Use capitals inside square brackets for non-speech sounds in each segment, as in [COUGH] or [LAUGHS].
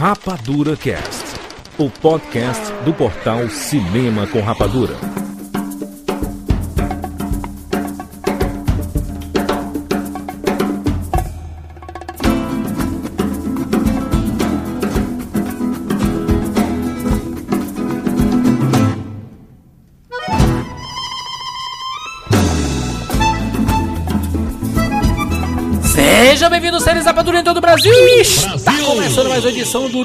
Rapadura Cast, o podcast do portal Cinema com Rapadura. Sejam bem-vindos, séries Rapadura em todo o Brasil! Está começando mais uma edição do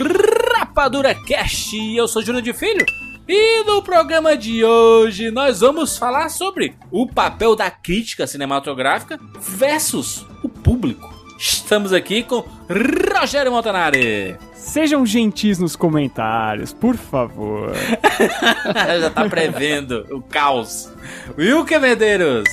Rapadura Cast. Eu sou Júnior de Filho e no programa de hoje nós vamos falar sobre o papel da crítica cinematográfica versus o público. Estamos aqui com Rogério Montanari. Sejam gentis nos comentários, por favor. [LAUGHS] Já tá prevendo o caos. Wilke Medeiros.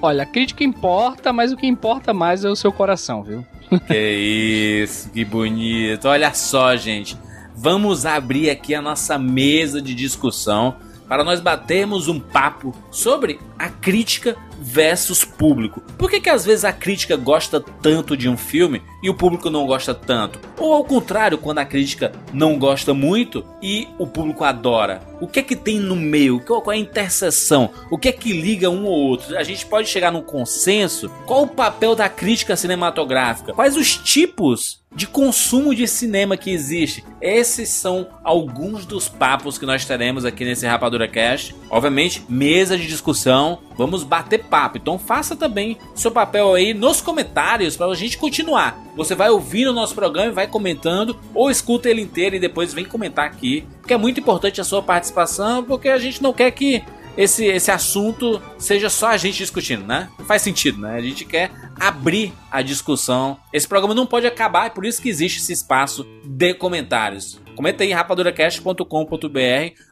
Olha, a crítica importa, mas o que importa mais é o seu coração, viu? [LAUGHS] Que isso, que bonito. Olha só, gente. Vamos abrir aqui a nossa mesa de discussão para nós batermos um papo sobre a crítica versus público. Por que, que às vezes a crítica gosta tanto de um filme e o público não gosta tanto? Ou ao contrário, quando a crítica não gosta muito e o público adora? O que é que tem no meio? Qual é a interseção? O que é que liga um ou outro? A gente pode chegar num consenso? Qual o papel da crítica cinematográfica? Quais os tipos de consumo de cinema que existe. Esses são alguns dos papos que nós teremos aqui nesse Rapadura Cast. Obviamente, mesa de discussão, vamos bater papo. Então faça também seu papel aí nos comentários para a gente continuar. Você vai ouvir o nosso programa e vai comentando, ou escuta ele inteiro e depois vem comentar aqui, porque é muito importante a sua participação, porque a gente não quer que esse, esse assunto seja só a gente discutindo, né? Faz sentido, né? A gente quer abrir a discussão. Esse programa não pode acabar, é por isso que existe esse espaço de comentários. Comenta aí em rapaduracast.com.br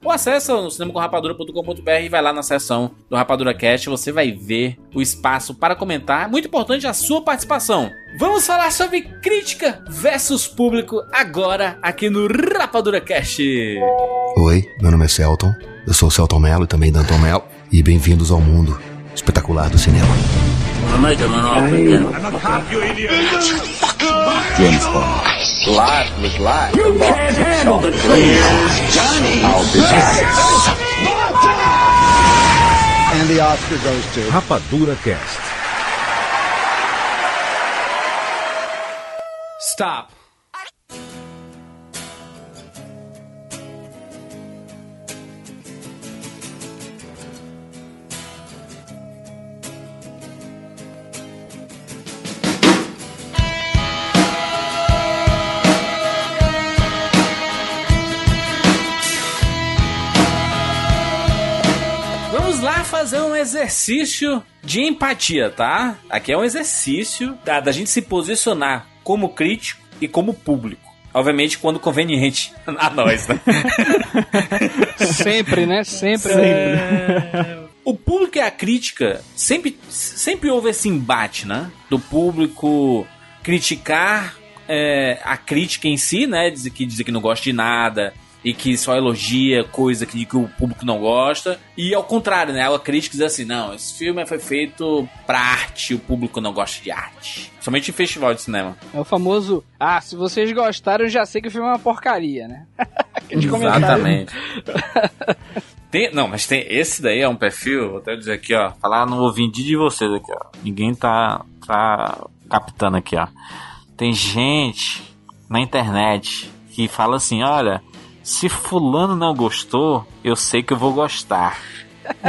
ou acessa o cinemacomrapadura.com.br e vai lá na seção do Rapadura Cast, você vai ver o espaço para comentar. Muito importante a sua participação. Vamos falar sobre crítica versus público agora aqui no Rapadura Cast. Oi, meu nome é Celton. Eu sou o Celton Mello e também Danton Mello. E bem-vindos ao mundo espetacular do cinema. James Bond. Life was life. You can't handle the truth. Johnny. I'll be back. And the Oscar goes to Rapadura Cast. Stop. Fazer um exercício de empatia, tá? Aqui é um exercício da, da gente se posicionar como crítico e como público. Obviamente, quando conveniente [LAUGHS] a nós, né? [LAUGHS] Sempre, né? Sempre. É, O público e a crítica sempre, sempre houve esse embate, né? Do público criticar é, a crítica em si, né? Dizer que, dizer que não gosta de nada e que só elogia coisa que, que o público não gosta. E ao contrário, né? A crítica diz assim: não, esse filme foi feito pra arte, o público não gosta de arte. Somente em festival de cinema. É o famoso, ah, se vocês gostaram, eu já sei que o filme é uma porcaria, né? [LAUGHS] Exatamente. Tem- não, mas tem esse daí é um perfil, vou até dizer aqui, ó, falar no ouvido de vocês aqui, ó. Ninguém tá tá captando aqui, ó. Tem gente na internet que fala assim, olha, se fulano não gostou, eu sei que eu vou gostar.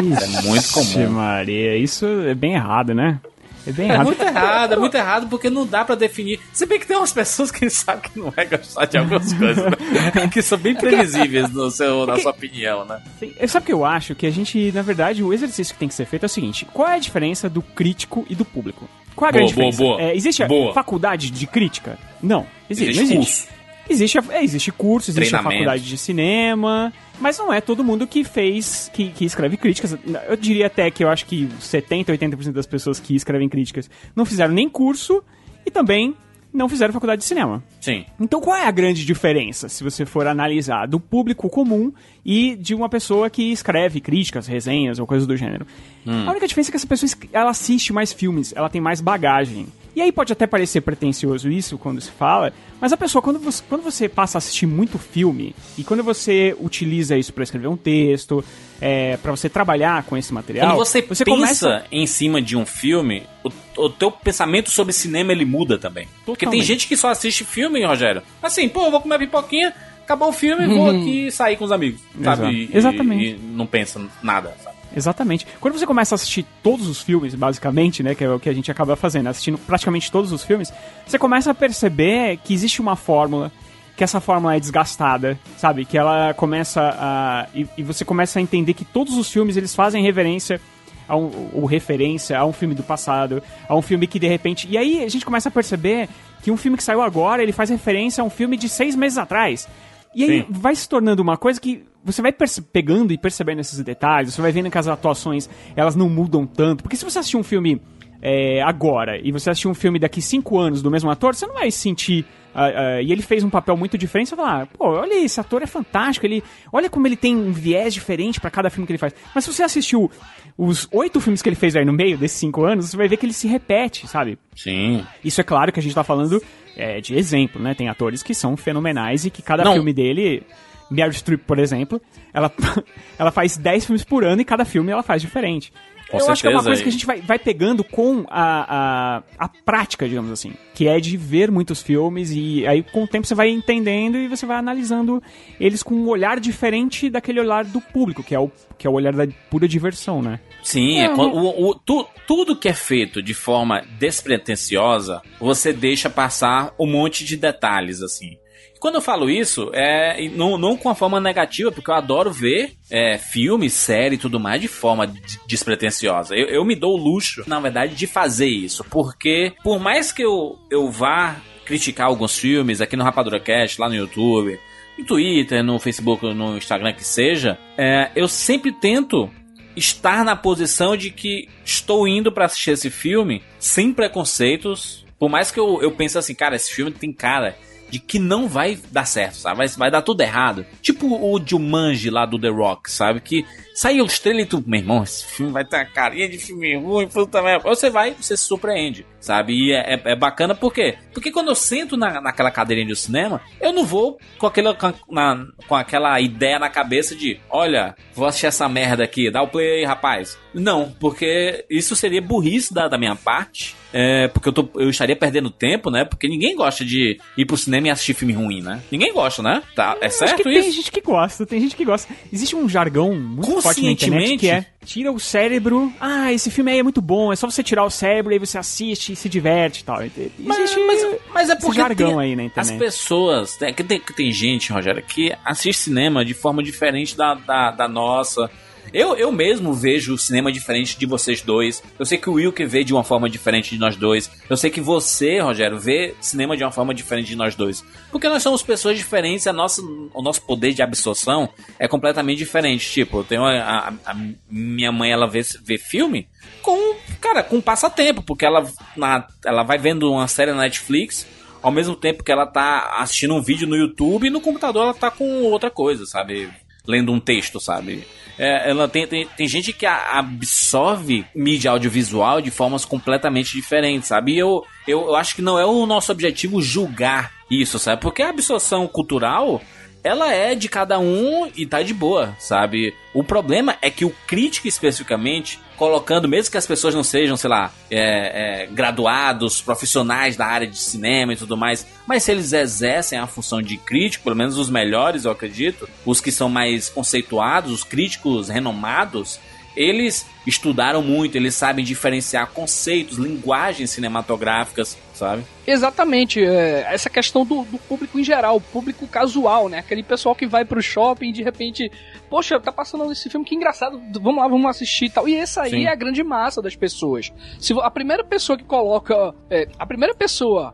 Isso é muito comum. Maria, isso é bem errado, né? É bem É errado. muito errado, é muito errado porque não dá pra definir. Se bem que tem umas pessoas que [LAUGHS] sabem que não vai gostar de algumas [LAUGHS] coisas, né? que são bem previsíveis no seu, na sua opinião, né? Sim, Sabe o que eu acho? Que a gente, na verdade, o exercício que tem que ser feito é o seguinte: qual é a diferença do crítico e do público? Qual é a Boa, grande boa, diferença? boa. É, existe a faculdade de crítica? Não. Existe, Existe não existe. curso. Existe, é, existe curso, existe a faculdade de cinema, mas não é todo mundo que fez, que, que escreve críticas. Eu diria até que eu acho que 70, 80% das pessoas que escrevem críticas não fizeram nem curso e também não fizeram faculdade de cinema. Sim. Então qual é a grande diferença, se você for analisar, do público comum e de uma pessoa que escreve críticas, resenhas ou coisas do gênero? A única diferença é que essa pessoa es- ela assiste mais filmes, ela tem mais bagagem. E aí pode até parecer pretencioso isso quando se fala, mas a pessoa, quando você, quando você passa a assistir muito filme, e quando você utiliza isso para escrever um texto, é, para você trabalhar com esse material... Quando você, você pensa começa- em cima de um filme, o, o teu pensamento sobre cinema ele muda também. Porque tem Totalmente. gente que só assiste filme, Rogério. Assim, pô, eu vou comer pipoquinha, acabou o filme, vou [LAUGHS] aqui sair com os amigos. Sabe? Exato. E- Exatamente. E, e não pensa nada, sabe? Exatamente. Quando você começa a assistir todos os filmes, basicamente, né, que é o que a gente acaba fazendo, assistindo praticamente todos os filmes, você começa a perceber que existe uma fórmula, que essa fórmula é desgastada, sabe? Que ela começa a e, e você começa a entender que todos os filmes eles fazem reverência a um, ou referência a um filme do passado, a um filme que de repente. E aí a gente começa a perceber que um filme que saiu agora ele faz referência a um filme de seis meses atrás. E aí Sim. vai se tornando uma coisa que você vai pegando e percebendo esses detalhes, você vai vendo que as atuações elas não mudam tanto. Porque se você assistir um filme é, agora e você assistir um filme daqui cinco anos do mesmo ator, você não vai sentir. ah, ah, e ele fez um papel muito diferente, você vai falar, pô, olha esse ator é fantástico, ele, olha como ele tem um viés diferente pra cada filme que ele faz. Mas se você assistiu os oito filmes que ele fez aí no meio desses cinco anos, você vai ver que ele se repete, sabe? Sim. Isso é claro que a gente tá falando é, de exemplo, né? Tem atores que são fenomenais e que cada Não. filme dele. Meryl Streep, por exemplo, ela, [LAUGHS] ela faz 10 filmes por ano e cada filme ela faz diferente. Com Eu acho que é uma certeza, coisa que a gente vai, vai pegando com a, a, a prática, digamos assim. Que é de ver muitos filmes e aí com o tempo você vai entendendo e você vai analisando eles com um olhar diferente daquele olhar do público, que é o, que é o olhar da pura diversão, né? Sim, é, quando- o, o- tu- tudo que é feito de forma despretensiosa, você deixa passar um monte de detalhes, assim. Quando eu falo isso, é não, não com a forma negativa, porque eu adoro ver é, filme, série e tudo mais de forma despretensiosa. Eu, eu me dou o luxo, na verdade, de fazer isso, porque por mais que eu, eu vá criticar alguns filmes aqui no Rapadura Cast, lá no YouTube, no Twitter, no Facebook, no Instagram, que seja, é, eu sempre tento estar na posição de que estou indo pra assistir esse filme sem preconceitos. Por mais que eu, eu pense assim, cara, esse filme tem cara de que não vai dar certo, sabe? Vai, vai dar tudo errado. Tipo o Jumanji lá do The Rock, sabe? Que saiu os trailers e tu, meu irmão, esse filme vai ter uma carinha de filme ruim, puta merda. Você vai, você se surpreende, sabe? E é, é- é bacana por quê? Porque quando eu sento na, naquela cadeirinha de cinema, eu não vou com aquela, com, na- com aquela ideia na cabeça de, olha, vou assistir essa merda aqui, dá o play aí, rapaz. Não, porque isso seria burrice da, da minha parte. É, porque eu, tô, eu estaria perdendo tempo, né? Porque ninguém gosta de ir pro cinema e assistir filme ruim, né? Ninguém gosta, né? Tá, é Acho certo que tem isso? gente que gosta, tem gente que gosta. Existe um jargão muito forte na internet que é tira o cérebro. Ah, esse filme aí é muito bom, é só você tirar o cérebro e você assiste e se diverte e tal. Existe Mas, mas, mas é porque jargão tem- aí na as internet. pessoas. Tem, que tem, que tem gente, Rogério, que assiste cinema de forma diferente da, da, da nossa. Eu, eu mesmo vejo o cinema diferente de vocês dois. Eu sei que o Wilke vê de uma forma diferente de nós dois. Eu sei que você, Rogério, vê cinema de uma forma diferente de nós dois. Porque nós somos pessoas diferentes, a nossa, o nosso poder de absorção é completamente diferente. Tipo, eu tenho a, a- a minha mãe, ela vê, vê filme com, cara, com passatempo, porque ela, na, ela vai vendo uma série na Netflix, ao mesmo tempo que ela tá assistindo um vídeo no YouTube e no computador ela tá com outra coisa, sabe? Lendo um texto, sabe? É, ela tem, tem, tem gente que absorve mídia audiovisual de formas completamente diferentes, sabe? E eu, eu, eu acho que não é o nosso objetivo julgar isso, sabe? Porque a absorção cultural ela é de cada um e tá de boa, sabe? O problema é que o crítico especificamente, colocando, mesmo que as pessoas não sejam, sei lá, é, é, graduados, profissionais da área de cinema e tudo mais, mas se eles exercem a função de crítico, pelo menos os melhores, eu acredito, os que são mais conceituados, os críticos renomados, eles estudaram muito, eles sabem diferenciar conceitos, linguagens cinematográficas, sabe? Exatamente, é, essa questão do, do público em geral, público casual, né? Aquele pessoal que vai pro shopping e de repente, poxa, tá passando esse filme, que engraçado, vamos lá, vamos assistir e tal. E essa aí Sim. é a grande massa das pessoas. Se a primeira pessoa que coloca, é, a primeira pessoa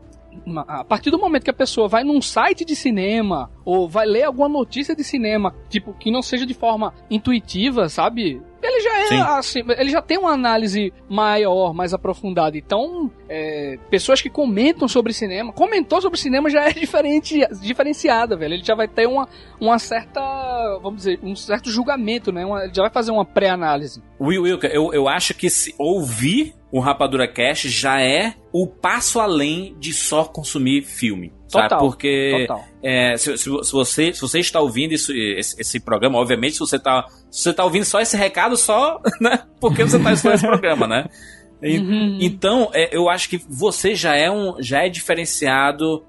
a partir do momento que a pessoa vai num site de cinema ou vai ler alguma notícia de cinema, tipo, que não seja de forma intuitiva, sabe? Ele já é Sim. assim, ele já tem uma análise maior, mais aprofundada. Então, é, pessoas que comentam sobre cinema, comentou sobre cinema já é [LAUGHS] diferente, diferenciada, velho. Ele já vai ter uma, uma certa, vamos dizer, um certo julgamento, né? Uma- ele já vai fazer uma pré-análise. Will, Wilker, eu, eu acho que se ouvir o Rapadura Cash já é o passo além de só consumir filme. Sabe? Total, Porque total. é, se, se- se você, se você está ouvindo isso- esse, esse programa, obviamente, se você está se você tá ouvindo só esse recado, só [LAUGHS] né? porque você está escutando esse programa, né? E- Uhum. Então, é, eu acho que você já é um já é diferenciado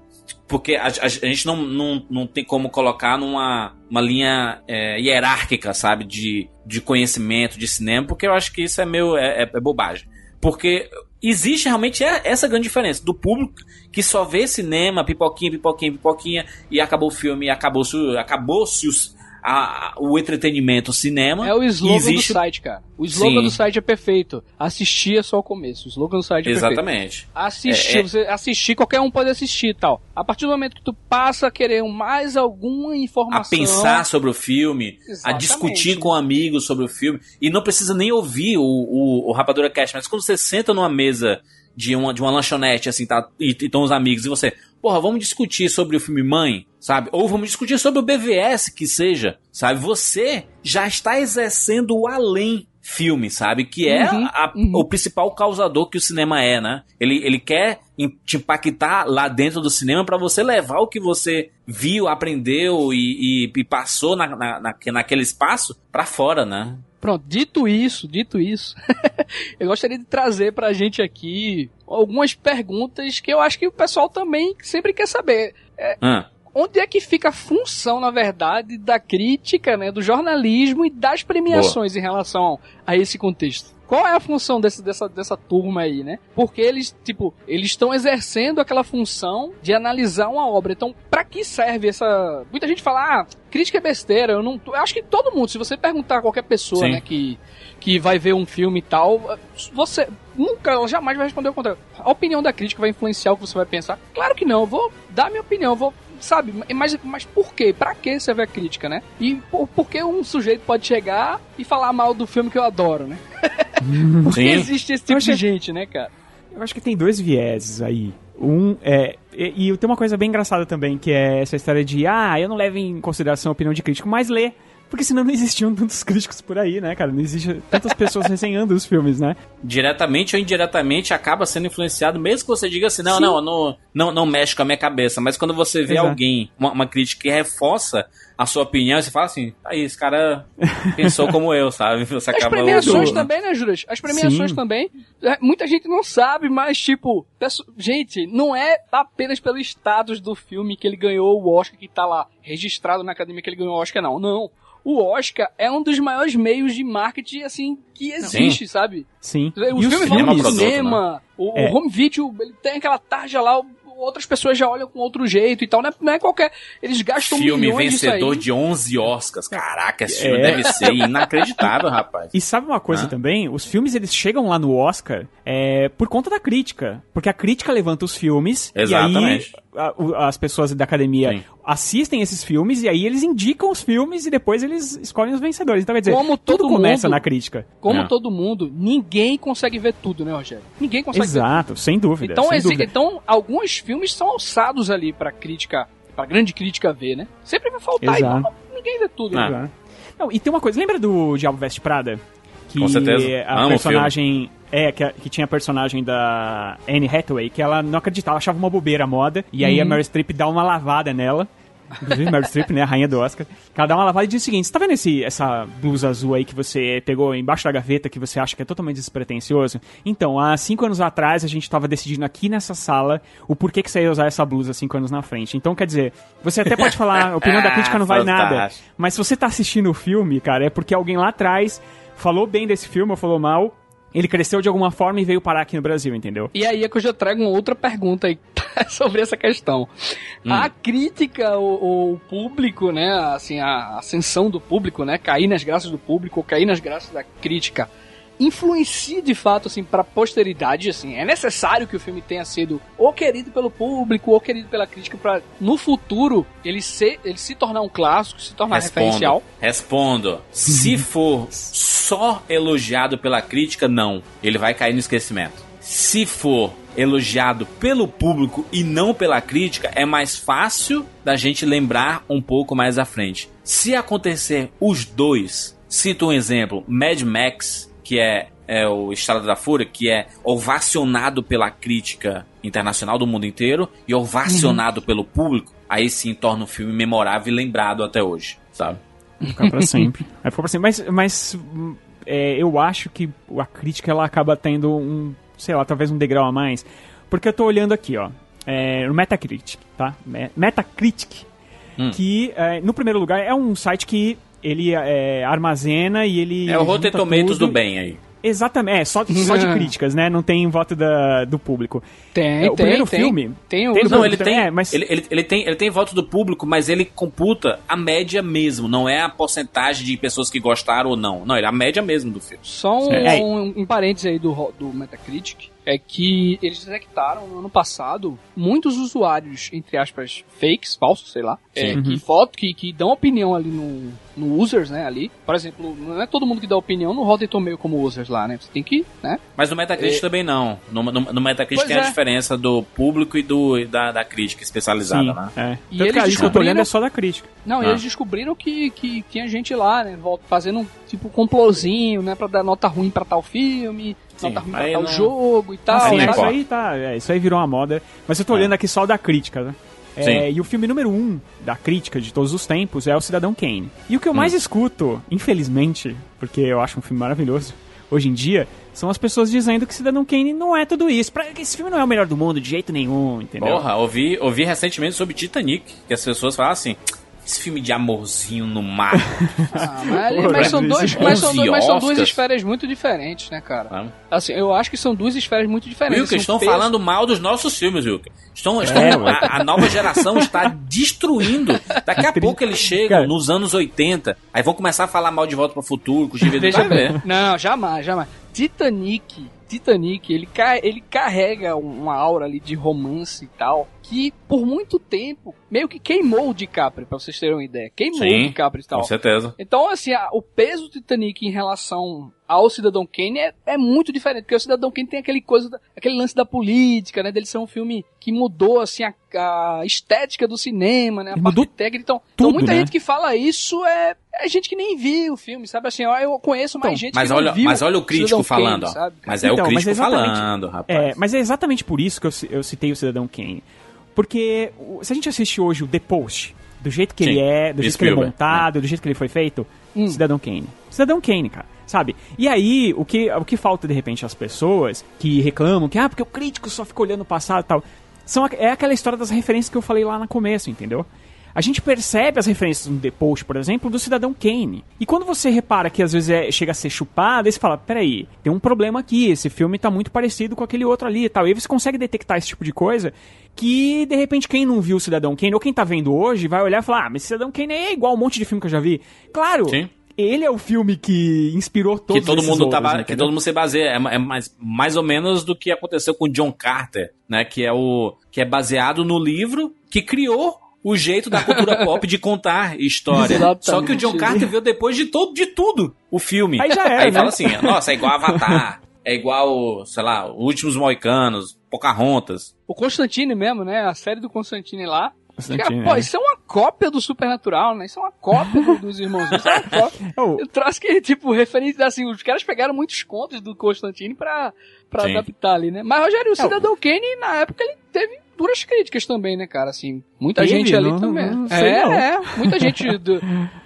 porque a, a- a gente não, não, não tem como colocar numa uma linha é, hierárquica, sabe, de, de conhecimento de cinema, porque eu acho que isso é meio é, é- é bobagem. Porque existe realmente é- essa grande diferença do público que só vê cinema, pipoquinha, pipoquinha, pipoquinha, e acabou o filme, acabou-se acabou-se os- a- a- o entretenimento, o cinema. É o slogan existe- do site, cara. O slogan Sim. do site é perfeito. Assistir é só o começo. O slogan do site é perfeito. Exatamente. Assistir, É, é- você assistir, qualquer um pode assistir e tal. A partir do momento que tu passa a querer mais alguma a informação. pensar sobre o filme, a Exatamente. discutir com amigos sobre o filme. E não precisa nem ouvir o, o, o Rapadura Cast, mas quando você senta numa mesa de uma, de uma lanchonete, assim, tá, e estão os amigos, e você, porra, vamos discutir sobre o filme Mãe, sabe? Ou vamos discutir sobre o BVS, que seja, sabe? Você já está exercendo o além filme, sabe? Que é Uhum, a- uhum. o principal causador que o cinema é, né? Ele, ele quer te impactar lá dentro do cinema pra você levar o que você viu, aprendeu e, e- e passou na, na, na- naquele espaço pra fora, né? Pronto, dito isso, dito isso, [LAUGHS] eu gostaria de trazer pra gente aqui algumas perguntas que eu acho que o pessoal também sempre quer saber. Ah, Onde é que fica a função, na verdade, da crítica, né, do jornalismo e das premiações em relação a esse contexto? Qual é a função desse, dessa, dessa turma aí, né? Porque eles, tipo, eles estão exercendo aquela função de analisar uma obra. Então, pra que serve essa. Muita gente fala, ah, crítica é besteira. Eu não. Eu acho que todo mundo, se você perguntar a qualquer pessoa, Sim. né, que, que vai ver um filme e tal, você nunca, ela jamais vai responder o contrário. A opinião da crítica vai influenciar o que você vai pensar? Claro que não. Eu vou dar minha opinião, eu vou sabe? Mas, mas por quê? Pra que serve a crítica, né? E por, por que um sujeito pode chegar e falar mal do filme que eu adoro, né? [LAUGHS] Por que Sim. existe esse tipo Eu de gente, né, cara? Eu acho que tem dois vieses aí. Um é. E, e tem uma coisa bem engraçada também, que é essa história de, ah, eu não levo em consideração a opinião de crítico, mas lê. Porque senão não existiam tantos críticos por aí, né, cara? Não existe tantas pessoas resenhando os filmes, né? diretamente ou indiretamente acaba sendo influenciado, mesmo que você diga assim, não, Sim. não, não, não, não mexe com a minha cabeça. Mas quando você vê Exato. alguém, uma, uma crítica que reforça a sua opinião, você fala assim, aí, esse cara pensou como eu, sabe? [LAUGHS] Você As acaba premiações Sim. também, né, Juras? As premiações Sim. também. é, Muita gente não sabe, mas, tipo, pesso- gente, não é apenas pelo status do filme que ele ganhou o Oscar, que tá lá registrado na academia que ele ganhou o Oscar, não. Não. O Oscar é um dos maiores meios de marketing, assim, que existe, sabe? Sim. Os e filmes vão cinema cinema, o, É. o home video, ele tem aquela tarja lá, o- outras pessoas já olham com outro jeito e tal, não é, não é qualquer... Eles gastam Filme milhões vencedor aí. de 11 Oscars. Caraca, esse filme É. deve ser inacreditável, rapaz. E sabe uma coisa Hã? também? Os filmes eles chegam lá no Oscar é, por conta da crítica. Porque a crítica levanta os filmes Exatamente. e aí a- as pessoas da academia Sim. assistem esses filmes e aí eles indicam os filmes e depois eles escolhem os vencedores. Então quer dizer, Como tudo começa mundo- na crítica. Como É. todo mundo, ninguém consegue ver tudo, né, Rogério? Ninguém consegue ver Exato, sem dúvida. Então, sem dúvida. então, alguns filmes são alçados ali pra crítica, pra grande crítica ver, né? Sempre vai faltar, Exato. então ninguém vê tudo. Ah. né? Exato. Não, e tem uma coisa, lembra do Diabo Veste Prada? Que Com certeza. a Amo personagem. É, que, a- que tinha a personagem da Anne Hathaway, que ela não acreditava, achava uma bobeira a moda, e aí a Meryl Streep dá uma lavada nela. Inclusive, Meryl Streep, né, a rainha do Oscar. Que Ela dá uma lavada e diz o seguinte: você tá vendo esse, essa blusa azul aí que você pegou embaixo da gaveta, que você acha que é totalmente despretensioso? Então, há cinco anos atrás, a gente tava decidindo aqui nessa sala o porquê que você ia usar essa blusa cinco anos na frente. Então, quer dizer, você até pode falar, a opinião da [LAUGHS] crítica não vale nada. Mas se você tá assistindo o filme, cara, é porque alguém lá atrás falou bem desse filme ou falou mal. Ele cresceu de alguma forma e veio parar aqui no Brasil, entendeu? E aí é que eu já trago uma outra pergunta aí [LAUGHS] sobre essa questão. Hum. A crítica, o, o público, né, assim, a ascensão do público, né, cair nas graças do público, ou cair nas graças da crítica, influencia de fato, assim, pra posteridade, assim, é necessário que o filme tenha sido ou querido pelo público, ou querido pela crítica, pra no futuro ele, ser, ele se tornar um clássico, se tornar referencial. Respondo. Respondo. Se [LAUGHS] for só elogiado pela crítica, não. Ele vai cair no esquecimento. Se for elogiado pelo público e não pela crítica, é mais fácil da gente lembrar um pouco mais à frente. Se acontecer os dois, cito um exemplo, Mad Max, que é é o Estrada da Fúria, que é ovacionado pela crítica internacional do mundo inteiro e ovacionado Uhum. pelo público, aí sim torna um filme memorável e lembrado até hoje, sabe? Ficar pra sempre. [LAUGHS] Vai ficar pra sempre. Mas, mas é, eu acho que a crítica ela acaba tendo um, sei lá, talvez um degrau a mais. Porque eu tô olhando aqui, ó, é, no Metacritic, tá? Me- Metacritic, Hum. que é, no primeiro lugar é um site que ele é, armazena e ele. É o Rotten junta Tomatoes tudo. do bem aí. Exatamente, é, só, só de [LAUGHS] críticas, né? Não tem voto da, do público. Tem, É, o tem, primeiro tem. filme Tem o tem no Não, público ele tem, é, mas- ele, ele, ele tem, ele tem voto do público, mas ele computa a média mesmo, não é a porcentagem de pessoas que gostaram ou não. Não, ele é a média mesmo do filme. Só um, É. um, um parênteses aí do, do Metacritic é que eles detectaram no ano passado muitos usuários, entre aspas, fakes, falsos, sei lá, é, Sim. que Uhum. foto, que, que dão opinião ali no, no users, né, ali. Por exemplo, não é todo mundo que dá opinião no Rotten Tomatoes como users lá, né? Você tem que, né? Mas no Metacritic também não. No, no, no Metacritic Pois tem a é. diferença do público e do, da, da crítica especializada, Sim, né? é. E Tanto que eles a lista que eu tô olhando descobriram- é só da crítica. Não, e Ah. eles descobriram que, que tinha gente lá, né, fazendo um tipo complozinho, né, pra dar nota ruim pra tal filme, Sim, nota ruim pra tal não- jogo e tal. Assim, Aí não isso aí tá. é, isso aí virou uma moda. Mas eu tô É. olhando aqui só da crítica, né? É, e o filme número um da crítica de todos os tempos é o Cidadão Kane. E o que eu Hum. mais escuto, infelizmente, porque eu acho um filme maravilhoso, hoje em dia, são as pessoas dizendo que Cidadão Kane não é tudo isso. Pra, que esse filme não é o melhor do mundo de jeito nenhum, entendeu? Porra, ouvi, ouvi recentemente sobre Titanic, que as pessoas falam assim, esse filme de amorzinho no mar, [LAUGHS] Ah, mas, Porra, mas são dois, mas são, dois- mas são duas esferas muito diferentes, né, cara? sabe? Assim, eu acho que são duas esferas muito diferentes. Wilker, estão pesos- falando mal dos nossos filmes, Wilker. Estão, estão, É, a, a nova geração está destruindo. Daqui a pouco eles chegam Cara. nos anos 80, aí vão começar a falar mal de Volta para o Futuro, com os Veja bem. ver. Não, jamais, jamais. Titanic, Titanic, ele, ca- ele carrega um- uma aura ali de romance e tal, que por muito tempo meio que queimou o DiCaprio, pra vocês terem uma ideia. Queimou o Sim, DiCaprio e tal. Com certeza. Então, assim, a- o peso do Titanic em relação ao Cidadão Kane é, é muito diferente, porque o Cidadão Kane tem aquele coisa, da- aquele lance da política, né, dele ser um filme que mudou, assim, a, a estética do cinema, né, a Ele parte mudou técnica, então, então tudo, muita né? gente que fala isso é, é gente que nem viu o filme, sabe, assim, ó, eu conheço mais Então, gente Mas que olha, não viu mas olha o crítico Cidadão falando, Kane, ó. sabe? Mas é Então, o mas crítico exatamente- falando, rapaz. É, mas é exatamente por isso que eu, eu citei o Cidadão Kane. Porque o- se a gente assiste hoje o The Post, do jeito que Sim, ele é, do jeito que ele é Spielberg, montado, do jeito que ele foi feito, Hum. Cidadão Kane. Cidadão Kane, cara. Sabe? E aí, o que, o que falta, de repente, às pessoas que reclamam que, ah, porque o crítico só fica olhando o passado e tal, são, é aquela história das referências que eu falei lá no começo, entendeu? A gente percebe as referências no The Post, por exemplo, do Cidadão Kane. E quando você repara que às vezes é- chega a ser chupado, você fala, peraí, tem um problema aqui, esse filme tá muito parecido com aquele outro ali e tal. E aí você consegue detectar esse tipo de coisa que, de repente, quem não viu o Cidadão Kane, ou quem tá vendo hoje, vai olhar e falar, ah, mas Cidadão Kane é igual um monte de filme que eu já vi. Claro! Sim. Ele é o filme que inspirou todos que todo esses mundo tá, outros, ba- que todo mundo se baseia é, é mais, mais ou menos do que aconteceu com John Carter, né, que é o que é baseado no livro que criou o jeito da cultura [LAUGHS] pop de contar história. Exatamente. Só que o John Carter veio depois de todo de tudo o filme. Aí já era, Aí né? fala assim, nossa, é igual Avatar, [LAUGHS] é igual, sei lá, Últimos Moicanos, Pocahontas. O Constantine mesmo, né, a série do Constantine lá, Constantine, Cara, pô, é. isso é uma cópia do Supernatural, né? Isso é uma cópia do- dos irmãos. Isso é uma cópia. [LAUGHS] Oh, Eu traço que, tipo, referência, assim, os caras pegaram muitos contos do Constantine pra, pra Sim. adaptar ali, né? Mas, Rogério, o É, o- Cidadão Kane, na época, ele teve duras críticas também, né, cara? Assim, muita Teve? gente ali Não- também. não é, não. é, muita gente. [LAUGHS] do-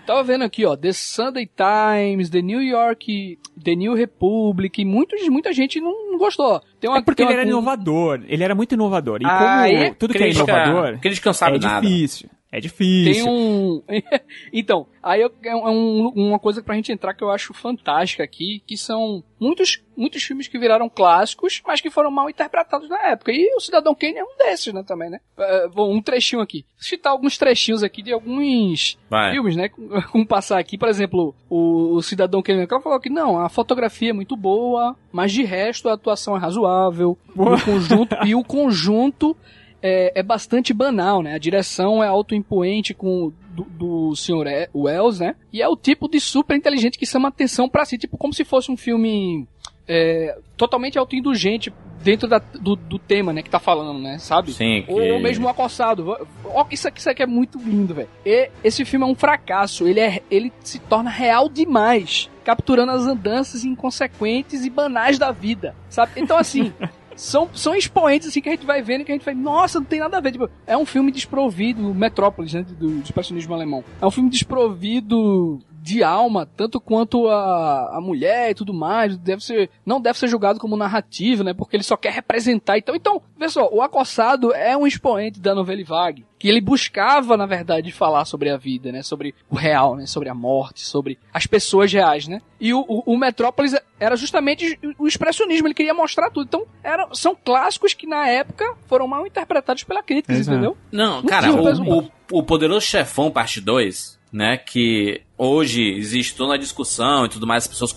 tava vendo aqui, ó, The Sunday Times, The New York, The New Republic, muitos, muita gente não gostou. Tem uma, é porque tem ele uma- era inovador. Ele era muito inovador. E Ah, como é tudo que é Crítica- inovador crítica não sabe é nada. difícil. É difícil. Tem um. [LAUGHS] então, aí eu- é um- uma coisa pra gente entrar que eu acho fantástica aqui, que são muitos, muitos filmes que viraram clássicos, mas que foram mal interpretados na época. E o Cidadão Kane é um desses, né, também, né? É, bom, um trechinho aqui. Vou citar alguns trechinhos aqui de alguns Vai. filmes, né? Como [LAUGHS] passar aqui, por exemplo, o, o Cidadão Kane, ela falou que não, a fotografia é muito boa, mas de resto a atuação é razoável. O conjunto, e o conjunto [LAUGHS] é, é bastante banal, né? A direção é autoimpoente com do, do Sr. E- Wells, né? E é o tipo de super inteligente que chama atenção pra si, tipo como se fosse um filme é, totalmente autoindulgente dentro da- do, do tema, né? Que tá falando, né? Sabe? Sim, que- Ou mesmo acossado. Ó, Isso aqui, isso aqui é muito lindo, velho. E Esse filme é um fracasso. Ele, é, ele se torna real demais. capturando as andanças inconsequentes e banais da vida, sabe? Então, assim, [LAUGHS] são, são expoentes assim que a gente vai vendo que a gente vai, nossa, não tem nada a ver. Tipo, é um filme desprovido, Metrópolis, né, do, do expressionismo alemão. É um filme desprovido de alma, tanto quanto a, a mulher e tudo mais, deve ser, não deve ser julgado como narrativo, né, porque ele só quer representar. Então, então, só, o Acossado é um expoente da novela vague, que ele buscava, na verdade, falar sobre a vida, né, sobre o real, né, sobre a morte, sobre as pessoas reais, né. E o, o, o Metrópolis era justamente o expressionismo, ele queria mostrar tudo. Então, era, são clássicos que na época foram mal interpretados pela crítica, Exato. entendeu? Não, Não cara, o, o, o Poderoso Chefão Parte 2, né, que hoje existe toda uma discussão e tudo mais, as pessoas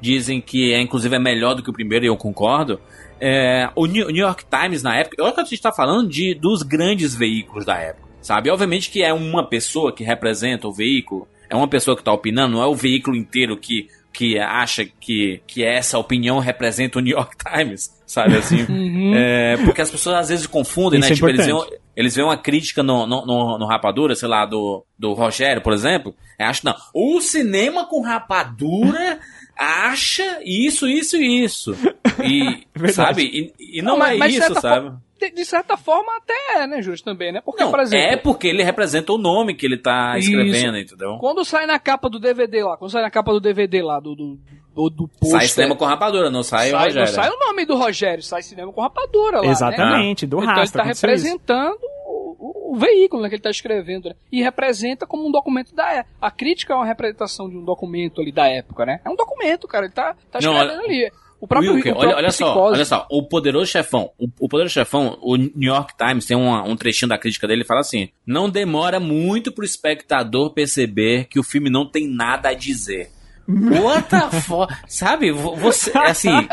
dizem que é inclusive é melhor do que o primeiro e eu concordo. É, o New York Times na época, olha que a gente tá falando de dos grandes veículos da época, sabe? Obviamente que é uma pessoa que representa o veículo, é uma pessoa que tá opinando, não é o veículo inteiro que que acha que, que essa opinião representa o New York Times, sabe assim? É, porque as pessoas às vezes confundem, Isso né? é Tipo, eles importante. Eles veem uma crítica no, no, no, no Rapadura, sei lá, do, do Rogério, por exemplo. Acho não. O cinema com rapadura [LAUGHS] acha isso, isso e isso. E, [LAUGHS] Verdade. sabe? E, e não, mas- é mas isso, sabe? forma- de, certa forma até é, né, Júlio, também, né? Porque, Não, por exemplo, é porque ele representa o nome que ele tá Isso. escrevendo, entendeu? quando sai na capa do DVD lá, quando sai na capa do DVD lá, do, do, do, do pôster, Sai cinema com rapadura, não sai, o sai, Rogério. não sai o nome do Rogério, sai cinema com rapadura lá, né? Exatamente, do Então rastro. ele tá aconteceu isso. representando o, o- o veículo né, que ele tá escrevendo, né? E representa como um documento da época. A crítica é uma representação de um documento ali da época, né? É um documento, cara, ele tá, tá Não, escrevendo ali. O próprio, Wilker, o próprio olha, olha só, olha só, o Poderoso Chefão, o, o Poderoso Chefão, o New York Times tem uma- um trechinho da crítica dele, ele fala assim, não demora muito pro espectador perceber que o filme não tem nada a dizer. What the [LAUGHS] fuck? Sabe, vo- você, assim,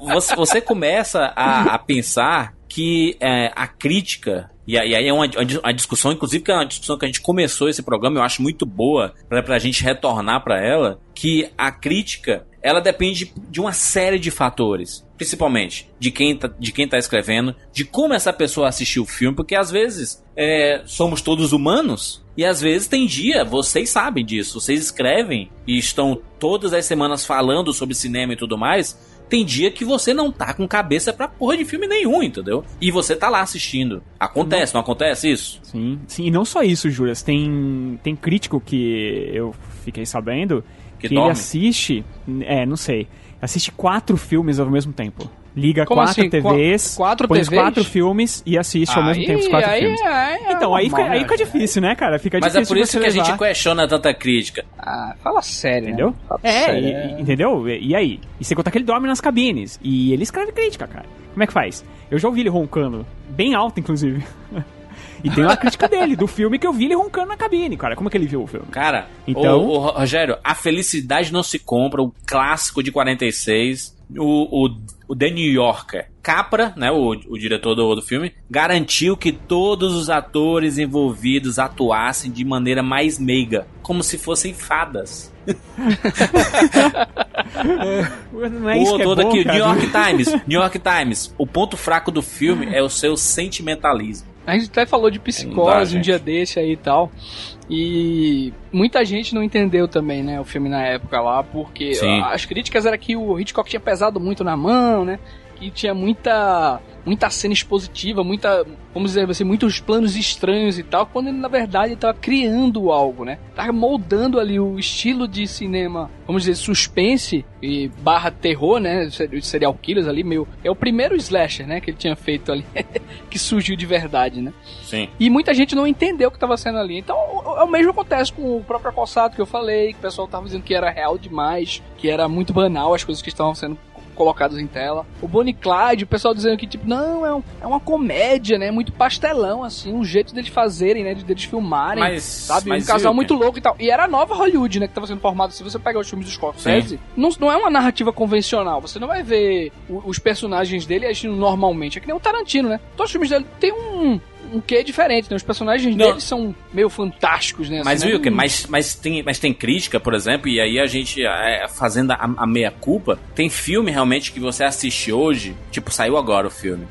você, você começa a, a pensar que é, a crítica, e aí é uma, uma discussão, inclusive que é uma discussão que a gente começou esse programa, eu acho muito boa pra, pra gente retornar pra ela, que a crítica, ela depende de uma série de fatores. Principalmente de quem, tá, de quem tá escrevendo, de como essa pessoa assistiu o filme, porque às vezes é, somos todos humanos e às vezes tem dia, vocês sabem disso, vocês escrevem e estão todas as semanas falando sobre cinema e tudo mais. Tem dia que você não tá com cabeça pra porra de filme nenhum, entendeu? E você tá lá assistindo. Acontece, não acontece isso? Sim, sim, e não só isso, Júlias. Tem, tem crítico que eu fiquei sabendo Que que, ele assiste. É, não sei. Assiste quatro filmes ao mesmo tempo. Liga Como quatro assim? TVs, Qua- quatro põe TVs? quatro filmes e assiste ao mesmo tempo os quatro aí, filmes. aí é Então, aí fica, aí né? fica difícil, né, cara? Fica Mas é difícil por isso você que a gente levar. questiona tanta crítica. Ah, fala sério, Entendeu? né? Fala É, sério, e- e- entendeu? E, e aí? E sem contar que ele dorme nas cabines. E ele escreve crítica, cara. Como é que faz? Eu já ouvi ele roncando. Bem alto, inclusive. [LAUGHS] e tem uma crítica dele, do filme que eu vi ele roncando na cabine, cara. Como é que ele viu o filme? Cara, Então- o, o Rogério, a felicidade não se compra, o clássico de 46, o, o, o The New Yorker. Capra, né, o, o diretor do, do filme, garantiu que todos os atores envolvidos atuassem de maneira mais meiga, como se fossem fadas. Não é isso Pô, que é bom, aqui. New York Times, New York Times. O ponto fraco do filme é o seu sentimentalismo. A gente até falou de Não psicose dá, um dia desse aí e tal. E muita gente não entendeu também, né, o filme na época lá, porque Sim. as críticas era que o Hitchcock tinha pesado muito na mão, né? Que tinha muita muita cena expositiva, muita, vamos dizer assim, muitos planos estranhos e tal, quando ele na verdade ele tava criando algo, né? Tava moldando ali o estilo de cinema, vamos dizer, suspense e barra terror, né? Serial killers ali, meio. É o primeiro slasher, né? Que ele tinha feito ali, [LAUGHS] que surgiu de verdade, né? Sim. E muita gente não entendeu o que estava sendo ali. Então, o, o mesmo acontece com o próprio acossado que eu falei, que o pessoal tava dizendo que era real demais, que era muito banal as coisas que estavam sendo colocadas em tela. O Bonnie Clyde, o pessoal dizendo que, tipo, não, é, um- é uma comédia, né? Muito pastelão, assim, um jeito deles fazerem, né? De deles filmarem, Mas- sabe? mas um casal viu, muito louco e tal. E era a nova Hollywood, né? Que tava sendo formada. Se você pegar os filmes do Scorsese, não, não é uma narrativa convencional. Você não vai ver os personagens dele agindo normalmente. É que nem o Tarantino, né? Todos os filmes dele tem um, um quê diferente, né? Os personagens Não. dele são meio fantásticos, né? Mas, assim, né? Wilker, mas, mas, tem, mas tem crítica, por exemplo, e aí a gente, é, fazendo a, a meia-culpa, tem filme realmente que você assiste hoje, tipo, saiu agora o filme.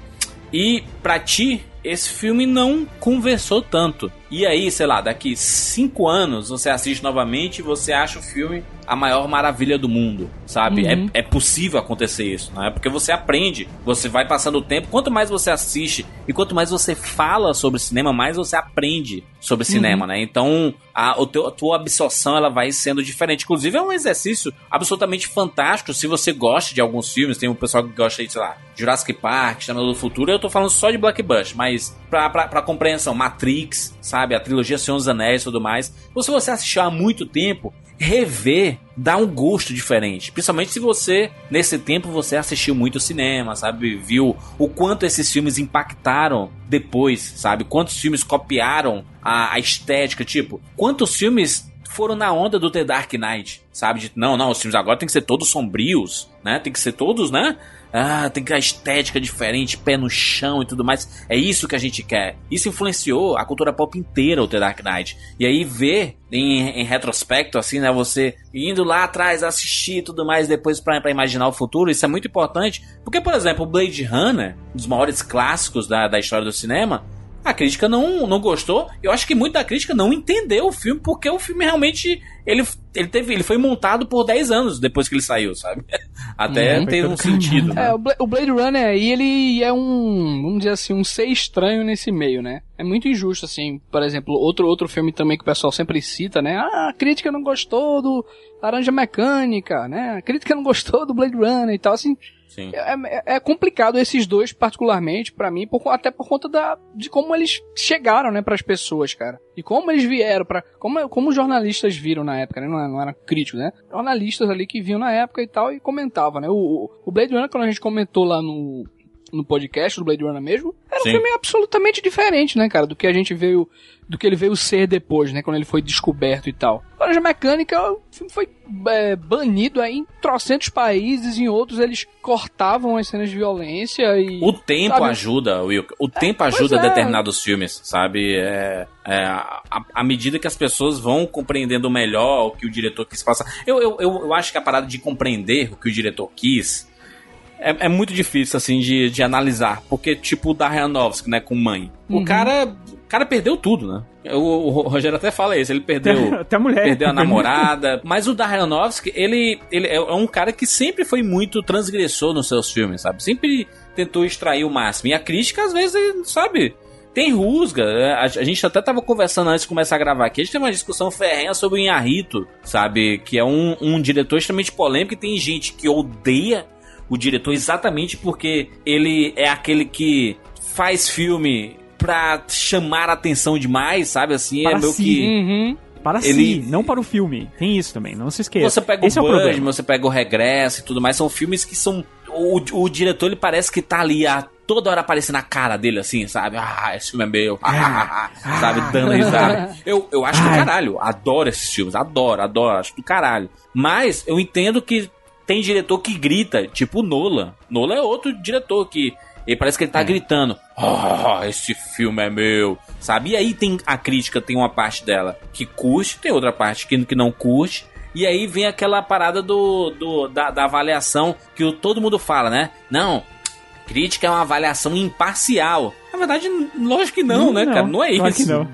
E pra ti, esse filme não conversou tanto. E aí, sei lá, daqui cinco anos você assiste novamente e você acha o filme a maior maravilha do mundo, sabe? Uhum. É, é possível acontecer isso, né? Porque você aprende, você vai passando o tempo. Quanto mais você assiste e quanto mais você fala sobre cinema, mais você aprende sobre cinema, né? Então, a, o teu, a tua absorção ela vai sendo diferente. Inclusive, é um exercício absolutamente fantástico. Se você gosta de alguns filmes, tem um pessoal que gosta de, sei lá, Jurassic Park, Chama do Futuro. Eu tô falando só de Black Bush, mas pra, pra, pra compreensão, Matrix, sabe? A trilogia Senhor dos Anéis e tudo mais. Ou se você assistiu há muito tempo, rever dá um gosto diferente. Principalmente se você, nesse tempo, você assistiu muito cinema, sabe? Viu o quanto esses filmes impactaram depois, sabe? Quantos filmes copiaram a, a estética, tipo, quantos filmes foram na onda do The Dark Knight, sabe? De, não, não, os filmes agora tem que ser todos sombrios, né? Tem que ser todos, né? Ah, tem que a estética diferente, pé no chão e tudo mais. É isso que a gente quer. Isso influenciou a cultura pop inteira, o The Dark Knight. E aí ver em, em retrospecto, assim, né? Você indo lá atrás, assistir e tudo mais, depois pra imaginar o futuro, isso é muito importante. Porque, por exemplo, Blade Runner, um dos maiores clássicos da, da história do cinema, a crítica não, não gostou. Eu acho que muito da crítica não entendeu o filme, porque o filme realmente. Ele, ele, teve, ele foi montado por 10 anos depois que ele saiu, sabe? [LAUGHS] Até Uhum. ter um sentido. né? É, o Blade Runner aí, ele é um, vamos dizer assim, um ser estranho nesse meio, né? É muito injusto, assim, por exemplo, outro, outro filme também que o pessoal sempre cita, né? Ah, a crítica não gostou do Laranja Mecânica, né? A crítica não gostou do Blade Runner e tal, assim. Sim. É, é- é complicado esses dois, particularmente, pra mim, por- até por conta da, de como eles chegaram, né, pras pessoas, cara. E como eles vieram para como, como os jornalistas viram na época, né? Não, não eram críticos, né? Jornalistas ali que viam na época e tal e comentavam, né? O, o- Blade Runner, quando a gente comentou lá no, no podcast do Blade Runner mesmo, era um Sim. filme absolutamente diferente, né, cara? Do que a gente veio, do que ele veio ser depois, né? Quando ele foi descoberto e tal. Laranja Mecânica, o filme foi é, banido aí em trocentos países, em outros eles cortavam as cenas de violência e... O tempo Sabe? ajuda, Wilker. O tempo pois ajuda é. determinados filmes, sabe? É, é, à medida que as pessoas vão compreendendo melhor o que o diretor quis passar. Eu, eu, eu, eu acho que a parada de compreender o que o diretor quis é, é muito difícil, assim, de, de analisar. Porque, tipo, o Darren Aronofsky, né, com Mãe. O Uhum. cara... O cara perdeu tudo, né? O, o Rogério até fala isso, ele perdeu... Até a mulher. Perdeu a namorada. Mas o Darren Aronofsky, ele, ele é um cara que sempre foi muito transgressor nos seus filmes, sabe? Sempre tentou extrair o máximo. E a crítica, às vezes, sabe? Tem rusga. A, a gente até tava conversando antes de começar a gravar aqui. A gente tem uma discussão ferrenha sobre o Inharito, sabe? Que é um, um diretor extremamente polêmico e tem gente que odeia o diretor exatamente porque ele é aquele que faz filme pra chamar a atenção demais, sabe? Assim, Para é meio si. que... Uhum. Para Ele- si, não para o filme. Tem isso também, não se esqueça. Você pega Esse o é o Budge, problema. você pega o Regresso e tudo mais, são filmes que são. O, o diretor ele parece que tá ali a toda hora aparecendo na cara dele, assim, sabe? Ah, esse filme é meu, sabe? Dando risada. [LAUGHS] Eu, eu acho do caralho, adoro esses filmes, adoro, adoro, acho do caralho. Mas eu entendo que tem diretor que grita, tipo o Nolan. Nolan é outro diretor que. Ele parece que ele tá gritando. Ah, esse filme é meu. Sabe? E aí tem a crítica, tem uma parte dela que curte, tem outra parte que, que não curte. E aí vem aquela parada do, do da, da avaliação que o, todo mundo fala, né? Não, crítica é uma avaliação imparcial. Na verdade, lógico que não, né, cara? Não é claro isso. que não.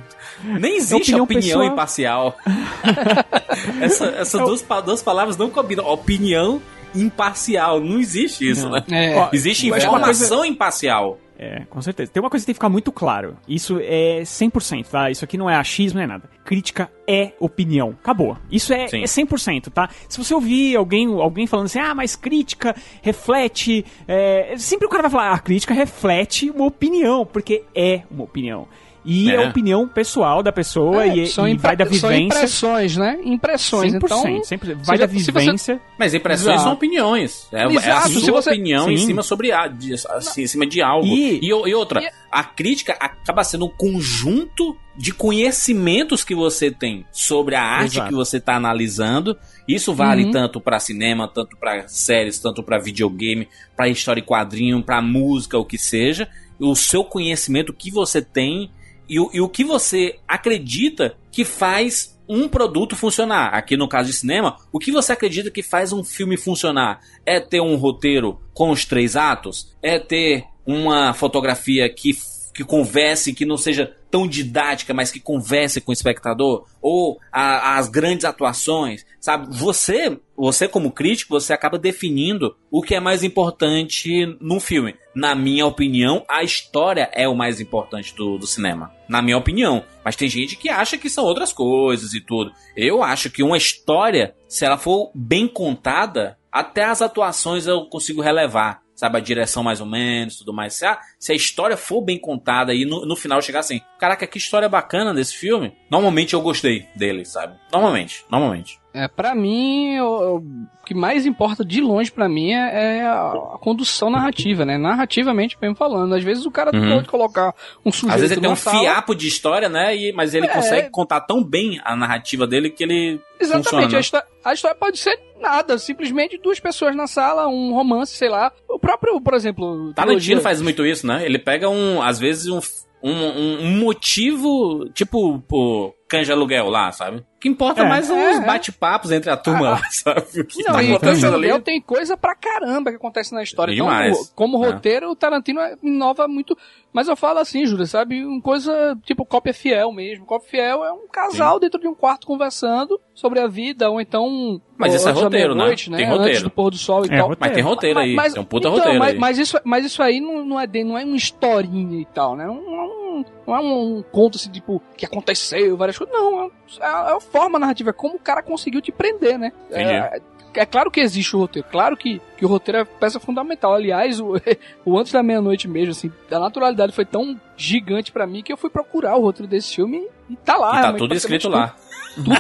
Nem existe opinião opinião, pessoal. imparcial. [LAUGHS] Essa- essas duas, duas palavras não combinam. Opinião imparcial. Não existe isso, Não. né? É. Ó, Existe uma informação imparcial. É, com certeza. Tem uma coisa que tem que ficar muito claro. Isso é 100%, tá? Isso aqui não é achismo, não é nada. Crítica é opinião. Acabou. Isso é, Sim. é 100%, tá? Se você ouvir alguém, alguém falando assim, ah, mas crítica reflete... é, Sempre o cara vai falar, ah, a crítica reflete uma opinião, porque é uma opinião. E é, É. a opinião pessoal da pessoa É, e, são e vai da São vivência... impressões, né? Impressões. 100%, Então, 100%. Vai da se você- vivência... Mas impressões Exato. são opiniões. É, é a Exato, sua se você- opinião em Sim. cima sobre a, de, assim, em cima de algo. E- E, e outra, E- a crítica acaba sendo um conjunto de conhecimentos que você tem sobre a arte Exato. que você está analisando. Isso vale Uhum. tanto para cinema, tanto para séries, tanto para videogame, para história e quadrinho, para música, o que seja. O seu conhecimento que você tem e o, e o que você acredita que faz um produto funcionar. Aqui no caso de cinema, o que você acredita que faz um filme funcionar? É ter um roteiro com os três atos? É ter uma fotografia que, que converse, que não seja tão didática, mas que converse com o espectador, ou a- as grandes atuações, sabe? Você, você como crítico, você acaba definindo o que é mais importante num filme. Na minha opinião, a história é o mais importante do, do cinema. Na minha opinião. Mas tem gente que acha que são outras coisas e tudo. Eu acho que uma história, se ela for bem contada, até as atuações eu consigo relevar. Sabe, a direção mais ou menos, tudo mais. Se a, se a história for bem contada e no, no final chegar assim, caraca, que história bacana desse filme. Normalmente eu gostei dele, sabe? Normalmente, normalmente. É, pra mim, o, o que mais importa de longe pra mim é, é a, a condução narrativa, né? Narrativamente mesmo falando. Às vezes o cara Uhum. pode colocar um sujeito Às vezes ele tem um sala- fiapo de história, né? E, mas ele É. consegue contar tão bem a narrativa dele que ele. Exatamente, funciona, a, né? histó- a história pode ser nada, simplesmente duas pessoas na sala, um romance, sei lá. O próprio, por exemplo, Tarantino faz muito isso, né? Ele pega um, às vezes, um, um, um- um motivo, tipo, o canja aluguel lá, sabe? O que importa É. mais são É, os é. bate-papos entre a turma Ah, lá, sabe? O que Não, tá e acontecendo Canja ali. Aluguel tem coisa pra caramba que acontece na história. Então, Demais. como É. roteiro, o Tarantino inova muito. Mas eu falo assim, Júlia, sabe? Uma coisa tipo cópia fiel mesmo. Cópia fiel é um casal dentro de um quarto conversando sobre a vida, ou então. Mas isso é roteiro, né? meia-noite, Tem roteiro. Antes do pôr do sol e É, tal. roteiro. Mas tem roteiro aí, tem um puta então, roteiro mas, aí. mas isso, mas isso aí não, não, é, de- não é uma historinha e tal, né? Não, não, não é um, conto assim, tipo, que aconteceu, várias coisas. Não, é, é a forma narrativa, é como o cara conseguiu te prender, né? É, é claro que existe o roteiro, claro que, que o roteiro é peça fundamental. Aliás, o, [LAUGHS] o Antes da Meia-Noite mesmo, assim, a naturalidade foi tão gigante pra mim que eu fui procurar o roteiro desse filme e tá lá. E tá tudo escrito lá. tudo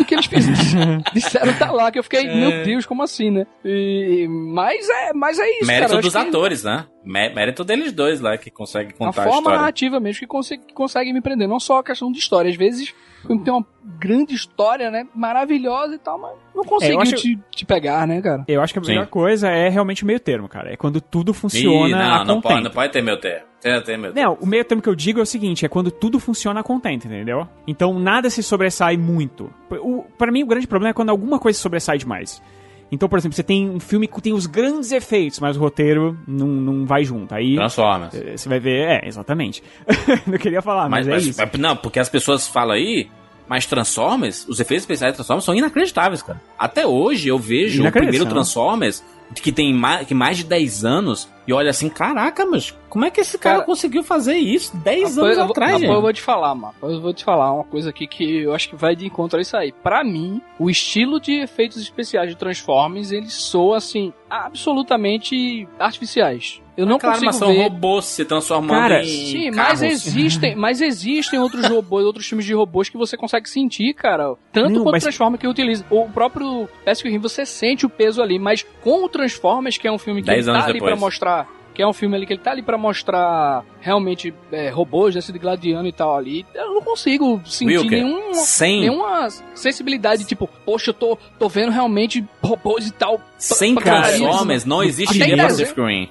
que eles fizeram, [LAUGHS] disseram tá lá, que eu fiquei, É. meu Deus, como assim, né? E, mas, é, mas é isso, Mérito cara. dos que atores, né? Mé- Mérito deles dois lá, que conseguem A contar a, forma história. narrativa mesmo que consegue, que consegue me prender, não só a questão de história. Às vezes o filme tem uma grande história, né? Maravilhosa e tal, mas não conseguiu acho- te, te pegar, né, cara? Eu acho que a Sim. melhor coisa é realmente o meio termo, cara. É quando tudo Ih, funciona não, a não pode, não pode ter meu termo. Tem, tem. Não, o meio termo que eu digo é o seguinte, é quando tudo funciona a contento, entendeu? Então nada se sobressai muito. O, pra mim o grande problema é quando alguma coisa sobressai demais. Então, por exemplo, você tem um filme que tem os grandes efeitos, mas o roteiro não, não vai junto. Aí Transformers. eh, você vai ver, é, exatamente. [LAUGHS] não queria falar, mas, Mas, é mas- isso. não, porque as pessoas falam aí, mas Transformers, os efeitos especiais de Transformers são inacreditáveis, cara. Até hoje eu vejo o primeiro Transformers, que tem mais, que mais de 10 anos, e olha assim, caraca, mas como é que esse cara, Cara, conseguiu fazer isso 10 Rapaz, anos vou- atrás, gente? eu vou te falar, mano. Eu vou te falar uma coisa aqui que eu acho que vai de encontro a isso aí. Pra mim, o estilo de efeitos especiais de Transformers, eles soam, assim, absolutamente artificiais. Eu não mas consigo são ver... robôs se transformando Cara, em Sim, carros. mas existem, [LAUGHS] mas existem outros robôs, outros filmes de robôs que você consegue sentir, cara. Tanto Não, quanto o mas- Transformers que utiliza. O próprio Pacific Rim, você sente o peso ali, mas com o Transformers, que é um filme que ele tá anos ali depois. pra mostrar. Que é um filme ali que ele tá ali pra mostrar realmente é, robôs, né, de gladiano e tal ali. Eu não consigo sentir Wilker, nenhum, sem, nenhuma sensibilidade, tipo, poxa, eu tô, tô vendo realmente robôs e tal. sem. Transformers não existiria em Pacific Rim.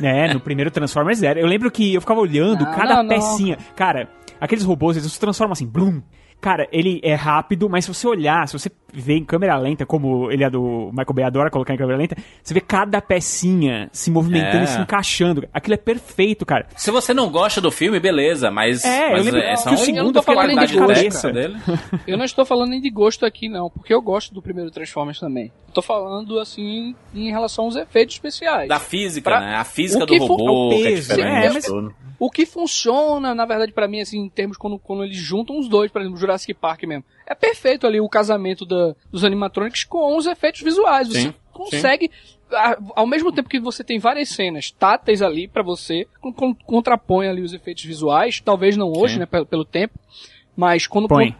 É, no primeiro Transformers era. Eu lembro que eu ficava olhando Não, cada não, não. pecinha. Cara, aqueles robôs, eles se transformam assim, blum. Cara, ele é rápido, mas se você olhar, se você vê em câmera lenta, como ele é do Michael Bay adora colocar em câmera lenta, você vê cada pecinha se movimentando É. e se encaixando. Aquilo é perfeito, cara. Se você não gosta do filme, beleza, mas, É, eu mas lembro é, que são o segundo eu não tô falando nem de gosto, dele. [LAUGHS] Eu não estou falando nem de gosto aqui, não, porque eu gosto do primeiro Transformers também. Eu tô falando, assim, em relação aos efeitos especiais. Da física, Pra- né? A física o que do for- robô, o que é peso, diferente. é, mas- tudo. O que funciona, na verdade, pra mim, assim, em termos quando, quando eles juntam os dois, por exemplo, Jurassic Park mesmo. É perfeito ali o casamento da- dos animatronics com os efeitos visuais. Você Sim, consegue, a- ao mesmo tempo que você tem várias cenas táteis ali pra você, con- con- contrapõe ali os efeitos visuais, talvez não hoje, Sim. né, pelo, pelo tempo, mas quando, Põe.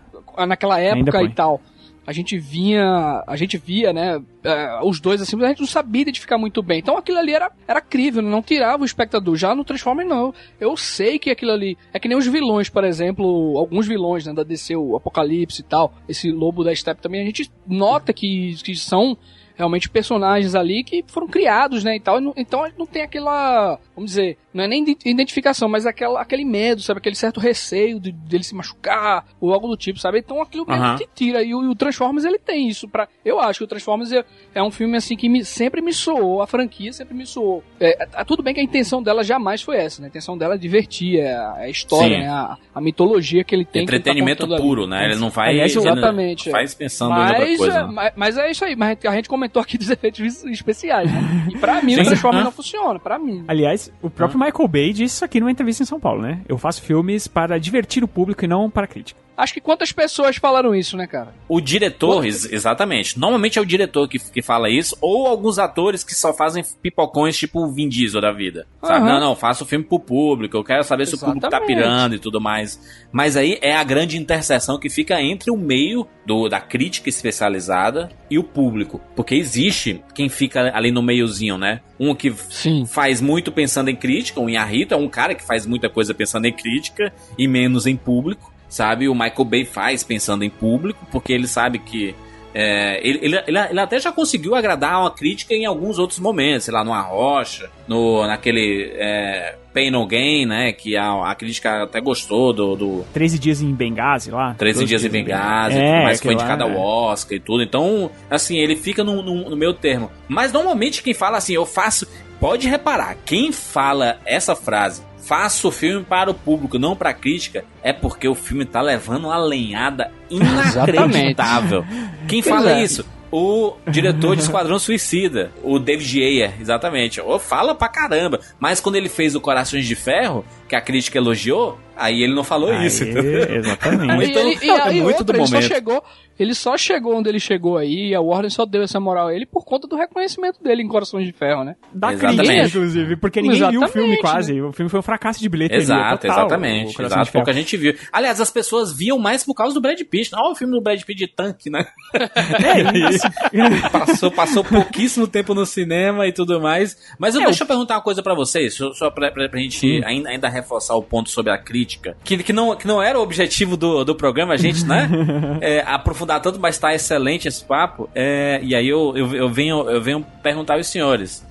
naquela época e tal, a gente vinha, a gente via, né, eh, os dois assim, a gente não sabia identificar muito bem. Então aquilo ali era, era crível, não tirava o espectador. Já no Transformers não. Eu sei que aquilo ali é que nem os vilões, por exemplo, alguns vilões, né, da DC, o Apocalipse e tal, esse Lobo da Steppe também, a gente nota que, que são realmente personagens ali que foram criados, né, e tal. Então não tem aquela, vamos dizer, Não é nem de- identificação, mas aquela, aquele medo, sabe? Aquele certo receio de, dele se machucar ou algo do tipo, sabe? Então aquilo mesmo Aham. te tira. E o, e o Transformers, ele tem isso. Pra, eu acho que o Transformers é, é um filme assim que me- sempre me soou, a franquia sempre me soou. É, é, tudo bem que a intenção dela jamais foi essa, né? A intenção dela é divertir, é a, é a história, né? A, a mitologia que ele tem. ele tá Entretenimento ali. puro, né? Ele não vai. Aliás, ele não exatamente, é. Faz pensando em outra Mas, coisa. é, né? mas, mas é isso aí, mas a gente comentou aqui dos [LAUGHS] efeitos es- especiais, né? E pra mim, o Sim. Transformers Ah. não funciona, pra mim. Aliás, o próprio Michael Bay disse isso aqui numa entrevista em São Paulo, né? Eu faço filmes para divertir o público e não para crítica. Acho que quantas pessoas falaram isso, né, cara? O diretor, ex- exatamente. Normalmente é o diretor que, que fala isso, ou alguns atores que só fazem pipocões tipo o Vin Diesel da vida. Sabe? Aham. Não, não, faço o filme pro público, eu quero saber se o público tá Exatamente. pirando e tudo mais. Mas aí é a grande interseção que fica entre o meio do, da crítica especializada e o público. Porque existe quem fica ali no meiozinho, né? Um que Sim. faz muito pensando em crítica, o Inharito é um cara que faz muita coisa pensando em crítica e menos em público, sabe? O Michael Bay faz pensando em público, porque ele sabe que. É, ele, ele, ele, até já conseguiu agradar uma crítica em alguns outros momentos, sei lá, no Arrocha, no, naquele é, Pain No Gain, né? Que a, a crítica até gostou do, do 13 dias em Benghazi lá. 13 12 Dias em Benghazi, É, mas foi indicado ao é. Oscar e tudo. Então, assim, ele fica no, no, no meio termo. Mas normalmente quem fala assim, eu faço. Pode reparar, quem fala essa frase, faço o filme para o público, não para a crítica, é porque o filme tá levando uma lenhada inacreditável. [LAUGHS] quem fala é. isso? O diretor de Esquadrão Suicida, o David Ayer, exatamente. Ô, fala pra caramba. Mas quando ele fez o Corações de Ferro, que a crítica elogiou, aí ele não falou Aí, isso. entendeu? [LAUGHS] Exatamente. Então, e ele, e, é aí muito outra, do ele só momento. chegou, ele só chegou onde ele chegou aí, e a Warner só deu essa moral a ele por conta do reconhecimento dele em Corações de Ferro, né? Da Exatamente. crítica, inclusive, porque ninguém viu o filme Exatamente, quase. O filme foi um fracasso de bilheteria Exato, total, exatamente. Exato, pouca gente viu. Aliás, as pessoas viam mais por causa do Brad Pitt. Olha o filme do Brad Pitt de tanque, né? [LAUGHS] É isso. [LAUGHS] passou, passou pouquíssimo tempo no cinema e tudo mais. Mas eu, É, deixa eu perguntar uma coisa pra vocês, só, só pra, pra, pra gente ainda, ainda reforçar o ponto sobre a crítica. Que, que, não, que não era o objetivo do, do programa, a gente, né? [LAUGHS] é, aprofundar tanto, mas tá excelente esse papo. É, e aí eu, eu, eu, venho, eu venho perguntar aos senhores.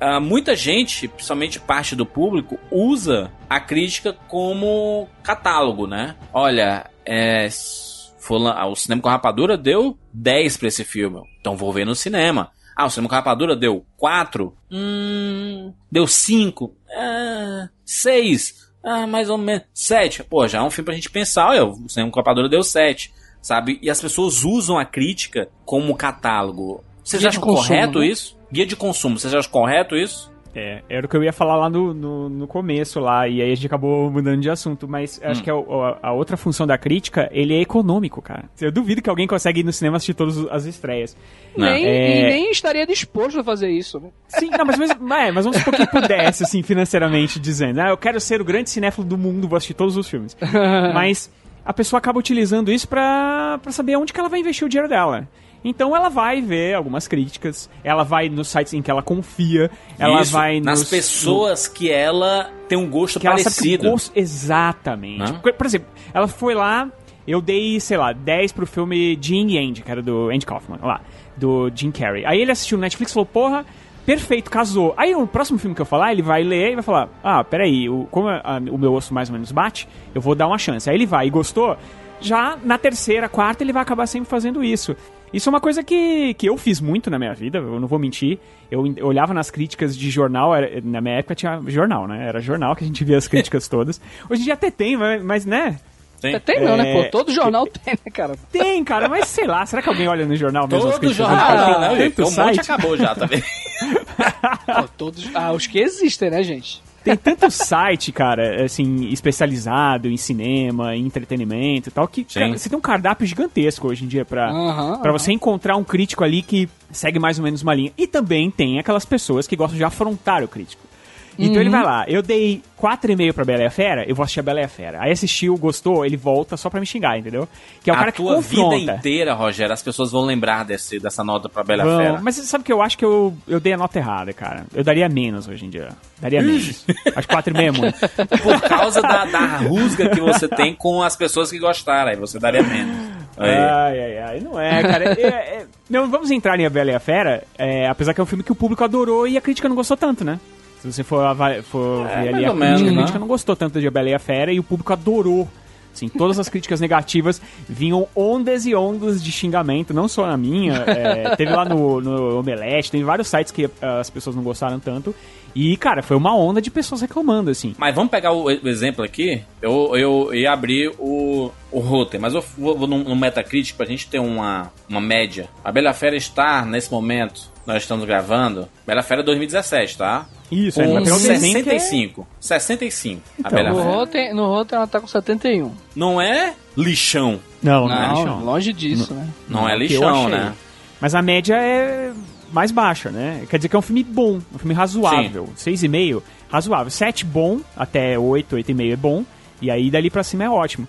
Ah, muita gente, principalmente parte do público, usa a crítica como catálogo, né? Olha, é, fula- ah, o Cinema com Rapadura deu 10 pra esse filme, então vou ver no cinema. Ah, o Cinema com Rapadura deu 4? Hum, deu 5? Ah, 6? Ah, mais ou menos. 7? Pô, já é um filme pra gente pensar. Olha, o Cinema com Rapadura deu 7, sabe? E as pessoas usam a crítica como catálogo. Vocês acham consumo, correto né? isso? Guia de consumo, vocês acham correto isso? É, era o que eu ia falar lá no, no, no começo lá, e aí a gente acabou mudando de assunto, mas eu Hum. acho que a, a- a outra função da crítica, ele é econômico, cara. Eu duvido que alguém consegue ir no cinema assistir todas as estreias. Não. Nem, É. E nem estaria disposto a fazer isso, né? Sim, não, mas, mas, é, mas vamos supor que pudesse, assim, financeiramente dizendo, ah, eu quero ser o grande cinéfilo do mundo, vou assistir todos os filmes. [LAUGHS] mas a pessoa acaba utilizando isso pra, pra saber onde que ela vai investir o dinheiro dela. Então ela vai ver algumas críticas, ela vai nos sites em que ela confia, ela Isso, vai nas nos- pessoas que ela tem um gosto que ela parecido. o gosto... Exatamente. Né? Por, por exemplo, ela foi lá, eu dei, sei lá, 10 pro filme Jim e Andy, que era do Andy Kaufman, lá, do Jim Carrey. Aí ele assistiu no Netflix e falou, porra, perfeito, casou. Aí o próximo filme que eu falar, ele vai ler e vai falar, ah, peraí, o, como a- a- o meu osso mais ou menos bate, eu vou dar uma chance. Aí ele vai e gostou, já na terceira, quarta, ele vai acabar sempre fazendo isso. Isso é uma coisa que, que eu fiz muito na minha vida, eu não vou mentir. Eu, eu olhava nas críticas de jornal, era- na minha época tinha jornal, né? Era jornal que a gente via as críticas todas. Hoje em dia até tem, mas, mas, né? Sim. Tem não, né, É. pô? Todo jornal [LAUGHS] tem, né, cara? Tem, cara, mas sei lá, será que alguém olha no jornal mesmo as Todo jornal Ah, tem, né? tanto gente? Um monte site. acabou já, tá vendo? [LAUGHS] Pô, todos, ah, os que existem, né, gente? Tem tanto site, cara, assim, especializado em cinema, em entretenimento e tal, que cara, você tem um cardápio gigantesco hoje em dia pra, pra aham. você encontrar um crítico ali que segue mais ou menos uma linha. E também tem aquelas pessoas que gostam de afrontar o crítico. Então Uhum. ele vai lá, eu dei 4,5 pra Bela e a Fera, eu vou assistir a Bela e a Fera. Aí assistiu, gostou, ele volta só pra me xingar, entendeu? Que é o a cara que tua confronta. vida inteira, Rogério, as pessoas vão lembrar desse, dessa nota pra Bela Vão, Fera. Mas você sabe que eu acho que eu, eu dei a nota errada, cara. Eu daria menos hoje em dia. Daria menos. acho que 4,5 é muito. [LAUGHS] Por causa da, da rusga que você tem com as pessoas que gostaram, aí você daria menos. Aí. Ai, ai, ai. Não é, cara. É, é- não, vamos entrar em A Bela e a Fera, é, apesar que é um filme que o público adorou e a crítica não gostou tanto, né? Se você for, for É, ver ali a menos, crítica, né? não gostou tanto de A Bela e a Fera e o público adorou. Assim, todas as críticas negativas vinham ondas e ondas de xingamento, não só na minha. é, [LAUGHS] teve lá no, no Omelete, tem vários sites que ah, as pessoas não gostaram tanto. E, cara, foi uma onda de pessoas reclamando, assim. Mas vamos pegar o, exemplo aqui. Eu, eu ia abrir o, o Rotten, mas eu vou, vou no, no Metacritic pra gente ter uma, uma média. A Bela Fera está, nesse momento, nós estamos gravando, Bela Fera 2017, tá? Isso, Com desenho que é- 65. 65. a Então, Bela No Fera. Rotten, no Rotten ela tá com 71. Não é lixão. Não, não, é Não, lixão. longe disso, né? Não é que eu lixão, né? Mas a média é mais baixa, né? Quer dizer que é um filme bom, um filme razoável. 6,5, razoável. 7 bom, até 8, 8,5 é bom. E aí dali pra cima é ótimo.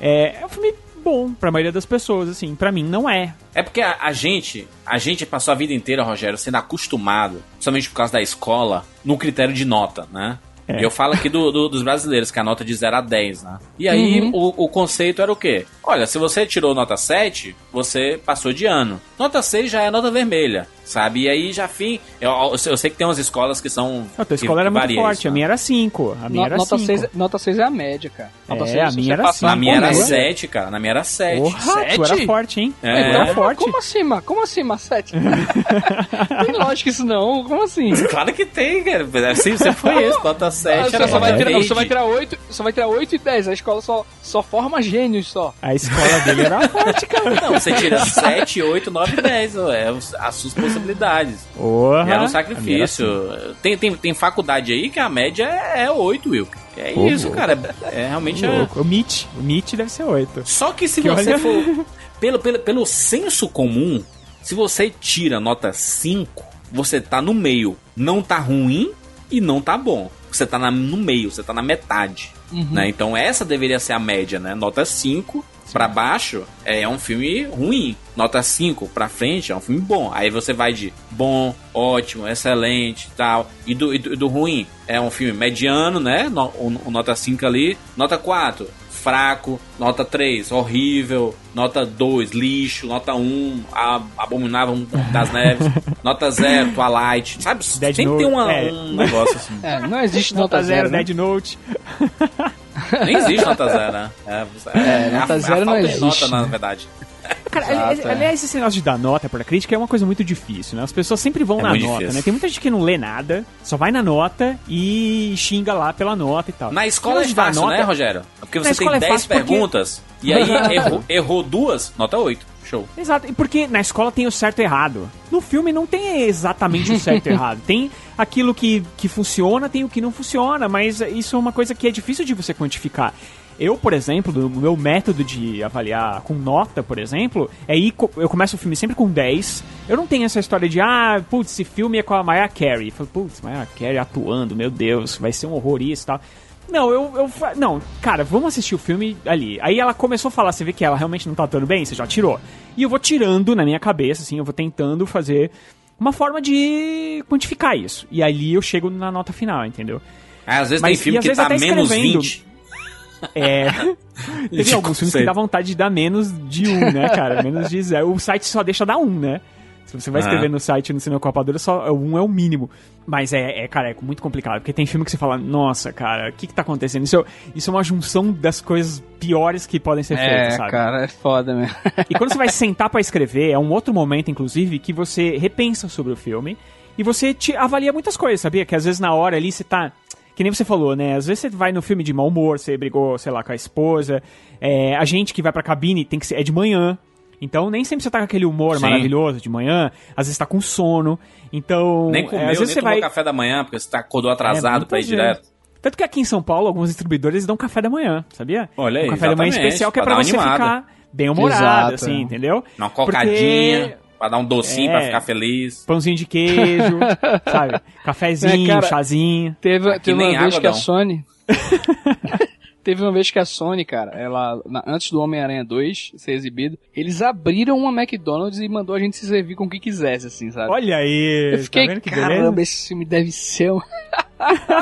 É, é um filme bom pra maioria das pessoas, assim. Pra mim não é. É porque a, a gente, a gente passou a vida inteira, Rogério, sendo acostumado, principalmente por causa da escola, no critério de nota, né? É. E eu falo aqui do, do- dos brasileiros, que é a nota de 0 a 10, né? E aí o, o conceito era o quê? Olha, se você tirou nota 7, você passou de ano. Nota 6 já é nota vermelha, sabe? E aí já fim. Eu, eu sei- que tem umas escolas que são. A tua que- escola era que muito varia forte, isso, a né? minha era 5. A minha No- era nota, 5. 6, nota 6 é a média, cara. Nota É, 6, a minha você era passar Na minha era ela- 7, cara. Na minha era 7. Porra, tu era forte, hein? É. Era Então, forte. Como assim, ma? Como assim, ma? 7? Tem [LAUGHS] lógica isso não. Como assim? [LAUGHS] Claro que tem, cara. Sempre foi isso. Nota 7 Ah, você, era só vai tirar, você vai tirar 8, você vai tirar 8 e 10. A escola só, só forma gênios só. A escola dele era forte, cara. Não, você tira 7, 8, 9, 10. ó, É as suas possibilidades. Porra. Era um A minha sacrifício. era Tem, tem, tem faculdade aí que a média é, é 8, Will. É Ô, isso, louco. cara. É realmente. cinco. É... Louco. O MIT. O MIT deve ser 8. Só que se Que você olha- for. [LAUGHS] Pelo, pelo, pelo senso comum, se você tira nota 5, você tá no meio. Não tá ruim e não tá bom. Você tá na- no meio, você tá na metade. Né? Então essa deveria ser a média, né? Nota 5 pra baixo é um filme ruim. Nota 5 pra frente é um filme bom. Aí você vai de bom, ótimo, excelente tal. E do, e do, e do ruim é um filme mediano, né? No- o- o nota 5 ali. Nota 4, fraco. Nota 3, horrível. Nota 2, lixo. Nota 1, a- abominável das neves. [LAUGHS] nota 0, Twilight. Sabe? Dead Tem que ter Note, uma- é. um negócio assim. É, não existe Nota nota 0, 0, né? Dead Note. [LAUGHS] [LAUGHS] Nem existe nota 0, né? É, É, nota a, zero a não existe, nota, na né? verdade. Cara, Exato, aliás, é. esse negócio de dar nota pra crítica é uma coisa muito difícil, né? As pessoas sempre vão É na nota, difícil. né? Tem muita gente que não lê nada, só vai na nota e xinga lá pela nota e tal. Na escola é fácil, nota- né, Rogério? Porque você tem é 10 fácil porque- perguntas e aí [LAUGHS] errou, errou duas, nota 8. Show. Exato, e porque na escola tem o certo e errado. No filme não tem exatamente o certo e [LAUGHS] errado. Tem aquilo que, que funciona, tem o que não funciona, mas isso é uma coisa que é difícil de você quantificar. Eu, por exemplo, do meu método de avaliar com nota, por exemplo, é ir, eu começo o filme sempre com 10. Eu não tenho essa história de, ah, putz, esse filme é com a Maya Carey. Eu falo, putz, Maya Carey atuando, meu Deus, vai ser um horror isso e tal. Não, eu, eu. Não, cara, vamos assistir o filme ali. Aí ela começou a falar, você vê que ela realmente não tá atuando bem, você já tirou. E eu vou tirando na minha cabeça, assim, eu vou tentando fazer uma forma de quantificar isso. E ali eu chego na nota final, entendeu? Ah, Às vezes Mas- tem filme e às que tá menos escrevendo. 20. [LAUGHS] É. [LAUGHS] Teve alguns filmes que dá vontade de dar menos de um, né, cara? Menos de zero. O site só deixa dar um, né? Se você vai escrever no site no Cinema Copadora, só um é o mínimo. Mas é, é, cara, é muito complicado. Porque tem filme que você fala, nossa, cara, o que que tá acontecendo? Isso, é- isso é uma junção das coisas piores que podem ser feitas, É, sabe? cara, é foda mesmo. E quando você vai sentar pra escrever, é um outro momento, inclusive, que você repensa sobre o filme e você te avalia muitas coisas, sabia? Que às vezes na hora ali você tá. Que nem você falou, né? Às vezes você vai no filme de mau humor, você brigou, sei lá, com a esposa. É, a gente que vai pra cabine tem que ser, é de manhã. Então nem sempre você tá com aquele humor Sim. maravilhoso de manhã, às vezes tá com sono. Então. Nem é, comeu, às nem vezes você tomou vai. café da manhã, porque você tá, acordou atrasado muita pra ir gente. direto. Tanto que aqui em São Paulo, alguns distribuidores dão café da manhã, sabia? Olha aí, um café da manhã especial que é pra pra você animada. ficar bem humorado, Exato, assim, é. entendeu? Uma cocadinha, Porque pra dar um docinho É. pra ficar feliz. pãozinho de queijo, [LAUGHS] sabe? Cafezinho, É, cara, chazinho. Teve, teve nem uma vez água que a dão. Sony. [LAUGHS] teve uma vez que a Sony, cara, ela. na- antes do Homem-Aranha 2 ser exibido, eles abriram uma McDonald's e mandou a gente se servir com o que quisesse, assim, sabe? Olha aí, Eu fiquei, tá vendo que caramba, beleza? esse filme deve ser um...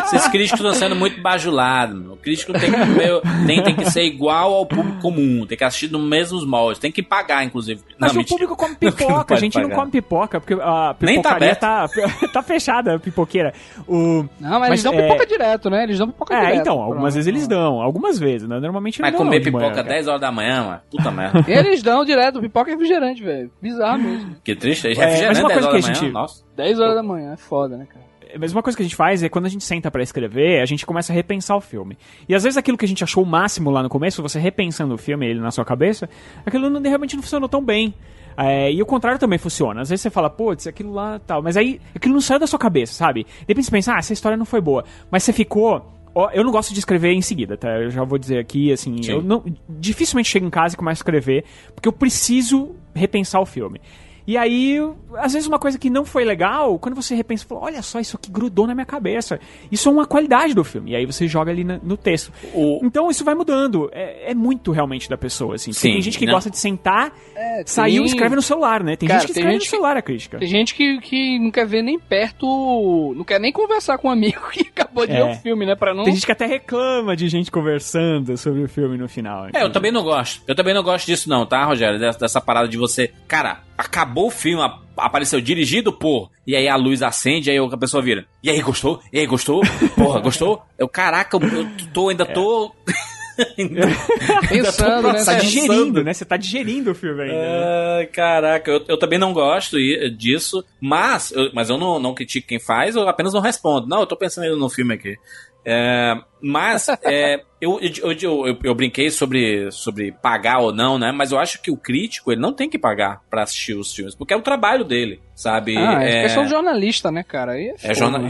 Esses críticos estão sendo muito bajulados. O crítico tem que, tem, tem que ser igual ao público comum, tem que assistir nos mesmos moldes, tem que pagar, inclusive. Mas Não, o mentira. público come [LAUGHS] Não pipoca, a gente não pagar. come pipoca, porque a Nem tá pipocaria tá, [LAUGHS] tá, fechada, a pipoqueira. O, Não, mas, eles dão é, pipoca direto, né? Eles dão pipoca É, direto. então, algumas vezes eles dão, algumas vezes, né? Normalmente não Mas comer não pipoca manhã, cara. 10 horas da manhã, mano. Puta [LAUGHS] merda. Eles dão direto, pipoca e refrigerante, velho. Bizarro mesmo. Que triste. É, Refrigerante mas uma 10 coisa horas que a da manhã, gente- Nossa. 10 horas da manhã, é foda, né, cara? Mas uma coisa que a gente faz é quando a gente senta pra escrever, a gente começa a repensar o filme. E às vezes aquilo que a gente achou o máximo lá no começo, você repensando o filme, ele na sua cabeça, aquilo não, realmente não funcionou tão bem. É, e o contrário também funciona. Às vezes você fala, putz, aquilo lá tal. Mas aí aquilo não saiu da sua cabeça, sabe? De repente você pensa, ah, essa história não foi boa. Mas você ficou. ó, eu não gosto de escrever em seguida, tá? Eu já vou dizer aqui, assim, Sim. eu não, dificilmente chego em casa e começo a escrever, porque eu preciso repensar o filme. E aí, às vezes uma coisa que não foi legal, quando você repensa, fala, olha só, isso aqui grudou na minha cabeça. Isso é uma qualidade do filme. E aí você joga ali na- no texto. O- Então isso vai mudando. É, é muito realmente da pessoa, assim. Porque Sim, tem gente que não. gosta de sentar, É, saiu e tem- escreve no celular, né? Tem Cara, gente que tem escreve gente no que- celular a crítica. Tem gente que, que não quer ver nem perto, não quer nem conversar com um amigo [LAUGHS] que acabou de É. ver o filme, né? Pra não. Tem gente que até reclama de gente conversando sobre o filme no final. É, eu também não gosto. Eu também não gosto disso, não, tá, Rogério? Dessa, dessa parada de você. Cara, acabou o filme, apareceu dirigido por. E aí a luz acende, aí a pessoa vira. E aí, gostou? E aí, gostou? Porra, [LAUGHS] gostou? Eu, caraca, eu, tô, ainda tô. [LAUGHS] ainda, [LAUGHS] Pensando, né? Você tá digerindo, né? Você tá digerindo o filme ainda. né? Ai, caraca, eu, eu também não gosto disso, mas eu, mas eu não, não critico quem faz, eu apenas não respondo. Não, eu tô pensando no filme aqui. É, mas [LAUGHS] é, eu, eu, eu, eu- brinquei sobre, sobre pagar ou não, né? Mas eu acho que o crítico ele não tem que pagar pra assistir os filmes, porque é o trabalho dele, sabe? Ah, é é, questão de jornalista, né, cara? Aí é, é foda, jornal... né,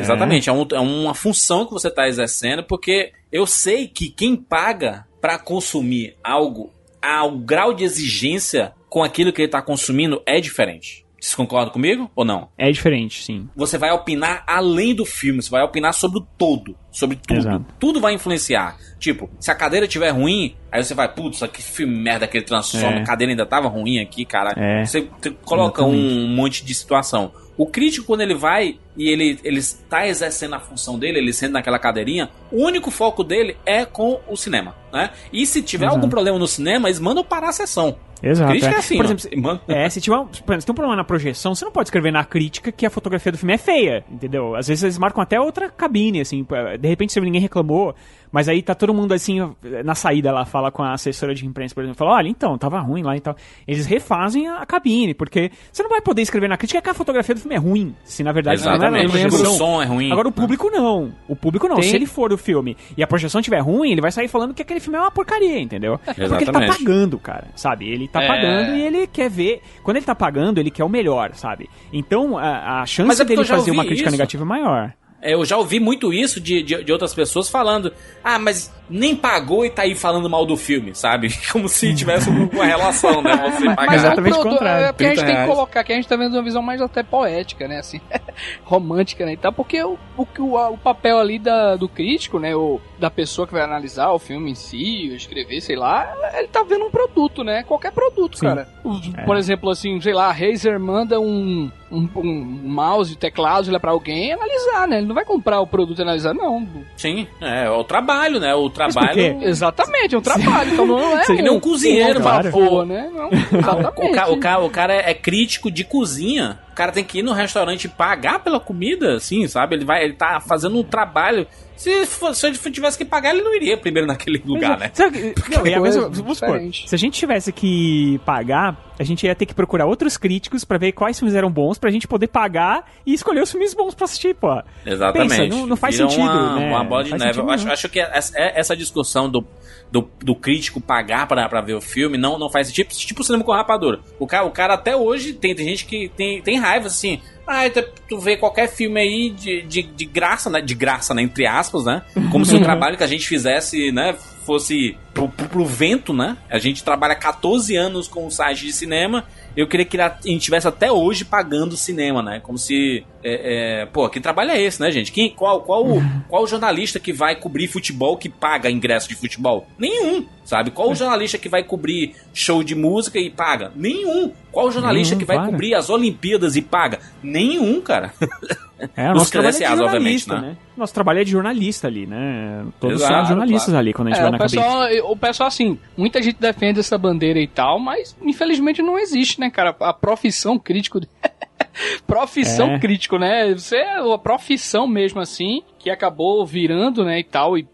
Exatamente, é. um- é uma função que você está exercendo, porque eu sei que quem paga para consumir algo, ao grau de exigência com aquilo que ele está consumindo é diferente. Vocês concordam comigo ou não? É diferente, sim. Você vai opinar além do filme, você vai opinar sobre o todo, sobre tudo. Exato. Tudo vai influenciar. Tipo, se a cadeira estiver ruim, aí você vai, putz, que filme merda que ele transforma, É. a cadeira ainda tava ruim aqui, cara. É. Você coloca Exatamente. um monte de situação. O crítico, quando ele vai e ele, ele está exercendo a função dele, ele sendo naquela cadeirinha, o único foco dele é com o cinema, né? E se tiver Exato. algum problema no cinema, eles mandam parar a sessão. Exato. Crítica é. é assim, Por ó. exemplo, Manda- É, se tiver um, se tem um problema na projeção, você não pode escrever na crítica que a fotografia do filme é feia, entendeu? Às vezes eles marcam até outra cabine, assim, de repente se ninguém reclamou, mas aí tá todo mundo assim, na saída lá, fala com a assessora de imprensa, por exemplo, fala, olha, então, tava ruim lá e tal. Eles refazem a cabine, porque você não vai poder escrever na crítica que a fotografia do filme é ruim, se na verdade não é Exatamente. O som é ruim. Agora o público não. O público não. Tem- Se ele for o filme e a projeção estiver ruim, ele vai sair falando que aquele filme é uma porcaria, entendeu? Porque ele tá Exatamente. pagando, cara, sabe? Ele tá É. pagando e ele quer ver. Quando ele tá pagando, ele quer o melhor, sabe? Então a, a chance é dele fazer uma crítica isso. negativa é maior. É, Eu já ouvi muito isso de, de, de outras pessoas falando, ah, mas nem pagou e tá aí falando mal do filme, sabe? [LAUGHS] Como se tivesse uma relação, né? [LAUGHS] Você pagar. Mas Exatamente o contrário. é porque a gente 30 tem que reais. colocar que a gente tá vendo uma visão mais até poética, né? Assim, [LAUGHS] romântica, né? E tal, porque o, o, o, o papel ali da, do crítico, né? O, da pessoa que vai analisar o filme em si, ou escrever, sei lá, ele tá vendo um produto, né? Qualquer produto, Sim. cara. O- É. Por exemplo, assim, sei lá, a Razer manda um, um, um mouse, teclado lá pra alguém analisar, né? Ele não vai comprar o produto e analisar, não. Sim, é, é o trabalho, né? O trabalho. Exatamente, é um trabalho. Então não é que nem um cozinheiro, um cara. favor, né? Não, [LAUGHS] O, exatamente. ca- o, ca- o cara é crítico de cozinha. O cara tem que ir no restaurante e pagar pela comida, assim, sabe? Ele vai, ele tá fazendo um trabalho. Se, se ele tivesse que pagar, ele não iria primeiro naquele lugar, né? Sabe, não, e a coisa mesma- vamos supor, se a gente tivesse que pagar, a gente ia ter que procurar outros críticos pra ver quais filmes eram bons pra gente poder pagar e escolher os filmes bons pra assistir, pô. Exatamente. Pensa, não- não faz Vira sentido, uma, né? Uma bola de neve. acho, acho que essa, é- essa discussão do, do, do crítico pagar pra, pra ver o filme não, não faz sentido. Tipo o cinema com rapadura. O cara, o cara até hoje tem, tem gente que tem, tem raiva, assim. Ah, tu, tu vê qualquer filme aí de, de, de graça, né? De graça, né? Entre aspas, né? Como se o trabalho que a gente fizesse, né? Fosse pro, pro, pro vento, né? A gente trabalha 14 anos com um site de cinema. Eu queria que a gente tivesse até hoje pagando cinema, né? Como se. É, é, pô, que trabalho é esse, né, gente? Quem, qual, qual, o- qual o jornalista que vai cobrir futebol que paga ingresso de futebol? Nenhum, sabe? Qual o jornalista que vai cobrir show de música e paga? Nenhum. Qual o jornalista Nenhum, que vai claro. cobrir as Olimpíadas e paga? Nenhum, cara. [LAUGHS] É, nosso trabalho é de obviamente, jornalista, né? né? Nosso trabalho é de jornalista ali, né? Todos Exato, somos jornalistas claro. ali quando a gente É, vai o na pessoal, o pessoal, assim, muita gente defende essa bandeira e tal, mas infelizmente não existe, né, cara? A profissão crítico. [LAUGHS] profissão É. crítico, né? Você é a profissão mesmo assim, que acabou virando, né, e tal. E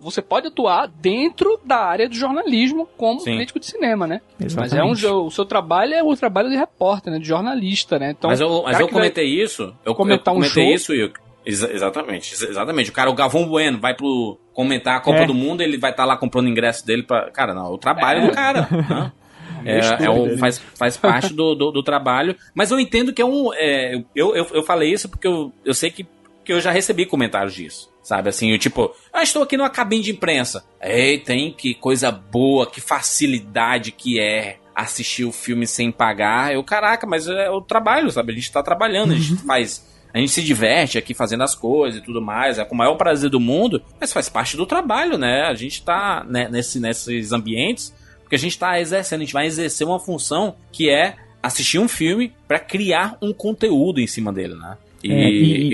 você pode atuar dentro da área do jornalismo como Sim. crítico de cinema, né? Mas Exatamente. é um o seu trabalho é o trabalho de repórter, né? De jornalista, né? Então, mas eu, mas eu comentei isso. Eu, comentar eu um comentei jogo. isso, Wilk. Exa- exatamente, exa- exatamente. O cara, o Galvão Bueno, vai pro comentar a Copa É. do Mundo, ele vai estar lá comprando ingresso dele pra. Cara, não, o trabalho do cara. [LAUGHS] né? É, é um- faz, faz parte do, do, do trabalho. Mas eu entendo que é um. é, eu, eu, eu falei isso porque eu, eu sei que, que eu já recebi comentários disso. Sabe assim, eu tipo, ah, estou aqui numa cabine de imprensa. Ei, tem que coisa boa, que facilidade que é assistir o filme sem pagar. Eu, caraca, mas é o trabalho, sabe? A gente tá trabalhando, a gente faz. A gente se diverte aqui fazendo as coisas e tudo mais, é com o maior prazer do mundo, mas faz parte do trabalho, né? A gente tá né, nesse, nesses ambientes porque a gente tá exercendo, a gente vai exercer uma função que é assistir um filme pra criar um conteúdo em cima dele, né? E, É, e-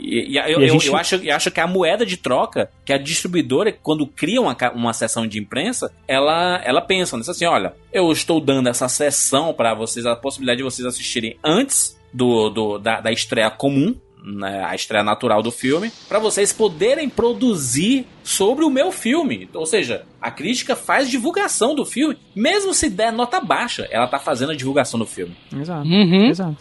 e- e- eu, gente- eu acho, eu acho que a moeda de troca, que a distribuidora, quando cria uma, uma sessão de imprensa, ela, ela pensa nisso assim: olha, eu estou dando essa sessão pra vocês, a possibilidade de vocês assistirem antes do, do- da, da estreia comum, né, a estreia natural do filme, pra vocês poderem produzir sobre o meu filme. Ou seja, a crítica faz divulgação do filme, mesmo se der nota baixa, ela tá fazendo a divulgação do filme. Exato. Uhum. Exato.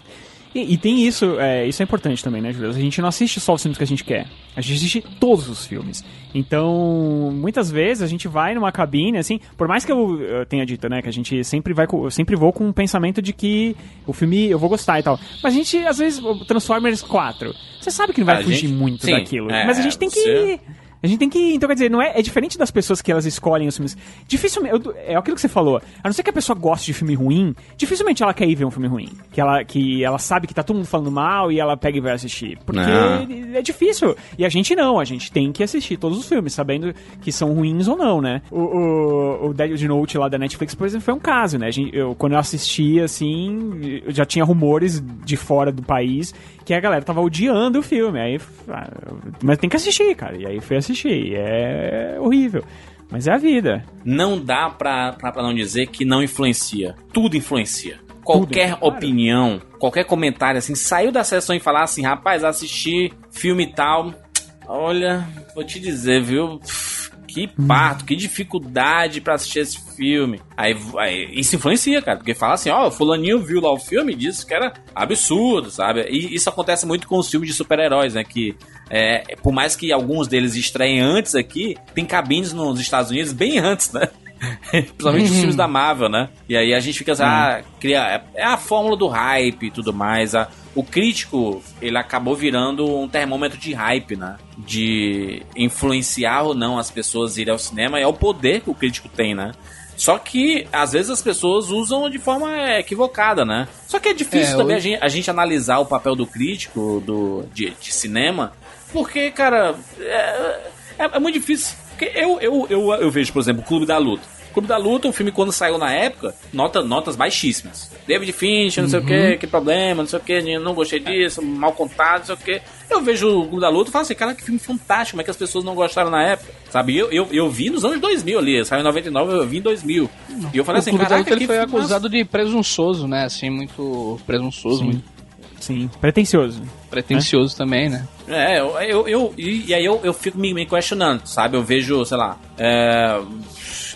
E, e tem isso, é, isso é importante também, né, Júlio? A gente não assiste só os filmes que a gente quer. A gente assiste todos os filmes. Então, muitas vezes a gente vai numa cabine, assim, por mais que eu, eu tenha dito, né, que a gente sempre vai com, eu sempre vou com um pensamento de que o filme eu vou gostar e tal. Mas a gente, às vezes, o Transformers 4, você sabe que não vai A fugir gente- muito sim, daquilo. é, mas a gente tem que. você- A gente tem que. Então, quer dizer, não é, é diferente das pessoas que elas escolhem os filmes. Dificilmente. É aquilo que você falou. A não ser que a pessoa goste de filme ruim, dificilmente ela quer ir ver um filme ruim. Que ela, que ela sabe que tá todo mundo falando mal e ela pega e vai assistir. Porque Não. é difícil. E a gente não, a gente tem que assistir todos os filmes, sabendo que são ruins ou não, né? O, o, o Dead Note lá da Netflix, por exemplo, foi um caso, né? Gente- eu, quando eu assisti, assim, eu já tinha rumores de fora do país que a galera tava odiando o filme. Aí, ah, mas tem que assistir, cara. E aí fui assistir. E é horrível. Mas é a vida. Não dá pra, pra, pra não dizer que não influencia. Tudo influencia. Qualquer claro. opinião, qualquer comentário assim, saiu da sessão e falar assim, rapaz, assisti filme e tal. Olha, vou te dizer, viu? Que parto, que dificuldade pra assistir esse filme. Aí, aí isso influencia, cara, porque fala assim, ó, fulaninho viu lá o filme e disse que era absurdo, sabe? E isso acontece muito com os filmes de super-heróis, né? Que é, por mais que alguns deles estreiem antes aqui, tem cabines nos Estados Unidos bem antes, né? [LAUGHS] Principalmente os filmes [LAUGHS] da Marvel, né? E aí a gente fica assim, ah, cria, é a fórmula do hype e tudo mais. A, o crítico, ele acabou virando um termômetro de hype, né? De influenciar ou não as pessoas irem ao cinema. É o poder que o crítico tem, né? Só que, às vezes, as pessoas usam de forma equivocada, né? Só que é difícil É, também a, hoje- gente, a gente analisar o papel do crítico do, de, de cinema, porque, cara, é, é, é muito difícil. Porque eu, eu, eu, eu vejo, por exemplo, o Clube da Luta. O Clube da Luta, um filme quando saiu na época, nota, notas baixíssimas. David Fincher, não sei o que, que problema, não sei o que, não gostei disso, mal contado, não sei o que. Eu vejo o Clube da Luta e falo assim, cara, que filme fantástico, como é que as pessoas não gostaram na época? Sabe, eu, eu, eu vi nos anos 2000 ali, saiu em 99, eu vi em 2000. E eu falei o assim, Clube da caraca, Luta ele que foi acusado de presunçoso, né? Assim, muito presunçoso, muito Sim. Pretencioso. pretencioso também, né? É, eu, eu, eu- e, e aí eu, eu fico me, me questionando, sabe? Eu vejo, sei lá, é,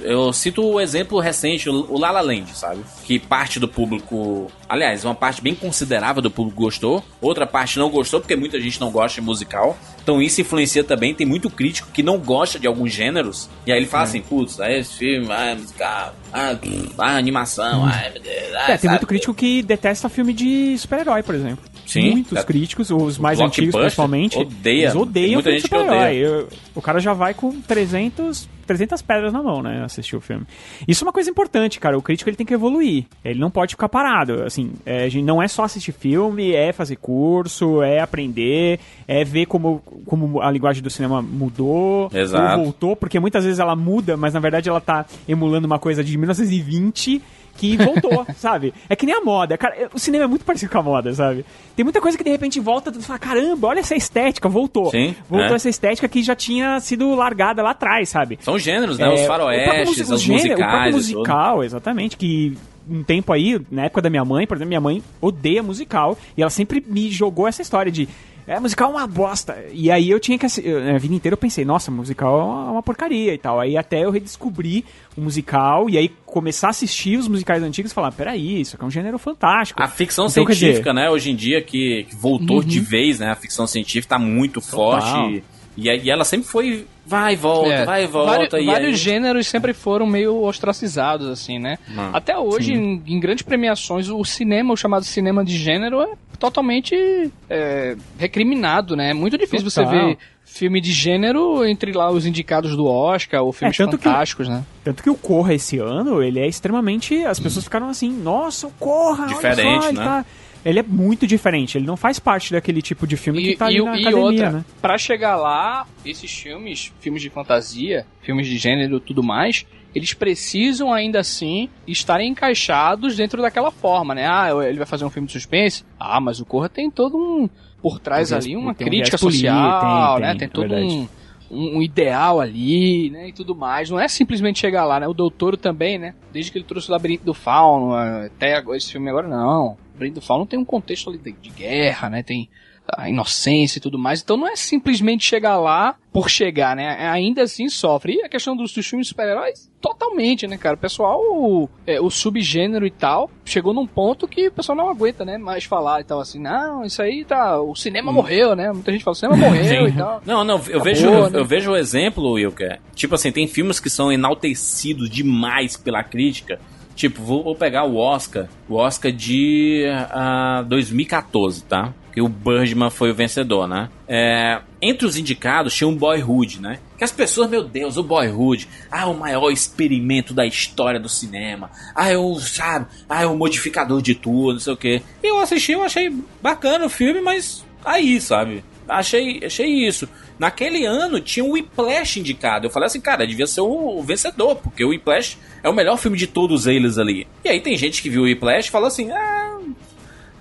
eu cito o exemplo recente, o, o La La Land, sabe? Que parte do público, aliás, uma parte bem considerável do público gostou, outra parte não gostou, porque muita gente não gosta de musical. Então isso influencia também, tem muito crítico que não gosta de alguns gêneros, e aí ele fala assim, putz, aí esse filme, ah, é musical, ah, ah, animação, ah, meu Deus, ah, É, tem muito crítico que detesta filme de super-herói, por exemplo. Sim, Muitos é. críticos, os mais antigos principalmente, odeia. eles odeiam filme de super-herói. O cara já vai com 300, 300 pedras na mão, né, assistir o filme. Isso é uma coisa importante, cara. O crítico ele tem que evoluir. Ele não pode ficar parado. Assim, é, não é só assistir filme, é fazer curso, é aprender, é ver como, como a linguagem do cinema mudou, Exato. ou voltou, porque muitas vezes ela muda, mas na verdade ela tá emulando uma coisa de 1920 que voltou, [LAUGHS] sabe? É que nem a moda. Cara, o cinema é muito parecido com a moda, sabe? Tem muita coisa que de repente volta, tu fala, caramba, olha essa estética, voltou. Sim, voltou é. essa estética que já tinha sido largada lá atrás, sabe? São gêneros, né? É, os o próprio faroestes, os gênero, O próprio musicais. e tudo. musical, exatamente, que um tempo aí, na época da minha mãe, por exemplo, minha mãe odeia musical, e ela sempre me jogou essa história de é, musical é uma bosta. E aí eu tinha que assi- eu, a vida inteira eu pensei, nossa, musical é uma, uma porcaria e tal. Aí até eu redescobri o musical e aí começar a assistir os musicais antigos e falar, peraí, isso aqui é um gênero fantástico. A ficção Então, quer dizer, científica, né, hoje em dia, que, que voltou de vez, né? A ficção científica tá muito forte. E, e ela sempre foi. Vai e volta, É, vai e volta. vários, e vários aí- gêneros sempre foram meio ostracizados, assim, né? Hum. Até hoje, em, em grandes premiações, o cinema, o chamado cinema de gênero, é totalmente é, recriminado, né? É muito difícil Total. você ver filme de gênero entre lá os indicados do Oscar ou filmes É, tanto que fantásticos, né? Tanto que o Corra esse ano, ele é extremamente. As pessoas ficaram assim, nossa, o Corra! olha Diferente, só, ele né? tá- Ele é muito diferente, ele não faz parte daquele tipo de filme que tá ali na e academia, outra, né? pra chegar lá, esses filmes, filmes de fantasia, filmes de gênero e tudo mais, eles precisam ainda assim estarem encaixados dentro daquela forma, né? Ah, ele vai fazer um filme de suspense. Ah, mas o Corra tem todo um por trás Tem um ali uma tem um crítica político, social, tem, né? tem, Tem é todo verdade. um, um um ideal ali, né? E tudo mais. Não é simplesmente chegar lá, né? O Doutor também, né? Desde que ele trouxe o Labirinto do Fauno, até agora, esse filme agora não. O Labirinto do Fauno tem um contexto ali de, de guerra, né? Tem a inocência e tudo mais. Então não é simplesmente chegar lá por chegar, né? Ainda assim sofre. E a questão dos, dos filmes super-heróis, totalmente, né, cara? O pessoal, o, é, o subgênero e tal, chegou num ponto que o pessoal não aguenta, né? Mais falar e tal, assim, não, isso aí tá. O cinema morreu, né? Muita gente fala, o cinema morreu e tal. Não, não, eu Acabou, vejo, eu, né? eu vejo o exemplo, Wilker. Tipo assim, tem filmes que são enaltecidos demais pela crítica. Tipo, vou, vou pegar o Oscar, o Oscar de ah, 2014, tá? Que o Birdman foi o vencedor, né? É, entre os indicados tinha um Boyhood, né? Que as pessoas, meu Deus, o Boyhood, ah, o maior experimento da história do cinema. Ah, é o, sabe, ah, é o modificador de tudo, não sei o quê. Eu assisti, eu achei bacana o filme, mas aí, sabe? Achei, achei isso. Naquele ano tinha o Whiplash indicado. Eu falei assim, cara, devia ser o, vencedor, porque o Whiplash é o melhor filme de todos eles ali. E aí tem gente que viu o Whiplash e falou assim, ah,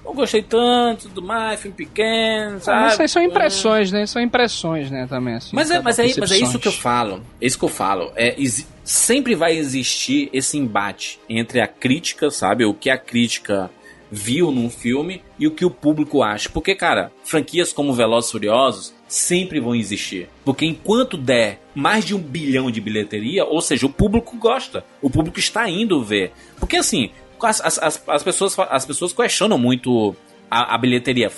não gostei tanto, tudo mais, filme pequeno, Ah, sabe? mas isso aí são impressões, né? São impressões, né, também, assim. Mas é, mas, é, mas é isso que eu falo. É isso que eu falo. É, sempre vai existir esse embate entre a crítica, sabe? O que a crítica viu num filme e o que o público acha. Porque, cara, franquias como Velozes Furiosos sempre vão existir. Porque enquanto der mais de um bilhão de bilheteria, ou seja, o público gosta. O público está indo ver. Porque, assim, as, as, as, as pessoas, as pessoas questionam muito a, a bilheteria.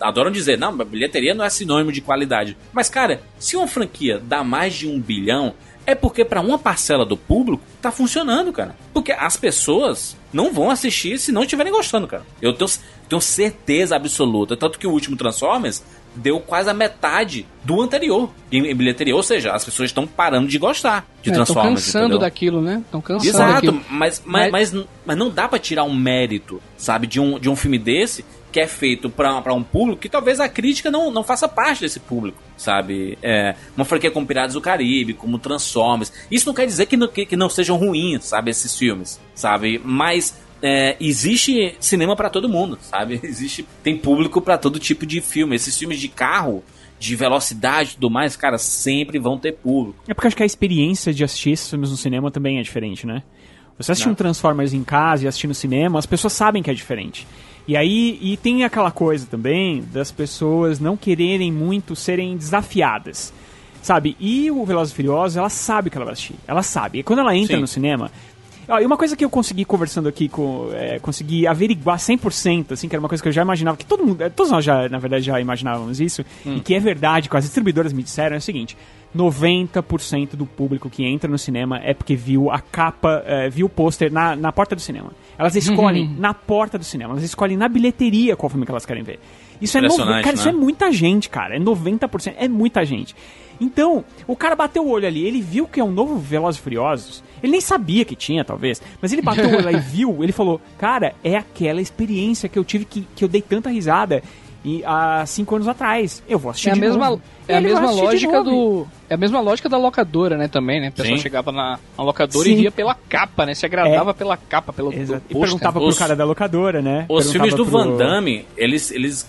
Adoram dizer, não, a bilheteria não é sinônimo de qualidade. Mas, cara, se uma franquia dá mais de um bilhão, é porque para uma parcela do público tá funcionando, cara. Porque as pessoas não vão assistir se não estiverem gostando, cara. Eu tenho, tenho certeza absoluta. Tanto que o último Transformers deu quase a metade do anterior em, bilheteria. Ou seja, as pessoas estão parando de gostar de É, Transformers. cansando entendeu? daquilo, né? Estão cansando Exato, daquilo. mas, mas, mas, mas não dá pra tirar um mérito, sabe, de um, de um filme desse que é feito pra, pra um público que talvez a crítica não, não faça parte desse público, sabe? É, uma franquia como Piratas do Caribe, como Transformers. Isso não quer dizer que não, que, que não sejam ruins, sabe, esses filmes, sabe? Mas é, existe cinema pra todo mundo, sabe? [LAUGHS] Existe, tem público pra todo tipo de filme. Esses filmes de carro, de velocidade e tudo mais, cara, sempre vão ter público. É porque acho que a experiência de assistir esses filmes no cinema também é diferente, né? Você assistir um Transformers em casa e assistir no cinema, as pessoas sabem que é diferente. E aí, e tem aquela coisa também das pessoas não quererem muito serem desafiadas. Sabe? E o Velozes e Furiosos, ela sabe que ela vai assistir. Ela sabe. E quando ela entra Sim. no cinema. Ó, E uma coisa que eu consegui conversando aqui com. É, consegui averiguar 100%, assim, que era uma coisa que eu já imaginava, que todo mundo. eh, Todos nós já, na verdade, já imaginávamos isso, e que é verdade, que as distribuidoras me disseram, é o seguinte. 90% do público que entra no cinema é porque viu a capa, eh, viu o pôster na, na porta do cinema. Elas [LAUGHS] escolhem na porta do cinema, elas escolhem na bilheteria qual filme que elas querem ver. Isso é, Impressionante, cara, isso né? é muita gente, cara. É 90%, é muita gente. Então, o cara bateu o olho ali, ele viu que é um novo Velozes e Furiosos. Ele nem sabia que tinha, talvez, mas ele bateu lá e [LAUGHS] viu, ele falou: "Cara, é aquela experiência que eu tive que, que eu dei tanta risada". e, há cinco anos atrás. Eu vou assistir É a de mesma, novo. é a mesma lógica do. É a mesma lógica da locadora, né, também, né? A pessoa Sim. chegava na, na locadora Sim. e via pela capa, né? Se agradava pela capa, pelo Exato. E pôster. perguntava Os- pro cara da locadora, né? Os filmes do Perguntava Van pro- Damme, eles, eles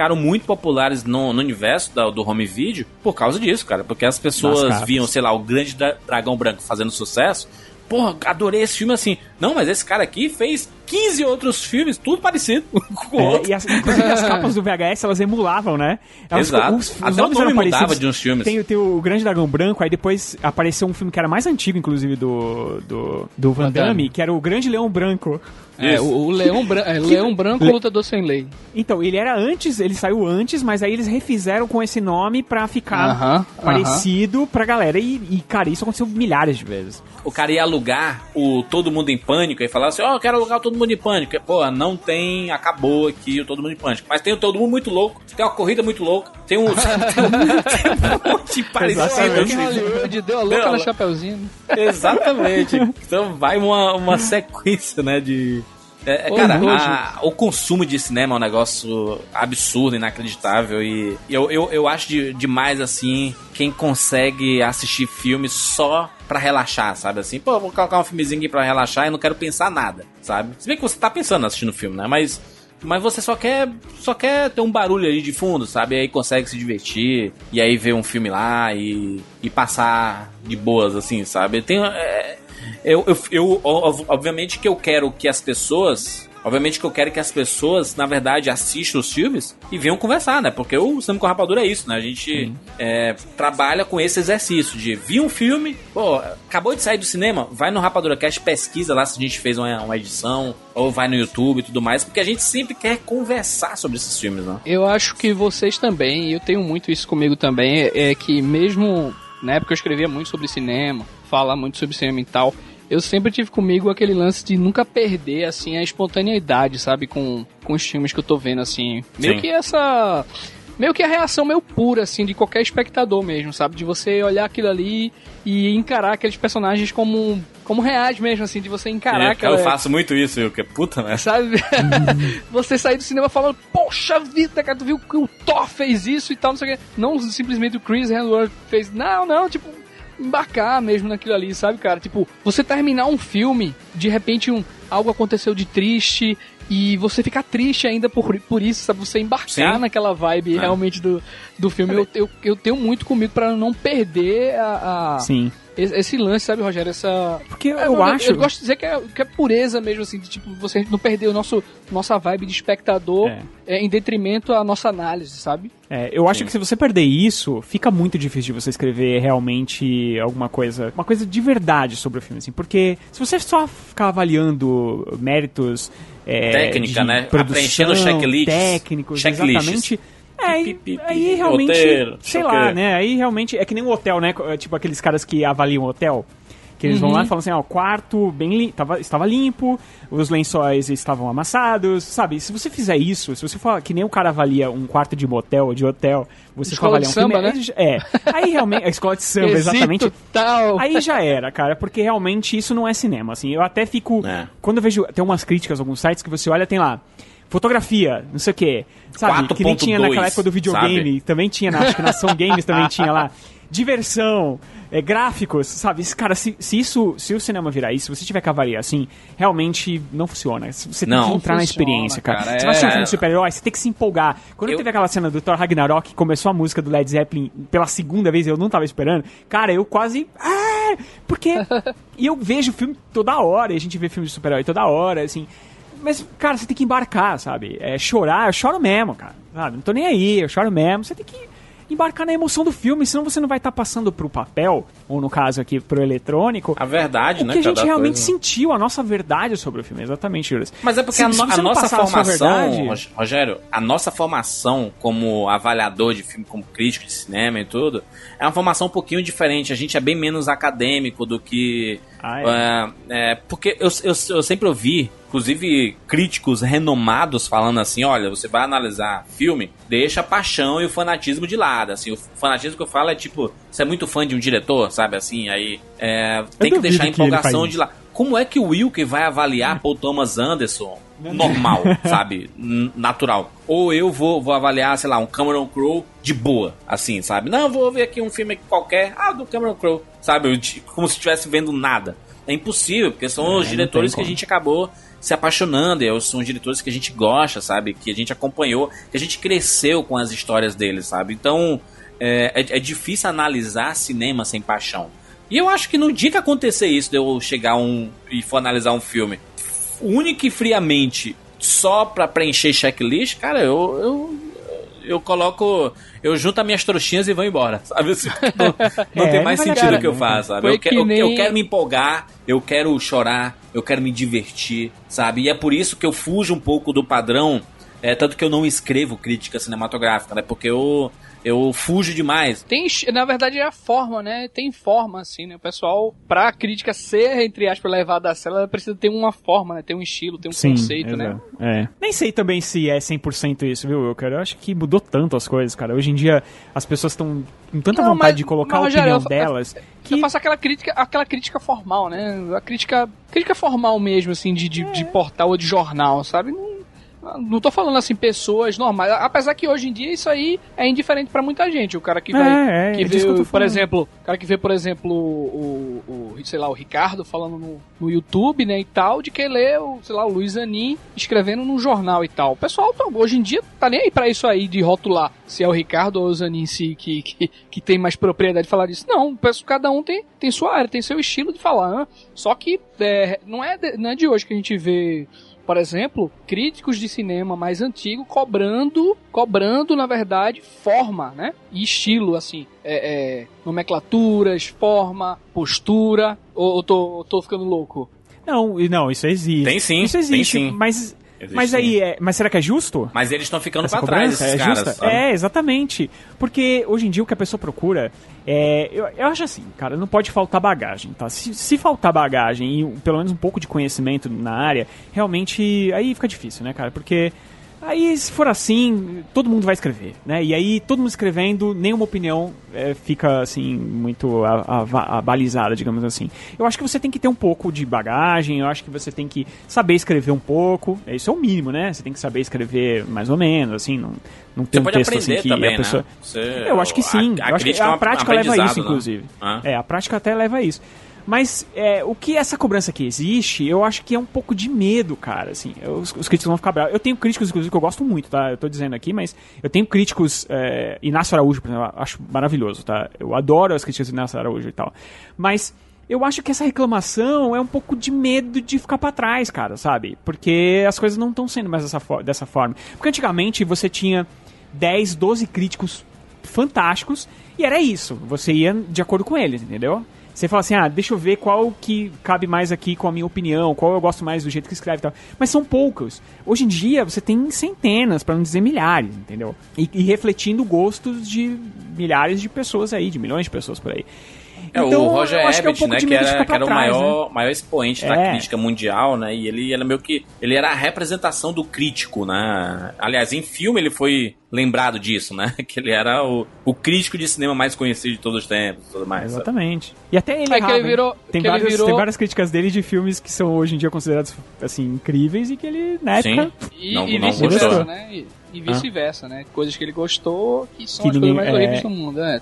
ficaram muito populares no, no universo da- do home video por causa disso, cara. Porque as pessoas viam, sei lá, o grande dra- dragão branco fazendo sucesso. Porra, adorei esse filme assim. Não, mas esse cara aqui fez 15 outros filmes, tudo parecido [LAUGHS] com o É, outro. e as, inclusive as capas do VHS elas emulavam, né? Elas- Exato. Os, os Até o nomes nome eram mudava parecidos. de uns filmes. Tem, tem o Grande Dragão Branco, aí depois apareceu um filme que era mais antigo, inclusive, do, do, do Van Damme. Que era o Grande Leão Branco. É, Isso. o, o Leão, Bran é, [LAUGHS] Leão Branco Le- Lutador Sem Lei. Então, ele era antes, ele saiu antes, mas aí eles refizeram com esse nome pra ficar Aham, parecido pra galera. E, e, cara, isso aconteceu milhares de vezes. o cara ia alugar o Todo Mundo em Pânico e falava assim, ó, eu quero alugar o Todo Mundo em Pânico. Pô, não tem, acabou aqui o Todo Mundo em Pânico. Mas tem o Todo Mundo muito louco, tem uma corrida muito louca, tem um, [LAUGHS] tem um, monte parecido. Exatamente. Assim. Hollywood deu a louca Deu na Chapeuzinho. né? Exatamente. [LAUGHS] Então vai uma, uma sequência, né, de... É, é, Ô, cara, a- o consumo de cinema é um negócio absurdo, inacreditável e eu, eu, eu acho de- demais, assim, quem consegue assistir filmes só pra relaxar, sabe? Assim, pô, vou colocar um filmezinho aqui pra relaxar e não quero pensar nada, sabe? Se bem que você tá pensando assistindo o filme, né? Mas, mas você só quer, só quer ter um barulho ali de fundo, sabe? E aí consegue se divertir e aí ver um filme lá e, e passar de boas, assim, sabe? Tem... é, eu, eu, eu, ob- obviamente que eu quero que as pessoas. Obviamente que eu quero que as pessoas, na verdade, assistam os filmes e venham conversar, né? Porque o Cinema com Rapadura é isso, né? A gente é, trabalha com esse exercício de vir um filme, pô, acabou de sair do cinema, vai no Rapadura Cast, pesquisa lá se a gente fez uma, uma edição, ou vai no YouTube e tudo mais, porque a gente sempre quer conversar sobre esses filmes, né? Eu acho que vocês também, e eu tenho muito isso comigo também, é, é que mesmo na época eu escrevia muito sobre cinema, falar muito sobre cinema e tal, eu sempre tive comigo aquele lance de nunca perder, assim, a espontaneidade, sabe, com, com os filmes que eu tô vendo, assim. Meio Sim. que essa... Meio que a reação meio pura, assim, de qualquer espectador mesmo, sabe? De você olhar aquilo ali e encarar aqueles personagens como, como reais mesmo, assim, de você encarar eu aquela... faço muito isso, eu que puta, né? Sabe? [LAUGHS] você sair do cinema falando, poxa vida, cara, tu viu que o Thor fez isso e tal, não sei o quê. Não simplesmente o Chris Hemsworth fez. Não, não, tipo, embarcar mesmo naquilo ali, sabe, cara? Tipo, você terminar um filme, de repente um, algo aconteceu de triste. E você ficar triste ainda por, por isso, sabe? Você embarcar Sim. naquela vibe É. realmente do, do filme. Eu, eu, eu tenho muito comigo pra não perder a, a- Sim. Esse, lance, sabe, Rogério? Essa, Porque eu, eu, acho. Eu gosto de dizer que é, que é pureza mesmo, assim, de tipo, você não perder o nosso, nossa vibe de espectador É. é, em detrimento à nossa análise, sabe? É, eu acho que se você perder isso, fica muito difícil de você escrever realmente alguma coisa, uma coisa de verdade sobre o filme, assim, porque se você só ficar avaliando méritos é, Técnica, de né? produção, Preenchendo checklists. técnicos, Checklists. exatamente. É, aí, Pi, pi, pi, aí realmente, roteiro, sei lá, né? Aí realmente é que nem um hotel, né? Tipo aqueles caras que avaliam hotel. Que eles vão lá e falam assim, ó, o quarto bem lim tava, estava limpo, os lençóis estavam amassados, sabe? Se você fizer isso, se você for que nem o cara avalia um quarto de motel ou de hotel, você Escola avaliar de um filme, samba, né? aí já- é. Aí realmente, a escola de samba, [LAUGHS] exatamente. Tal. Aí já era, cara, porque realmente isso não é cinema, assim. Eu até fico. É. Quando eu vejo. Tem umas críticas, alguns sites que você olha, tem lá. Fotografia, não sei o quê. Sabe? Que nem tinha 4.2, naquela época do videogame. sabe? Também tinha, na, acho que na Ação Games também [LAUGHS] tinha lá. Diversão, é, gráficos, sabe? Cara, se, se isso. Se o cinema virar isso, se você tiver que avaliar assim, realmente não funciona. Você tem Não. que entrar na Funciona, experiência, cara. cara, Você vai assistir um é. filme de super-herói, você tem que se empolgar. Quando Eu- teve aquela cena do Thor Ragnarok, que começou a música do Led Zeppelin pela segunda vez, eu não tava esperando. Cara, eu quase. Ah! Porque. [LAUGHS] e eu vejo filme toda hora, e a gente vê filme de super-herói toda hora, assim. Mas, cara, você tem que embarcar, sabe? É, chorar, eu choro mesmo, cara. Sabe? Não tô nem aí, eu choro mesmo. Você tem que embarcar na emoção do filme, senão você não vai estar passando pro papel, ou no caso aqui, pro eletrônico. A verdade, o né? que a gente realmente coisa. sentiu, a nossa verdade sobre o filme, exatamente, Juras. Mas é porque Se- a, no- se a nossa passar a formação, verdade- Rog- Rogério, a nossa formação como avaliador de filme, como crítico de cinema e tudo, é uma formação um pouquinho diferente. A gente é bem menos acadêmico do que. Ah, é, é, porque eu, eu, eu sempre ouvi, inclusive, críticos renomados falando assim: olha, você vai analisar filme, deixa a paixão e o fanatismo de lado. Assim, o fanatismo que eu falo é tipo, você é muito fã de um diretor, sabe? Assim, aí é, tem que deixar a empolgação de lado. como é que o Wilker vai avaliar Paul Thomas Anderson normal, [LAUGHS] sabe? Natural. Ou eu vou, vou avaliar, sei lá, um Cameron Crowe de boa, assim, sabe? Não, vou ver aqui um filme qualquer, ah, do Cameron Crowe, sabe? Eu Como se estivesse vendo nada. É impossível, porque são os não diretores que a gente acabou se apaixonando, e são os diretores que a gente gosta, sabe? Que a gente acompanhou, que a gente cresceu com as histórias deles, sabe? Então, é, é- é difícil analisar cinema sem paixão. E eu acho que no dia que acontecer isso, de eu chegar um e for analisar um filme, única e friamente, só pra preencher checklist, cara, eu, eu, eu coloco. Eu junto as minhas trouxinhas e vou embora, [LAUGHS] sabe? Assim, não não É, tem mais sentido o que eu né, faço, sabe? Eu, que eu- nem- eu quero me empolgar, eu quero chorar, eu quero me divertir, sabe? E é por isso que eu fujo um pouco do padrão, é, tanto que eu não escrevo crítica cinematográfica, né? Porque eu, eu fujo demais. Tem, na verdade, é a forma, né? Tem forma, assim, né? O pessoal, pra crítica ser, entre aspas, levada a sério, ela precisa ter uma forma, né? Ter um estilo, ter um conceito, né? exato. É. Nem sei também se é 100% isso, viu, Wilker? Eu acho que mudou tanto as coisas, cara. Hoje em dia as pessoas estão com tanta Não, vontade mas- de colocar mas, a opinião Rogério, eu- delas que Eu faço aquela crítica, aquela crítica formal, né? A crítica, crítica formal mesmo, assim, de, de, É. de portal ou de jornal, sabe? Não, não tô falando assim, pessoas normais. Apesar que hoje em dia isso aí é indiferente pra muita gente. O cara que vai. É, é, que é vê, que por exemplo, o cara que vê, por exemplo, o, o, o, sei lá, o Ricardo falando no, no YouTube, né, e tal, de que lê, o, sei lá, o Luiz Anin escrevendo num jornal e tal. O pessoal, tá- hoje em dia, tá nem aí pra isso aí de rotular se é o Ricardo ou o Zanin si que, que, que tem mais propriedade de falar disso. Não, penso que cada um tem, tem sua área, tem seu estilo de falar. né? Só que é, não, é de, não é de hoje que a gente vê, por exemplo, críticos de cinema mais antigo cobrando, cobrando, na verdade, forma, né? E estilo, assim. É, é, nomenclaturas, forma, postura. Ou, ou tô, ou tô ficando louco? Não, e não, isso existe. Tem sim, Isso tem existe, sim. mas Mas aí é, mas será que é justo? Mas eles estão ficando pra trás, esses é caras. justa? sabe? É, exatamente. Porque hoje em dia o que a pessoa procura é. Eu, eu acho assim, cara, não pode faltar bagagem, tá? Se, se faltar bagagem e pelo menos um pouco de conhecimento na área, realmente aí fica difícil, né, cara? Porque. Aí, se for assim, todo mundo vai escrever, né? E aí, todo mundo escrevendo, nenhuma opinião é, fica, assim, muito abalizada, digamos assim. Eu acho que você tem que ter um pouco de bagagem, eu acho que você tem que saber escrever um pouco. Isso é o mínimo, né? Você tem que saber escrever mais ou menos, assim, não, não tem um texto assim que também, a pessoa... né? Você- Eu acho que sim. A, a eu acho que é a prática leva a isso, né? inclusive. Hã? É, a prática até leva a isso. Mas é, o que essa cobrança que existe, eu acho que é um pouco de medo, cara. Assim, os, os críticos vão ficar bravos. Eu tenho críticos, inclusive, que eu gosto muito, tá? Eu tô dizendo aqui, mas eu tenho críticos. É, Inácio Araújo, por exemplo, eu acho maravilhoso, tá? Eu adoro as críticas do Inácio Araújo e tal. Mas eu acho que essa reclamação é um pouco de medo de ficar pra trás, cara, sabe? Porque as coisas não estão sendo mais dessa, fo- dessa forma. Porque antigamente você tinha 10, 12 críticos fantásticos e era isso. Você ia de acordo com eles, entendeu? Você fala assim, ah, deixa eu ver qual que cabe mais aqui com a minha opinião, qual eu gosto mais do jeito que escreve e tal. Mas são poucos. Hoje em dia você tem centenas, para não dizer milhares, entendeu? E, e refletindo gostos de milhares de pessoas aí, de milhões de pessoas por aí. É, Então, o Roger que é um Ebert, né, que era, que era o pra trás, maior, maior expoente da É. crítica mundial, né? E ele era meio que. Ele era a representação do crítico, né? Aliás, em filme ele foi lembrado disso, né? [LAUGHS] Que ele era o, o crítico de cinema mais conhecido de todos os tempos e tudo mais. sabe? Exatamente. E até ele É ele virou- tem, que ele várias, virou- tem várias críticas dele de filmes que são hoje em dia considerados assim incríveis e que ele na Sim. época E, Não- e não gostou. né? E, e vice-versa, né? Coisas que ele gostou que são Que as ninguém- coisas mais é. horríveis do mundo, né?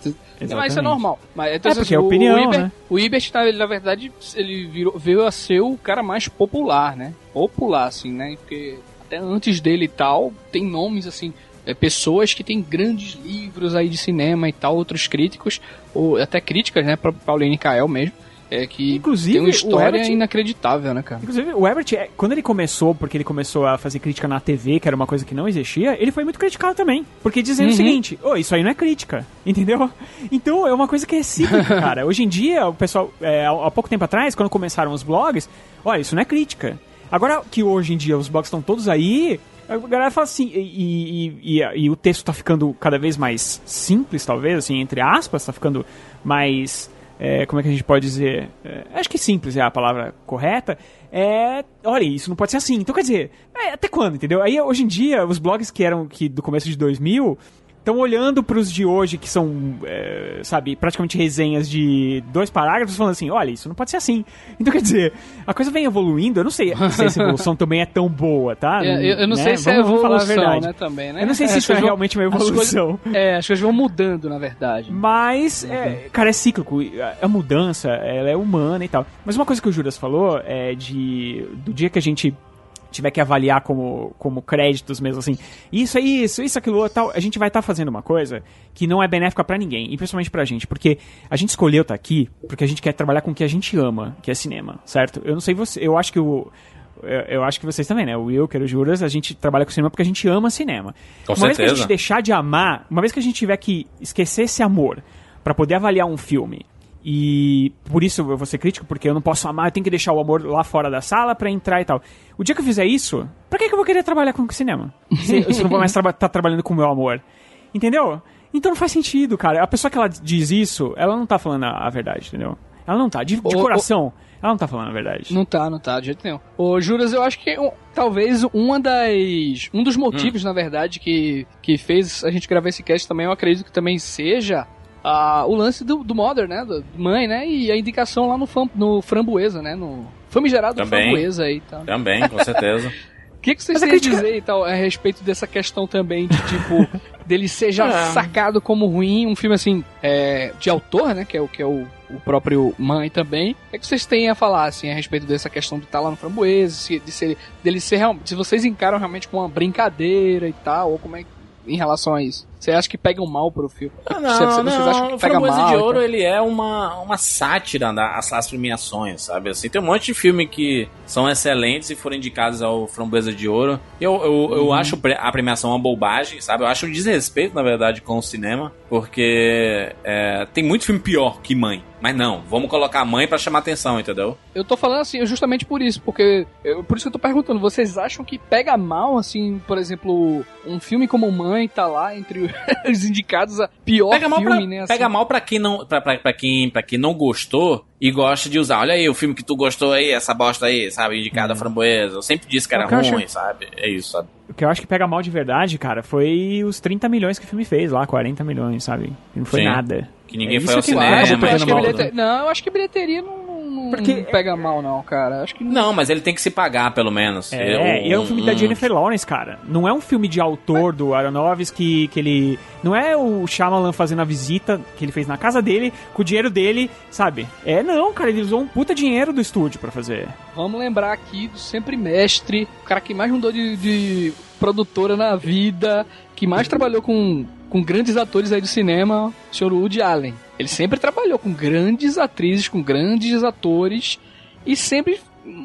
Mas isso é normal. Mas, então, É, assim, porque é o- opinião, o Ibert, né? o Ibert, na, verdade, ele virou, veio a ser o cara mais popular, né? Popular, assim, né? Porque até antes dele e tal, tem nomes, assim, é, pessoas que têm grandes livros aí de cinema e tal, outros críticos, ou até críticas, né? Pra Pauline Kael mesmo, é, que Inclusive, tem uma história Ebert- inacreditável, né, cara? Inclusive, o Ebert, é, quando ele começou, porque ele começou a fazer crítica na TV, que era uma coisa que não existia, ele foi muito criticado também. Porque dizendo Uhum. o seguinte, ô, isso aí não é crítica, [LAUGHS] entendeu? Então é uma coisa que é cíclica, [LAUGHS] cara. Hoje em dia, o pessoal, é, há há pouco tempo atrás, quando começaram os blogs, olha, isso não é crítica. Agora que hoje em dia os blogs estão todos aí, a galera fala assim, e, e- e- e o texto tá ficando cada vez mais simples, talvez, assim, entre aspas, tá ficando mais é, como é que a gente pode dizer? É, acho que simples é a palavra correta. É, olha, isso não pode ser assim. Então, quer dizer, é, até quando, entendeu? Aí, hoje em dia, os blogs que eram que do começo de 2000 estão olhando pros de hoje, que são, é, sabe, praticamente resenhas de dois parágrafos, falando assim, olha, isso não pode ser assim. Então, quer dizer, a coisa vem evoluindo, eu não sei se essa evolução [LAUGHS] também é tão boa, tá? É, eu, eu não Né? sei se é Vamos- vamos falar a evolução, verdade. né, também, né? Eu não sei se As isso é vão- realmente uma as coisas- evolução. é, as coisas vão mudando, na verdade. Mas, é, cara, é cíclico. A mudança, ela é humana e tal. Mas uma coisa que o Juras falou é de. Do dia que a gente tiver que avaliar como, como créditos mesmo, assim, isso é isso, isso, aquilo, tal, a gente vai estar fazendo uma coisa que não é benéfica pra ninguém, e principalmente pra gente, porque a gente escolheu estar aqui porque a gente quer trabalhar com o que a gente ama, que é cinema, certo? Eu não sei você, eu acho que o. Eu, eu acho que vocês também, né? O Wilker, o Juras, a gente trabalha com cinema porque a gente ama cinema. Com uma vez que a certeza. gente deixar de amar, uma vez que a gente tiver que esquecer esse amor pra poder avaliar um filme, e por isso eu vou ser crítico, porque eu não posso amar, eu tenho que deixar o amor lá fora da sala pra entrar e tal. O dia que eu fizer isso, pra que, que eu vou querer trabalhar com cinema? Se, [LAUGHS] se eu não vou mais estar trabalhando com o meu amor. Entendeu? Então não faz sentido, cara. A pessoa que ela diz isso, ela não tá falando a, a verdade, entendeu? Ela não tá. De, de ô- coração, ela não tá falando a verdade. Não tá, não tá, de jeito nenhum. Ô, Juras, eu acho que um- talvez uma das. Um dos motivos, na verdade, que, que fez a gente gravar esse cast também, eu acredito que também seja ah, o lance do, do Mother, né? Do mãe, né? E a indicação lá no, fam- no Framboesa, né? No famigerado Também. Framboesa aí tal. Também, com certeza. O [LAUGHS] que, que vocês têm a crítica- dizer e tal a respeito dessa questão também de tipo [LAUGHS] dele ser já Ah. sacado como ruim, um filme assim é, de autor, né? Que é o que é o, o próprio mãe também. O que, é que vocês têm a falar assim a respeito dessa questão de estar lá no framboesa, se, de ser dele ser realmente, se vocês encaram realmente como uma brincadeira e tal, ou como é que- em relação a isso? Você acha que pegam mal pro filme? Ah, Você- não, vocês acham não. que O pega Framboesa mal? de e Ouro, ele é uma, uma sátira das das premiações, sabe? Assim, tem um monte de filme que são excelentes e foram indicados ao Framboesa de Ouro. Eu, eu, eu acho a premiação uma bobagem, sabe? Eu acho um desrespeito, na verdade, com o cinema, porque é, tem muito filme pior que Mãe. Mas não, vamos colocar Mãe pra chamar atenção, entendeu? Eu tô falando assim, justamente por isso, porque. eu- por isso que eu tô perguntando, vocês acham que pega mal, assim, por exemplo, um filme como Mãe tá lá entre os [LAUGHS] indicados a pior Pega mal, filme, pra, né? assim? pega mal pra quem não pra, pra, pra quem, pra quem não gostou e gosta de usar. Olha aí o filme que tu gostou aí, essa bosta aí, sabe? Indicada a framboesa. Eu sempre disse que era É eu ruim, acho- sabe? É isso, sabe? O que eu acho que pega mal de verdade, cara, foi os 30 milhões que o filme fez lá, 40 milhões, sabe? Não foi Sim. nada. Que ninguém É foi ao cinema. acho, eu acho pegando que mal, bilhete- Não, eu acho que bilheteria não, não- Porque- não pega mal, não, cara. Acho que Não, mas ele tem que se pagar, pelo menos. É, e é um filme da Jennifer Lawrence, cara. Não é um filme de autor do Aronofsky, que ele... Não é o Shyamalan fazendo a visita que ele fez na casa dele, com o dinheiro dele, sabe? É, não, cara, ele usou um puta dinheiro do estúdio pra fazer. Vamos lembrar aqui do sempre mestre, o cara que mais mudou de, de produtora na vida, que mais trabalhou com, com grandes atores aí do cinema, o senhor Woody Allen. Ele sempre trabalhou com grandes atrizes, com grandes atores, e sempre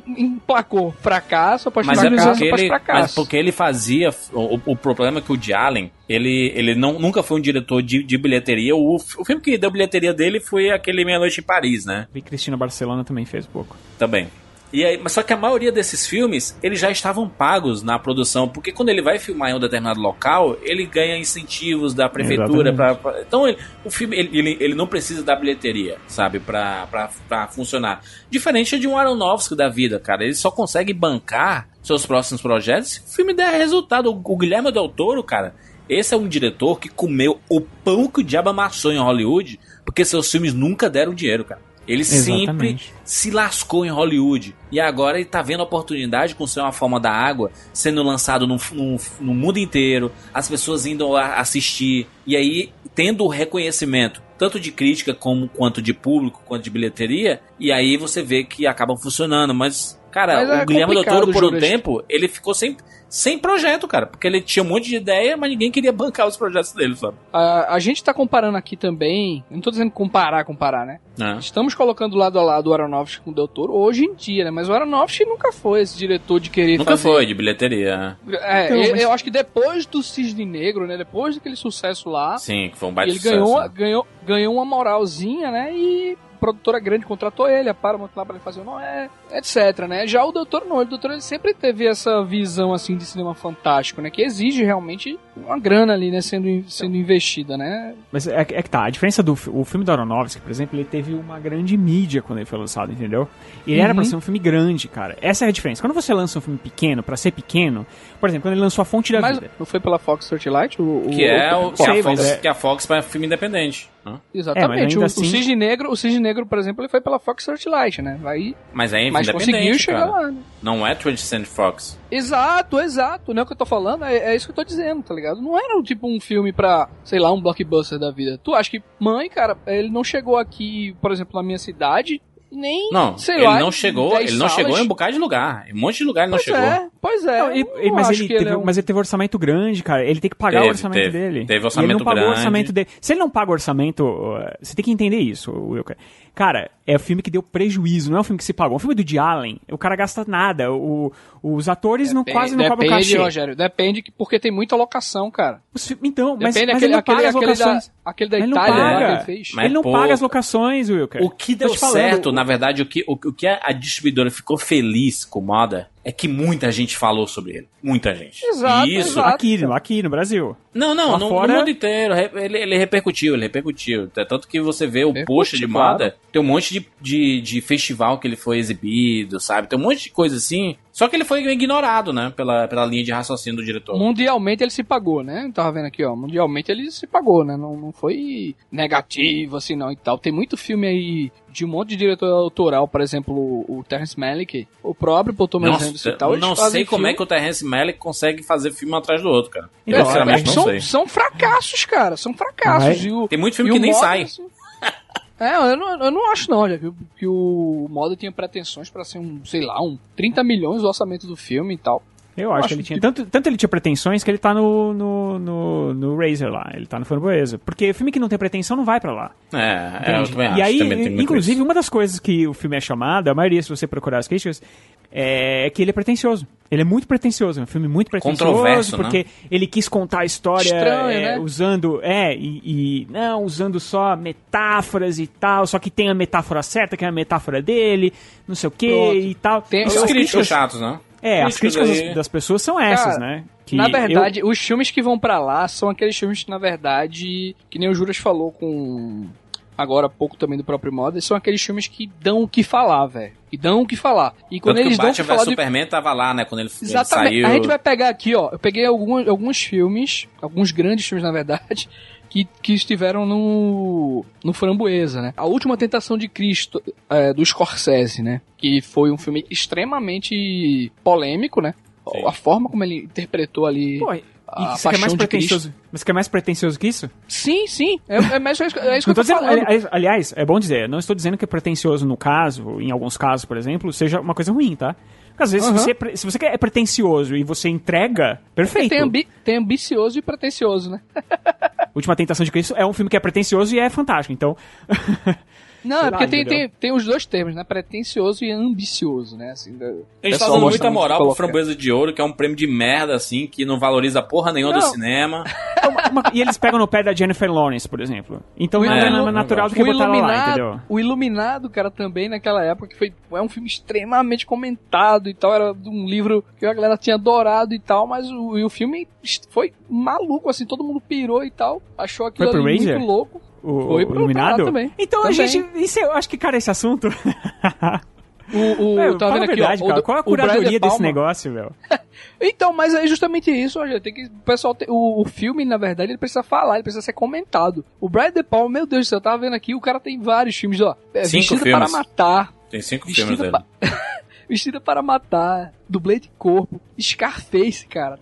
emplacou fracasso após Mas é fracasso porque após ele, fracasso. mas porque ele fazia. O, o problema é que o de Allen, ele, ele não, nunca foi um diretor de, de bilheteria. O, o filme que deu bilheteria dele foi aquele Meia Noite em Paris, né? E Cristina Barcelona também fez pouco. Também. E aí, mas só que a maioria desses filmes, eles já estavam pagos na produção, porque quando ele vai filmar em um determinado local, ele ganha incentivos da prefeitura pra, pra- então ele- o filme ele, ele, ele não precisa da bilheteria, sabe, pra, pra, pra funcionar. Diferente de um Aronofsky da vida, cara, ele só consegue bancar seus próximos projetos se o filme der resultado. O, o Guilherme Del Toro, cara, esse é um diretor que comeu o pão que o diabo amassou em Hollywood, porque seus filmes nunca deram dinheiro, cara. Ele sempre Exatamente. se lascou em Hollywood. E agora ele tá vendo a oportunidade com ser uma forma da água sendo lançado no, no, no mundo inteiro, as pessoas indo lá assistir, e aí tendo o reconhecimento, tanto de crítica como quanto de público, quanto de bilheteria, e aí você vê que acabam funcionando. Mas, cara, Mas é o Guilherme Del Toro, por um tempo, ele ficou sem, sem projeto, cara, porque ele tinha um monte de ideia, mas ninguém queria [LAUGHS] bancar os projetos dele, sabe? A, a gente tá comparando aqui também, eu não tô dizendo comparar, comparar, né? Né? Estamos colocando lado a lado o Aronofsky com o Del Toro hoje em dia, né? Mas o Aronofsky nunca foi esse diretor de querer Nunca fazer... foi de bilheteria. né? É, Então, eu, mas- eu acho que depois do Cisne Negro, né? Depois daquele sucesso lá, Sim, que foi um baita ele sucesso, ganhou, né? ganhou, ganhou uma moralzinha, né? E produtora grande contratou ele, a Paramount lá pra ele fazer o Noé, etc, né? Já o Doutor não, o Doutor ele sempre teve essa visão, assim, de cinema fantástico, né? Que exige realmente uma grana ali, né, sendo, sendo investida, né? Mas é, é que tá, a diferença do o filme do Aronofsky, por exemplo, ele teve uma grande mídia quando ele foi lançado, entendeu? Ele era pra ser um filme grande, cara. Essa é a diferença. Quando você lança um filme pequeno, pra ser pequeno, por exemplo, quando ele lançou A Fonte da Mas Vida. não foi pela Fox Searchlight? O, o- Que é o, que Sei, a Fox, é- que a Fox faz filme independente. hã? Exatamente. ainda o, assim- o Cisne Negro, o Cisne Negro, por exemplo, ele foi pela Fox Searchlight, né? Vai, Mas é mas conseguiu independente, chegar cara. lá, né? Não é 20th Century Fox. Exato, exato. Não é o que eu tô falando, é, é isso que eu tô dizendo, tá ligado? Não era tipo um filme pra, sei lá, um blockbuster da vida. Tu acha que, mãe, cara, ele não chegou aqui, por exemplo, na minha cidade, nem, Não, sei ele lá, não chegou, 10 ele não salas. chegou em um bocado de lugar. Em um monte de lugar ele não Pois chegou. é, pois é. Não, não mas, ele que teve, é um- mas ele teve orçamento grande, cara. Ele tem que pagar Teve, o orçamento teve. dele. Teve E orçamento ele não pagou o grande. orçamento dele. Se ele não paga o orçamento, uh, você tem que entender isso, Wilker. Cara, é um filme que deu prejuízo, não é um filme que se pagou. É um filme do Woody Allen. O cara gasta nada. O, os atores não, Depende- quase não cobram Depende, cachê. Rogério, depende que, porque tem muita locação, cara. Os Então, mas, Depende mas aquele, ele não aquele, paga as aquele, da, locações. aquele da Ele não Itália lá que paga. ele fez. Mas ele não pouco. paga as locações, Wilker. O que deu falando, certo, o- na verdade, o que, o, o que a, distribuidora ficou feliz com o Moda é que muita gente falou sobre ele. Muita gente. Exato, E isso. exato. Aqui, no- aqui no Brasil. Não, não, no, fora- no mundo inteiro. re- Ele, ele repercutiu, ele repercutiu. É Tanto que você vê o post de claro. moda, tem um monte de, de, de festival que ele foi exibido, sabe? Tem um monte de coisa assim. Só que ele foi ignorado, né? Pela, pela linha de raciocínio do diretor. Mundialmente ele se pagou, né? Tava vendo aqui, ó. Mundialmente ele se pagou, né? Não, não foi negativo, assim, não e tal. Tem muito filme aí de um monte de diretor autoral, por exemplo, o, o Terrence Malick, o próprio Paul Thomas Anderson Nossa, e tal. eu não sei como filme- é que o Terrence Malick consegue fazer filme um atrás do outro, cara. Então, eu sinceramente é, não são, sei. são fracassos, cara. São fracassos. E o, Tem muito filme e que o nem Moda, sai. assim- É, eu não, eu não acho não, já que, o- que o Moda tinha pretensões pra ser um, sei lá, um 30 milhões do orçamento do filme e tal. Eu acho, acho que ele que, tinha. tipo- Tanto, tanto ele tinha pretensões que ele tá no, no, no, no Razer lá. Ele tá no Framboesa. Porque filme que não tem pretensão não vai pra lá. É, é, eu também acho. e aí, também inclusive, uma das coisas que o filme é chamado, a maioria, se você procurar as críticas, é que ele é pretencioso. Ele é muito pretencioso, é um filme muito pretencioso, Controverso, né? porque ele quis contar a história Estranho, é, né? usando, é, e, e- não, usando só metáforas e tal, só que tem a metáfora certa, que é a metáfora dele, não sei o que Pronto. e tal. Tem- Os As críticos chatos, né? é, as críticas das, das pessoas são essas, Cara, né? Que na eu- verdade, os filmes que vão pra lá são aqueles filmes que, na verdade, que nem o Juras falou com. Agora há pouco também do próprio modo, são aqueles filmes que dão o que falar, velho. Que dão o que falar. E quando Tanto que eles o dão o que Batman falar. de- Superman tava lá, né? Quando ele, ele Exatamente. saiu. A gente vai pegar aqui, ó. Eu peguei alguns, alguns filmes, alguns grandes filmes, na verdade, [LAUGHS] que, que estiveram no, no Framboesa, né? A Última Tentação de Cristo, é, do Scorsese, né? Que foi um filme extremamente polêmico, né? Sim. A forma como ele interpretou ali. Pô, a você quer mais paixão de Cristo. pretencioso? Você quer mais pretencioso que isso? Sim, sim. É, é, mais- é isso que eu tô dizendo, falando. ali- aliás, é bom dizer, não estou dizendo que é pretencioso no caso, em alguns casos, por exemplo, seja uma coisa ruim, tá? Porque às vezes, Aham. se, você, é se você é pretencioso e você entrega, perfeito. Tem, ambi tem ambicioso e pretencioso, né? [LAUGHS] Última Tentação de Cristo é um filme que é pretencioso e é fantástico, então... [LAUGHS] Não, Sei é lá, porque tem, entendeu? tem, tem os dois termos, né? Pretencioso e ambicioso, né? Assim, da- Eles gosta muita moral pro. Framboesa de Ouro, que é um prêmio de merda, assim, que não valoriza porra nenhuma do Não. cinema. Uma- uma- e eles pegam no pé da Jennifer Lawrence, por exemplo. Então Iluminado- mais natural do que o botar ela lá, Iluminado, entendeu? o Iluminado, cara, também naquela época, que foi é um filme extremamente comentado e tal, era de um livro que a galera tinha adorado e tal, mas o, e o filme foi maluco, assim, todo mundo pirou e tal, achou aquilo muito louco. O, Foi o pro- Iluminado? também. Então Também. a gente... Isso, eu acho que, cara, esse assunto... O, o, É, tá vendo a aqui, verdade, ó, cara. o, Qual é a curadoria De desse negócio, meu? [LAUGHS] Então, mas é justamente isso, olha, tem que o pessoal tem- o, o filme, na verdade, ele precisa falar, ele precisa ser comentado. O Brian De Palma, meu Deus do céu, eu tava vendo aqui, o cara tem vários filmes, ó, é, Cinco Vestida filmes. para matar, Tem cinco filmes Vestida, dele. [LAUGHS] pa... Vestida para matar, dublê de corpo, Scarface, cara.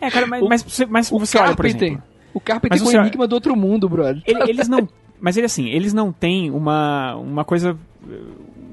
É, cara, mas, [LAUGHS] O- mas, você- mas você olha, por exemplo... o Carpenter Mas com o você- Enigma do Outro Mundo, brother. Ele- eles não. Mas ele assim, eles não têm uma, uma coisa.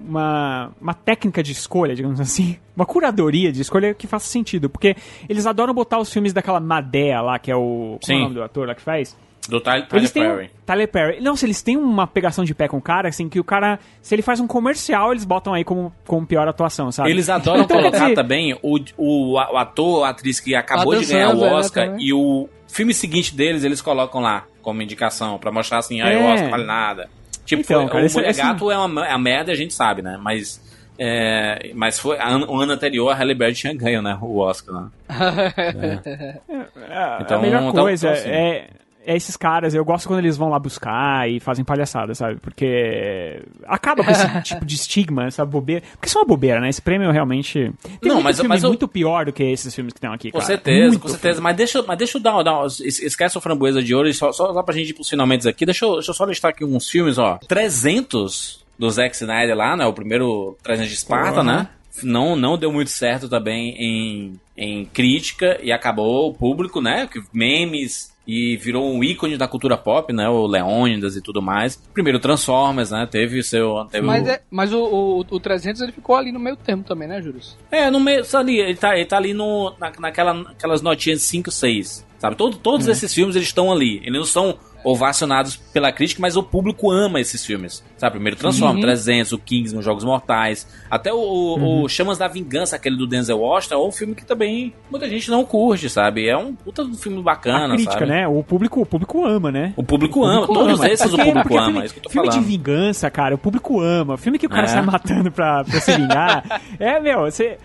Uma, uma técnica de escolha, digamos assim. [LAUGHS] Uma curadoria de escolha que faça sentido. Porque eles adoram botar os filmes daquela Madea lá, que é o. Como é Sim. o nome do ator lá que faz? Do Tyler, Tyler. Perry. Um, Tyler Perry. Não, se eles têm uma pegação de pé com o cara, assim, que o cara. Se ele faz um comercial, eles botam aí como, como pior atuação, sabe? Eles adoram Então, colocar dizer- também o, o, o ator, a atriz que acabou de ganhar o né, Oscar e o filme seguinte deles eles colocam lá como indicação pra mostrar assim, ah, É. o Oscar vale nada. Tipo, Então, foi- cara, o Mulher esse- Gato é uma é a merda, a gente sabe, né? Mas É, mas foi an- o ano anterior a Halle Berry tinha ganho, né? O Oscar, né? [LAUGHS] É, Então, a melhor então- coisa então, assim. é, é esses caras, eu gosto quando eles vão lá buscar e fazem palhaçada, sabe? Porque acaba com esse [LAUGHS] tipo de estigma, essa bobeira. Porque isso é uma bobeira, né? Esse prêmio realmente. Tem Não, mas- filme mas eu- muito pior do que esses filmes que estão aqui, Com cara. certeza, Muito com certeza. Mas deixa, mas deixa eu dar, dar es- esquece o framboesa de ouro, e só, só, só pra gente ir pros finalmente aqui. Deixa eu, deixa eu só listar aqui uns filmes, ó. 300 do Zack Snyder lá, né? O primeiro 300 de Esparta, né? Não, não deu muito certo também em, em crítica e acabou o público, né? Que Memes e virou um ícone da cultura pop, né? O Leônidas e tudo mais. Primeiro Transformers, né? Teve seu. Teve Mas, o... é, mas o, o, o 300 ele ficou ali no meio termo também, né, Júlio? É, no meio, ali, ele tá, ele tá ali no, na, naquela, naquelas notinhas 5, 6, sabe? Todo, todos esses filmes, eles estão ali. Eles não são ovacionados pela crítica, mas o público ama esses filmes, sabe? Primeiro Transform, 300, o Kings, nos Jogos Mortais, até o, o- o Chamas da Vingança, aquele do Denzel Washington, é um filme que também muita gente não curte, sabe? É um puta filme bacana, A crítica, sabe? né? O público, o público ama, né? O público ama, público todos ama. esses o Porque- público ama, filme, é isso que eu tô filme falando. de vingança, cara, o público ama. Filme que o cara É. sai matando pra, pra se vingar. [LAUGHS] é, meu, você.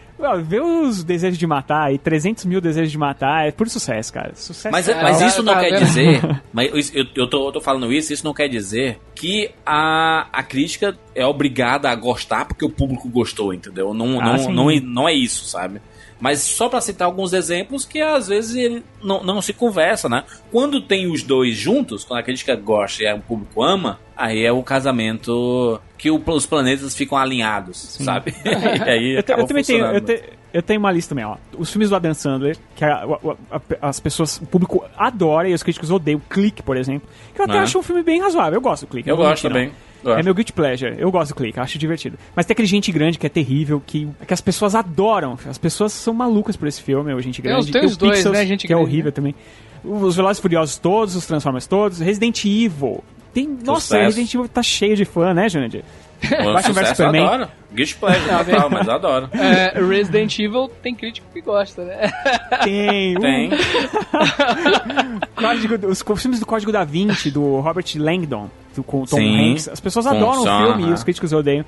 Vê os desejos de matar e 300 mil desejos de matar é puro sucesso, cara. Sucesso Mas, total. mas tá- isso não tá quer vendo? dizer. [LAUGHS] Mas eu, eu, tô, eu tô falando isso, isso não quer dizer que a, a crítica é obrigada a gostar porque o público gostou, entendeu? Não, Ah, não, não, é- não é isso, sabe? Mas só pra citar alguns exemplos que às vezes ele não, não se conversa, né? Quando tem os dois juntos, quando a crítica gosta e o público ama, aí é o casamento que o- os planetas ficam alinhados, sabe? [LAUGHS] [LAUGHS] e aí Eu, te- eu também tenho, eu, te- eu tenho uma lista também, ó. Os filmes do Adam Sandler, que a- a- a- as pessoas, o público adora e os críticos odeiam. Clique, por exemplo. Que eu até É. acho um filme bem razoável. Eu gosto do Clique. Eu não gosto não. também. Gosto. É meu guilty pleasure. Eu gosto do Clique, acho divertido. Mas tem aquele Gente Grande que é terrível, que, que as pessoas adoram. As pessoas são malucas por esse filme, o Gente Tem Grande. os- tem os o dois, Pixels, né, Gente que é Grande, horrível também. Os Velozes e Furiosos todos, os Transformers todos, Resident Evil. Tem, nossa. Resident Evil tá cheio de fã, né, Jurandir? O Batman vs Superman. adoro. Guilty pleasure total, mas eu adoro. É, Resident Evil tem crítico que gosta, né? Tem. um Tem. [LAUGHS] Código, os, os filmes do Código da Vinci, do Robert Langdon, do, com o Tom Sim. Hanks, as pessoas adoram o filme e aham. os críticos odeiam.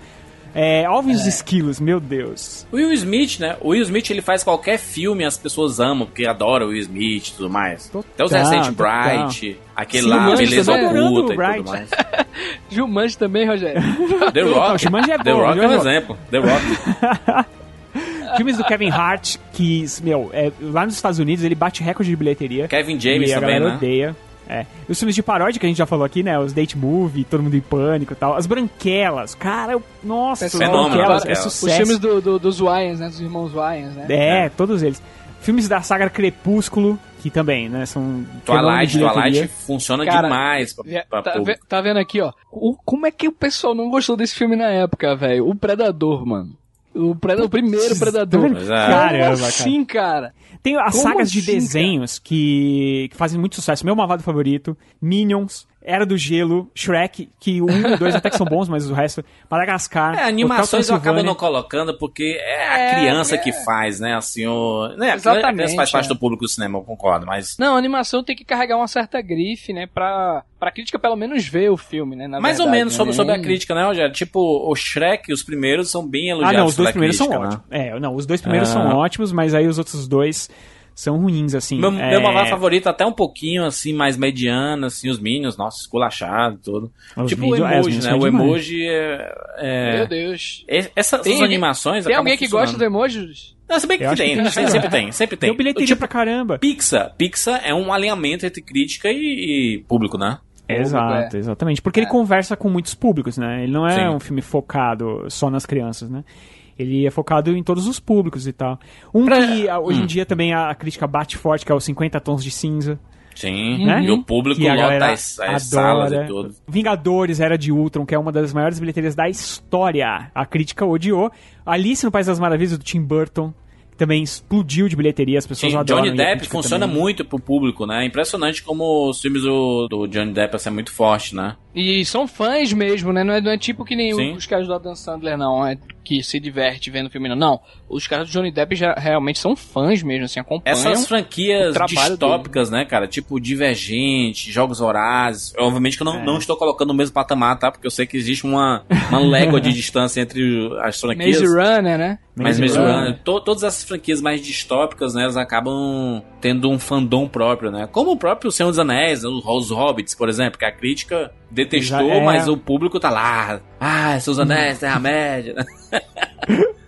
É, Alvin e os Esquilos, meu Deus. O Will Smith, né? O Will Smith ele faz qualquer filme as pessoas amam, porque adoram o Will Smith e tudo mais. Até os Total, recentes total. Bright, aquele Sim, lá, Jumanji Beleza. Oculta e tudo mais. [LAUGHS] Jumanji também, Rogério. [LAUGHS] The Não, Rock. Jumanji é The bom, Rock é um é exemplo. The Rock. [LAUGHS] Filmes do Kevin Hart, que, meu, é, lá nos Estados Unidos ele bate recorde de bilheteria. Kevin James e a também, né? odeia. É. Os filmes de paródia que a gente já falou aqui, né? Os Date Movie, Todo Mundo em Pânico e tal. As Branquelas, cara, eu- nossa, as Fenômeno, Branquelas é Branquelas. Os sucesso. filmes do, do- dos Wyans, né? Dos irmãos Wyans, né? É, todos eles. Filmes da saga Crepúsculo, que também, né, são... Twilight. Twilight funciona Cara, demais pra, Vê- pra tá, tá vendo aqui, ó? O- como é que o pessoal não gostou desse filme na época, velho? O Predador, mano. O, o primeiro Predador. Como cara. assim, cara? Tem as Como sagas de assim, desenhos que, que fazem muito sucesso. Meu malvado favorito, Minions, Era do Gelo, Shrek, que o 1 e 2 até que são bons, mas o resto, Madagascar. É, animações eu acabo não colocando porque é a É, criança é. que faz, né? Assim, o. Né, a Exatamente, criança faz parte é. do público do cinema, eu concordo, mas. Não, a animação tem que carregar uma certa grife, né? Pra, pra crítica pelo menos ver o filme, né? na Mais ou verdade, menos sobre, né? sobre a crítica, né, Rogério? Tipo, o Shrek, os primeiros são bem Ah, elogiados não, os dois primeiros crítica, são né? ótimos. É, não, os dois primeiros Ah. são ótimos, mas aí os outros dois são ruins, assim. Meu, é... meu malvado favorito até um pouquinho, assim, mais mediano, assim, os Minions, nossa, esculachado e tudo. Os tipo Minions- o é, os emoji, Minions né? O demais. emoji é... é- Meu Deus. Essas, Tem essas animações Tem alguém que gosta do emojis? Não, se bem que acho tem, que tem né? que sempre, sempre tem, sempre tem. Deu bilheteria Tipo, pra caramba. Pixar. Pixar é um alinhamento entre crítica e, e público, né? Exato, é. exatamente. Porque ele conversa com muitos públicos, né? Ele não é Sim. um filme focado só nas crianças, né? Ele é focado em todos os públicos e tal. Um que ah, hoje Hum. em dia também a crítica bate forte, que é os 50 Tons de Cinza. Sim. Né? E o público que lota as, as salas e tudo. Vingadores Era de Ultron, que é uma das maiores bilheterias da história. A crítica odiou. Alice no País das Maravilhas, do Tim Burton, que também explodiu de bilheteria. As pessoas Sim, adoram. Johnny Depp funciona também. muito pro público, né? É impressionante como os filmes do, do Johnny Depp assim, é muito forte, né? E são fãs mesmo, né? Não é, não é tipo que nem Sim. os caras do Adam Sandler, não. É que se diverte vendo o filme, não. Não. Os caras do Johnny Depp já realmente são fãs mesmo, assim, acompanham. Essas franquias o distópicas, né, cara? Tipo Divergente, Jogos Horazes. Obviamente que eu não, É. não estou colocando no mesmo patamar, tá? Porque eu sei que existe uma, uma légua de distância entre as franquias. Maze Runner, né? Mas Maze Maze Runner. Runner, to- todas essas franquias mais distópicas, né, elas acabam tendo um fandom próprio, né? Como o próprio Senhor dos Anéis, né, os os Hobbits, por exemplo, que a crítica detestou, Já é. mas o público tá lá. Ah, Seus Anéis, Terra-média. [LAUGHS]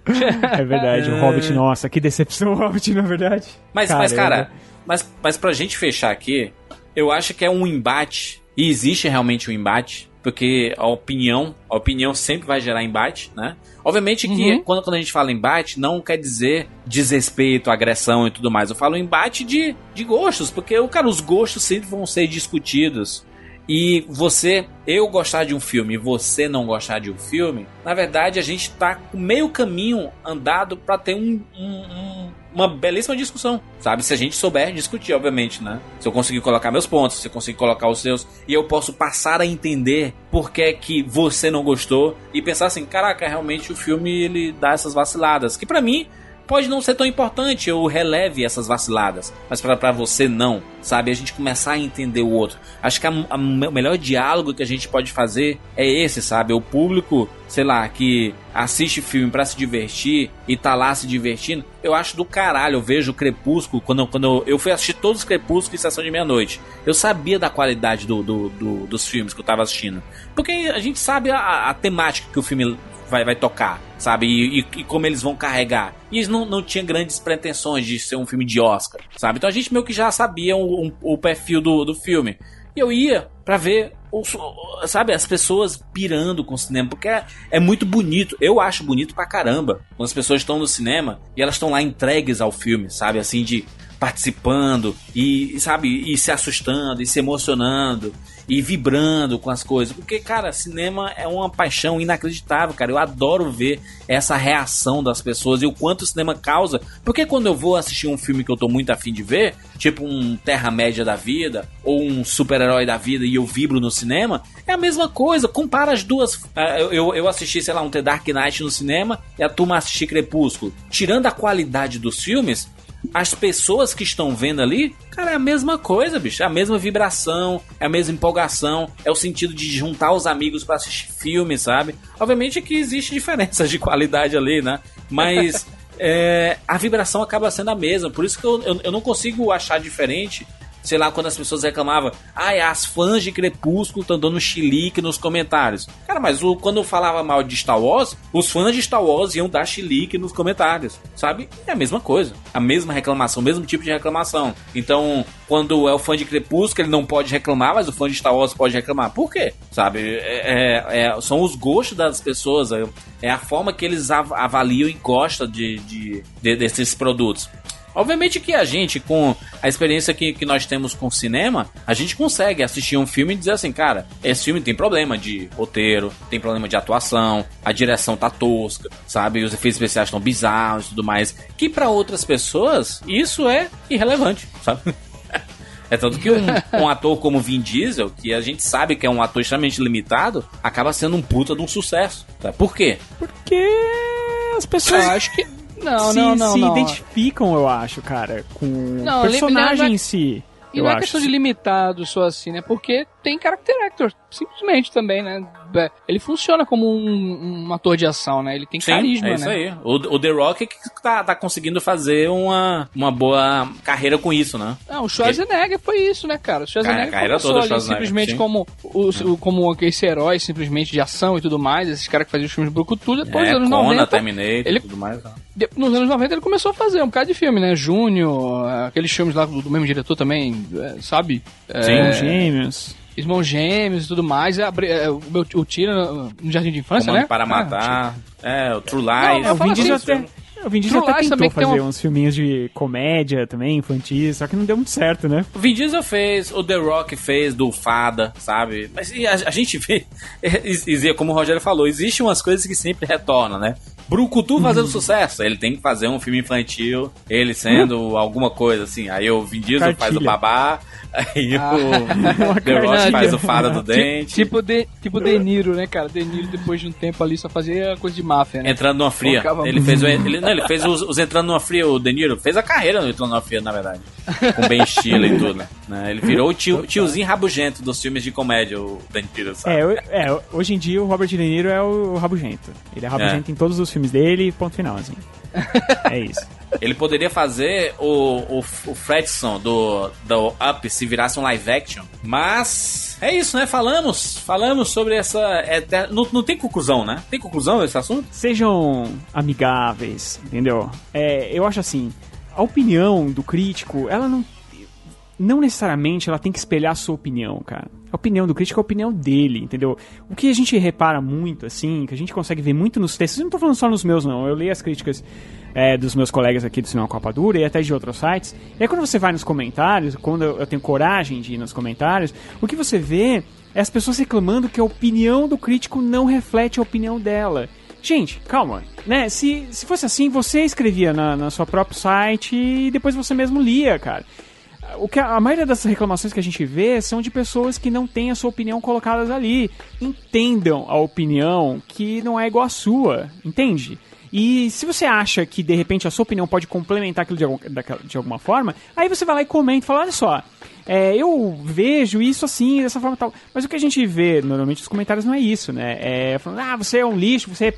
É verdade, o Hobbit, nossa, que decepção o Hobbit, na verdade. Mas, mas cara, mas, mas pra gente fechar aqui, eu acho que é um embate, e existe realmente um embate, porque a opinião, a opinião sempre vai gerar embate, né? Obviamente que Uhum. quando, quando a gente fala embate, não quer dizer desrespeito, agressão e tudo mais. Eu falo embate de, de gostos, porque, cara, os gostos sempre vão ser discutidos. E você, eu gostar de um filme e você não gostar de um filme, na verdade a gente tá com meio caminho andado pra ter um, um- um- uma belíssima discussão, sabe? Se a gente souber discutir, obviamente, né? Se eu conseguir colocar meus pontos, se eu conseguir colocar os seus, e eu posso passar a entender por que é que você não gostou e pensar assim, caraca, realmente o filme ele dá essas vaciladas, que pra mim pode não ser tão importante, eu releve essas vaciladas, mas pra você não, sabe? A gente começar a entender o outro. Acho que a- a- o melhor diálogo que a gente pode fazer é esse, sabe? O público, sei lá, que assiste filme pra se divertir e tá lá se divertindo, eu acho do caralho. Eu vejo o Crepúsculo, quando, quando eu, eu fui assistir todos os Crepúsculos em sessão de meia-noite, eu sabia da qualidade do, do- do- dos filmes que eu tava assistindo. Porque a gente sabe a, a temática que o filme vai, vai tocar, sabe? E, e- e como eles vão carregar. E eles não, não tinham grandes pretensões de ser um filme de Oscar, sabe? Então a gente meio que já sabia o, o perfil do, do filme. E eu ia pra ver, sabe, as pessoas pirando com o cinema, porque é, é muito bonito. Eu acho bonito pra caramba quando as pessoas estão no cinema e elas estão lá entregues ao filme, sabe? Assim, de participando e, sabe, e se assustando e se emocionando e vibrando com as coisas. Porque, cara, cinema é uma paixão inacreditável, cara. Eu adoro ver essa reação das pessoas e o quanto o cinema causa. Porque quando eu vou assistir um filme que eu tô muito afim de ver, tipo um Terra-média da vida, ou um super-herói da vida, e eu vibro no cinema, é a mesma coisa. Compara as duas. Ah, Eu, eu, eu assisti, sei lá, um The Dark Knight no cinema e a turma assistir Crepúsculo. Tirando a qualidade dos filmes, as pessoas que estão vendo ali, cara, é a mesma coisa, bicho. É a mesma vibração, é a mesma empolgação, é o sentido de juntar os amigos pra assistir filme, sabe? Obviamente que existe diferenças de qualidade ali, né? Mas [LAUGHS] é, a vibração acaba sendo a mesma. Por isso que eu, eu, eu não consigo achar diferente. Sei lá, quando as pessoas reclamavam, ai, as fãs de Crepúsculo estão dando chilique nos comentários. Cara, mas o, quando eu falava mal de Star Wars, os fãs de Star Wars iam dar chilique nos comentários, sabe? É a mesma coisa. A mesma reclamação, o mesmo tipo de reclamação. Então, quando é o fã de Crepúsculo, ele não pode reclamar, mas o fã de Star Wars pode reclamar. Por quê? Sabe? É, é- é- são os gostos das pessoas, é, é a forma que eles av- avaliam e gostam de, de- de- desses produtos. Obviamente que a gente, com a experiência que, que nós temos com cinema, a gente consegue assistir um filme e dizer assim, cara, esse filme tem problema de roteiro, tem problema de atuação, a direção tá tosca, sabe? Os efeitos especiais estão bizarros e tudo mais. Que pra outras pessoas, isso é irrelevante, sabe? [LAUGHS] É tanto que um, um ator como Vin Diesel, que a gente sabe que é um ator extremamente limitado, acaba sendo um puta de um sucesso. Tá? Por quê? Porque as pessoas acho que. Não, se, não, não. se não. identificam, eu acho, cara, com o personagem é- em si. E não é questão de limitado só assim, né? Porque tem character actor, simplesmente também, né? É, Ele funciona como um, um ator de ação, né? Ele tem carisma, é isso né? aí. O, o The Rock que tá, tá conseguindo fazer uma, uma boa carreira com isso, né? Não, o Schwarzenegger foi isso, né, cara? O Schwarzenegger Cara, carreira toda do ali Schwarzenegger, simplesmente sim. como, o, o- como esse herói, simplesmente de ação e tudo mais, esses caras que faziam os filmes brucutu, depois é, dos anos Conan, 90... Terminator ele- e tudo mais. né? Nos anos 90 ele começou a fazer um bocado de filme, né? Júnior, aqueles filmes lá do, do mesmo diretor também, é, sabe? É, São gêmeos. Irmãos Gêmeos e tudo mais. É, abri- é, o, meu, o Tira no, Jardim de Infância, Comando né? para Ah, matar. é, o True Não, Lies. É, o falo Vin Diesel assim, até, o Vin Diesel True até tentou fazer uma- uns filminhos de comédia também, infantis, só que não deu muito certo, né? O Vin Diesel fez, o The Rock fez do Fada, sabe? Mas e a, a gente vê, [LAUGHS] e- e- como o Rogério falou, existem umas coisas que sempre retornam, né? Brucutu fazendo sucesso, ele tem que fazer um filme infantil, ele sendo alguma coisa assim. Aí o Vin Diesel faz o Cartilha. babá, Aí Ah. o [LAUGHS] The Rock faz o fada do dente. Tipo de, tipo De Niro, né, cara? De Niro, depois de um tempo ali, só fazia coisa de máfia, né? Entrando numa fria. Colocava- Ele fez, o, ele, não, ele fez os, os entrando numa fria, o De Niro. Fez a carreira no entrando numa fria, na verdade. Com Ben Stiller e tudo. Né? Ele virou o tio, tiozinho rabugento dos filmes de comédia, o De Niro, sabe? É, é, hoje em dia o Robert De Niro é o rabugento. Ele é rabugento em todos os filmes dele, ponto final, assim. [LAUGHS] É isso. Ele poderia fazer o, o, o Fredson do, do Up se virasse um live action. Mas é isso, né? Falamos. Falamos sobre essa. Não, não tem conclusão, né? Tem conclusão esse assunto? Sejam amigáveis, entendeu? É, eu acho assim, a opinião do crítico, ela não. Não necessariamente ela tem que espelhar a sua opinião, cara. A opinião do crítico é a opinião dele, entendeu? O que a gente repara muito, assim, que a gente consegue ver muito nos textos, eu não tô falando só nos meus, não. Eu leio as críticas é, dos meus colegas aqui do Cinema Copa Dura e até de outros sites. E aí quando você vai nos comentários, quando eu tenho coragem de ir nos comentários, o que você vê é as pessoas reclamando que a opinião do crítico não reflete a opinião dela. Gente, calma, né? Se, se fosse assim, você escrevia na, na sua próprio site e depois você mesmo lia, cara. O que a, a maioria das reclamações que a gente vê são de pessoas que não têm a sua opinião colocadas ali. Entendam a opinião que não é igual à sua, entende? E se você acha que de repente a sua opinião pode complementar aquilo de, algum- de alguma forma, aí você vai lá e comenta e fala: olha só, é, eu vejo isso assim, dessa forma tal. Mas o que a gente vê normalmente nos comentários não é isso, né? É falando, ah, você é um lixo, você é.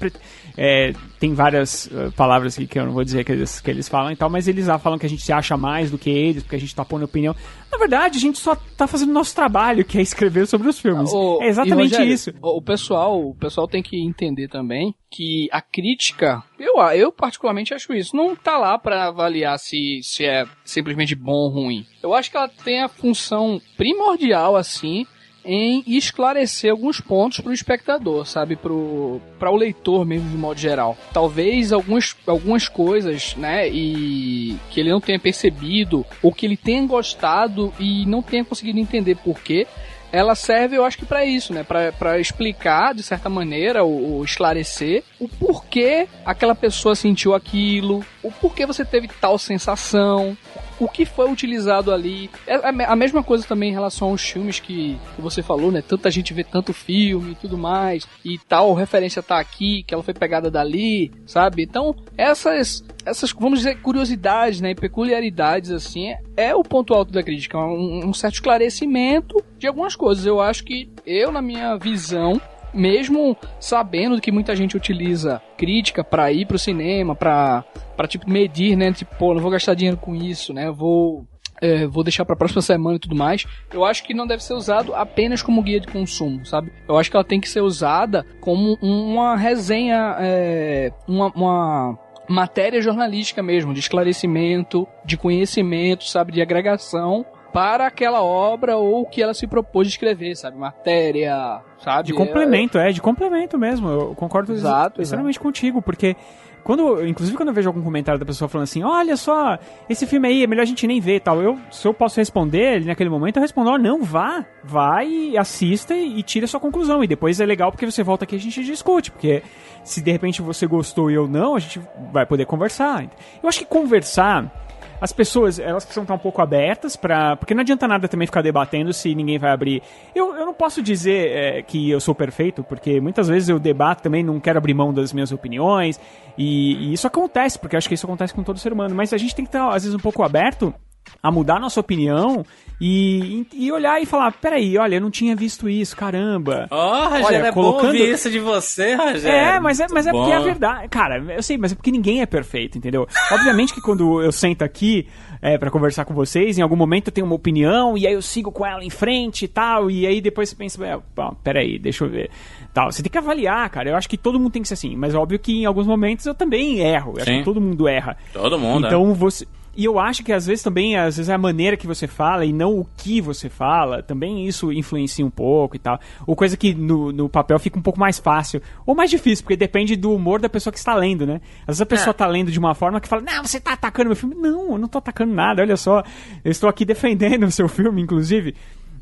é, tem várias eh, palavras aqui que eu não vou dizer que eles, que eles falam e tal, mas eles lá falam que a gente se acha mais do que eles, porque a gente tá pondo opinião. Na verdade, a gente só tá fazendo o nosso trabalho, que é escrever sobre os filmes. Ô, é exatamente Rogério, isso. O o pessoal, o pessoal tem que entender também que a crítica, eu, eu particularmente acho isso, não tá lá pra avaliar se, se é simplesmente bom ou ruim. Eu acho que ela tem a função primordial, assim, em esclarecer alguns pontos pro espectador, sabe? Pro, pra o leitor mesmo, de modo geral. Talvez algumas, algumas coisas, né? E que ele não tenha percebido, ou que ele tenha gostado e não tenha conseguido entender por quê ela serve, eu acho que pra isso, né? Pra explicar, de certa maneira, ou, ou esclarecer o porquê aquela pessoa sentiu aquilo, o porquê você teve tal sensação, o que foi utilizado ali. É a me- a mesma coisa também em relação aos filmes que, você falou, né? Tanta gente vê tanto filme e tudo mais, e tal referência tá aqui, que ela foi pegada dali, sabe? Então, essas, essas, vamos dizer, curiosidades, né? E peculiaridades, assim, é, é o ponto alto da crítica, um, um certo esclarecimento de algumas coisas. Eu acho que eu, na minha visão, mesmo sabendo que muita gente utiliza crítica pra ir pro cinema, pra, pra tipo medir, né? Tipo, pô, não vou gastar dinheiro com isso, né? Vou é, vou deixar pra próxima semana e tudo mais. Eu acho que não deve ser usado apenas como guia de consumo, sabe? Eu acho que ela tem que ser usada como uma resenha, é, uma, uma matéria jornalística mesmo, de esclarecimento, de conhecimento, sabe? De agregação para aquela obra ou o que ela se propôs de escrever, sabe? Matéria, sabe? De complemento, é, de complemento mesmo. Eu concordo ex- Exato, extremamente contigo, porque quando, inclusive quando eu vejo algum comentário da pessoa falando assim, olha só, esse filme aí é melhor a gente nem ver, e tal. Eu, se eu posso responder ali naquele momento, eu respondo, ó, não, vá, vá e assista e, e tire a sua conclusão. E depois é legal porque você volta aqui e a gente discute, porque se de repente você gostou e eu não, a gente vai poder conversar. Eu acho que conversar as pessoas, elas precisam estar um pouco abertas para Porque não adianta nada também ficar debatendo se ninguém vai abrir. Eu, eu não posso dizer é, que eu sou perfeito, porque muitas vezes eu debato também, não quero abrir mão das minhas opiniões, e, e isso acontece, porque acho que isso acontece com todo ser humano. Mas a gente tem que estar, às vezes, um pouco aberto a mudar a nossa opinião e, e olhar e falar: peraí, olha, eu não tinha visto isso, caramba. Ó, Rogério, Olha, é colocando- bom isso de você, Rogério. É, mas é, mas é Bom. porque é a verdade. Cara, eu sei, mas é porque ninguém é perfeito, entendeu? Obviamente que quando eu sento aqui é, para conversar com vocês, em algum momento eu tenho uma opinião e aí eu sigo com ela em frente e tal, e aí depois você pensa, é, bom, peraí, deixa eu ver. Tal. Você tem que avaliar, cara. Eu acho que todo mundo tem que ser assim, mas é óbvio que em alguns momentos eu também erro. Eu acho que todo mundo erra. Todo mundo, né? Então você. E eu acho que às vezes também, às vezes é a maneira que você fala e não o que você fala, também isso influencia um pouco e tal. Ou coisa que no, no papel fica um pouco mais fácil. Ou mais difícil, porque depende do humor da pessoa que está lendo, né? Às vezes a pessoa É. tá lendo de uma forma que fala, não, você tá atacando meu filme. Não, eu não tô atacando nada, olha só. Eu estou aqui defendendo o seu filme, inclusive.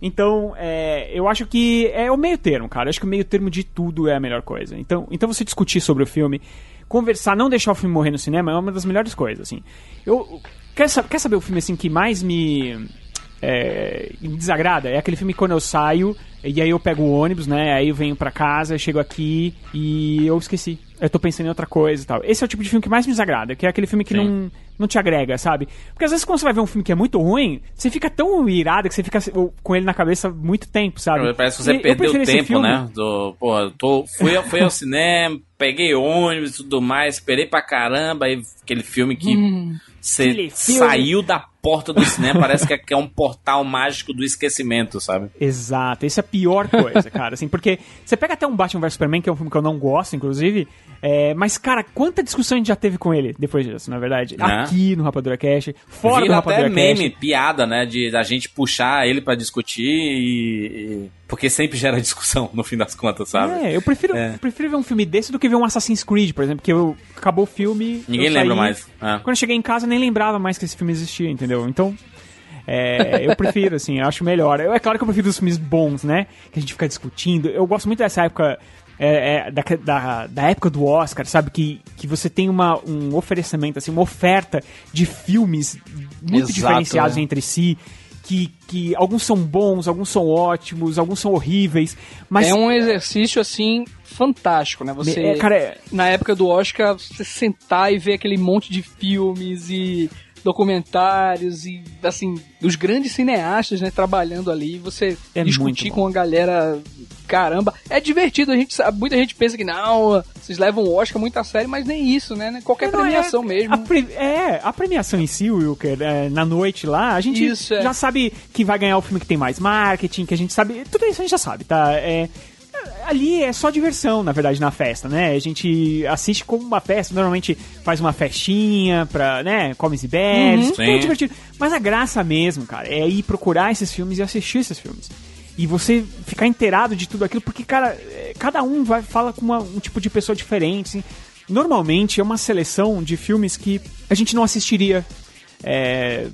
Então, é, eu acho que é o meio termo, cara. Eu acho que o meio termo de tudo é a melhor coisa. Então, então você discutir sobre o filme, conversar, não deixar o filme morrer no cinema é uma das melhores coisas, assim. Eu quer, quer saber o filme assim que mais me é, me desagrada. É aquele filme quando eu saio, e aí eu pego o ônibus, né? Aí eu venho pra casa, chego aqui e eu esqueci. Eu tô pensando em outra coisa e tal. Esse é o tipo de filme que mais me desagrada, que é aquele filme que Sim. não, não te agrega, sabe? Porque às vezes quando você vai ver um filme que é muito ruim, você fica tão irado que você fica com ele na cabeça muito tempo, sabe? Parece que você E eu perdeu tempo, filme- né? Do, porra, tô, fui, fui ao [LAUGHS] cinema, peguei ônibus e tudo mais, esperei pra caramba, aí aquele filme que você Aquele filme. saiu da porta do cinema, parece que é- que é um portal mágico do esquecimento, sabe? Exato, isso é a pior coisa, cara, assim, porque você pega até um Batman vs Superman, que é um filme que eu não gosto, inclusive, é, mas, cara, quanta discussão a gente já teve com ele depois disso, na verdade? Né? Aqui no Rapadura Cash, fora Vira do até Rapadura meme, Cash. piada, né? De da gente puxar ele pra discutir e, e- Porque sempre gera [LAUGHS] discussão, no fim das contas, sabe? É, eu prefiro, É. prefiro ver um filme desse do que ver um Assassin's Creed, por exemplo, que eu, acabou o filme. Ninguém lembra mais. É. Quando eu cheguei em casa, eu nem lembrava mais que esse filme existia, entendeu? Então. é, eu prefiro, assim, eu acho melhor. Eu- é claro que eu prefiro os filmes bons, né? Que a gente fica discutindo. Eu gosto muito dessa época. é, é, da, da, da época do Oscar, sabe? Que, que você tem uma, um oferecimento, assim, uma oferta de filmes muito Exato, diferenciados é. entre si. Que, que alguns são bons, alguns são ótimos, alguns são horríveis. Mas É um exercício, assim, fantástico, né? Você, É, cara, é- na época do Oscar, você sentar e ver aquele monte de filmes e documentários e, assim, os grandes cineastas, né, trabalhando ali, você É discutir com a galera, caramba, é divertido, a gente sabe, muita gente pensa que não, vocês levam o Oscar muito a sério, mas nem isso, né, qualquer Não, premiação é, mesmo. A pre- é, a premiação em si, Wilker, é, na noite lá, a gente Isso, é. já sabe que vai ganhar o filme que tem mais marketing, que a gente sabe. Tudo isso a gente já sabe, tá? É, ali é só diversão, na verdade, na festa, né? A gente assiste como uma festa, normalmente faz uma festinha pra, né, comes e bebes, tudo Sim. divertido. Mas a graça mesmo, cara, é ir procurar esses filmes e assistir esses filmes. E você ficar inteirado de tudo aquilo, porque, cara, é, cada um vai fala com uma- um tipo de pessoa diferente, assim. Normalmente é uma seleção de filmes que a gente não assistiria é,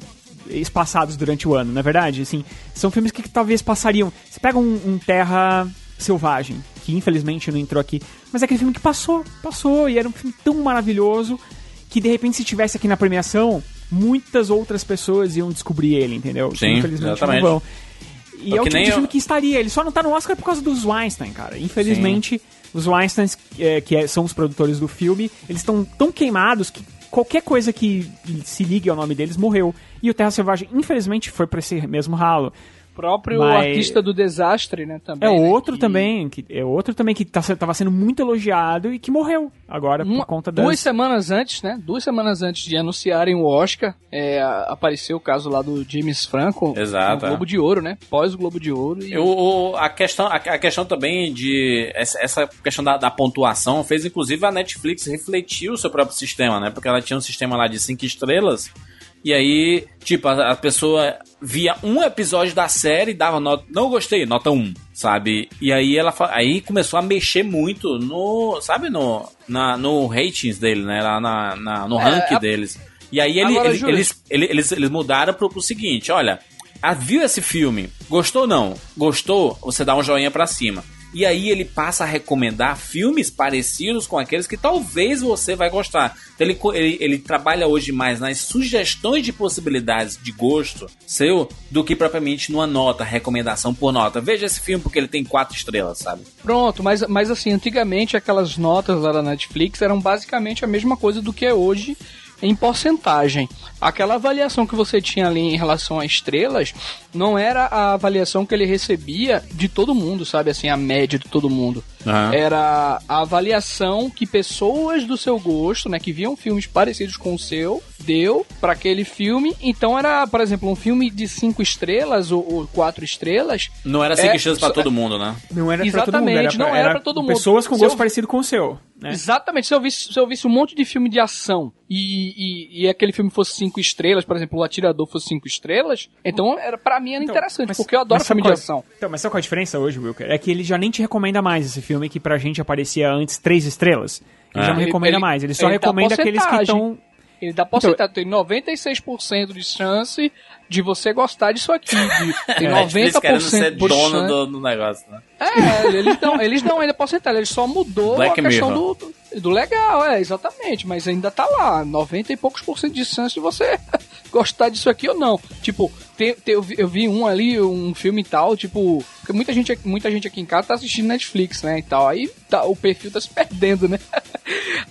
espaçados durante o ano, na é verdade? Assim, são filmes que, talvez passariam. Você pega um, um Terra Selvagem, que infelizmente não entrou aqui, mas é aquele filme que passou, passou, e era um filme tão maravilhoso que de repente se tivesse aqui na premiação, muitas outras pessoas iam descobrir ele, entendeu? Sim, infelizmente exatamente. não vão. E É é o tipo de eu- filme que estaria. Ele só não tá no Oscar por causa dos Weinstein, cara. Infelizmente, os Weinsteins, é, que é- são os produtores do filme, eles estão tão queimados que qualquer coisa que se ligue ao nome deles morreu. E o Terra Selvagem, infelizmente, foi pra esse mesmo ralo. O próprio Mas- artista do desastre, né, também. É né, outro que- também, que é outro também que tá, tava sendo muito elogiado e que morreu agora Uma- por conta das... Duas semanas antes, né? Duas semanas antes de anunciarem o Oscar, é, apareceu o caso lá do James Franco. Exato, Globo de Ouro, né? Pós o Globo de Ouro. E... O- a, questão, a, a questão também de. Essa, essa questão da, da pontuação fez inclusive a Netflix refletir o seu próprio sistema, né? Porque ela tinha um sistema lá de cinco estrelas. E aí, tipo, a, a pessoa via um episódio da série e dava nota. Não gostei, nota 1, sabe? E aí ela aí começou a mexer muito no. Sabe, no, na, no ratings dele, né? Lá na, na- no É, ranking a- deles. E aí ele- Agora, ele- eles, ele- eles, eles mudaram pro, pro seguinte: olha, ah, viu esse filme? Gostou ou não? Gostou? Você dá um joinha pra cima. E aí ele passa a recomendar filmes parecidos com aqueles que talvez você vai gostar. Então ele, ele, ele trabalha hoje mais nas sugestões de possibilidades de gosto seu do que propriamente numa nota, recomendação por nota. Veja esse filme porque ele tem quatro estrelas, sabe? Pronto, mas, mas assim, antigamente aquelas notas lá da Netflix eram basicamente a mesma coisa do que é hoje em porcentagem. Aquela avaliação que você tinha ali em relação a estrelas não era a avaliação que ele recebia de todo mundo, sabe? Assim, a média de todo mundo. Aham. Era a avaliação que pessoas do seu gosto, né, que viam filmes parecidos com o seu, deu para aquele filme. Então era, por exemplo, um filme de cinco estrelas ou, ou quatro estrelas. Não era cinco É, estrelas pra só- todo mundo, né? Não era pra todo mundo, Exatamente, era, não era pra todo mundo. Pessoas com Se gosto eu- parecido com o seu. Né? Exatamente, se eu, visse, se eu visse um monte de filme de ação e, e, e aquele filme fosse cinco estrelas, por exemplo, o Atirador fosse cinco estrelas, então era, pra mim era Então, interessante, mas- porque eu adoro filme de qual é- ação. Então, mas sabe qual é a diferença hoje, Wilker? É que ele já nem te recomenda mais esse filme que pra gente aparecia antes três estrelas. Ele É. já não Ele- recomenda ele- mais, ele só ele recomenda aqueles que estão. Ele dá porcentagem, tem 96% de chance de você gostar disso aqui. de- tem [LAUGHS] É difícil querendo 90% ser de dono chance. do, do negócio, né? É, eles dão, eles dão ainda porcentagem, ele só mudou Black a questão do, do, do legal, é, exatamente, mas ainda tá lá, 90 e poucos por cento de chance de você [LAUGHS] gostar disso aqui ou não. Tipo, tem, tem- eu, vi, eu vi um ali, um filme e tal, tipo. Muita gente, muita gente aqui em casa tá assistindo Netflix, né? E tal. Aí tá- o perfil tá se [LAUGHS] perdendo, né?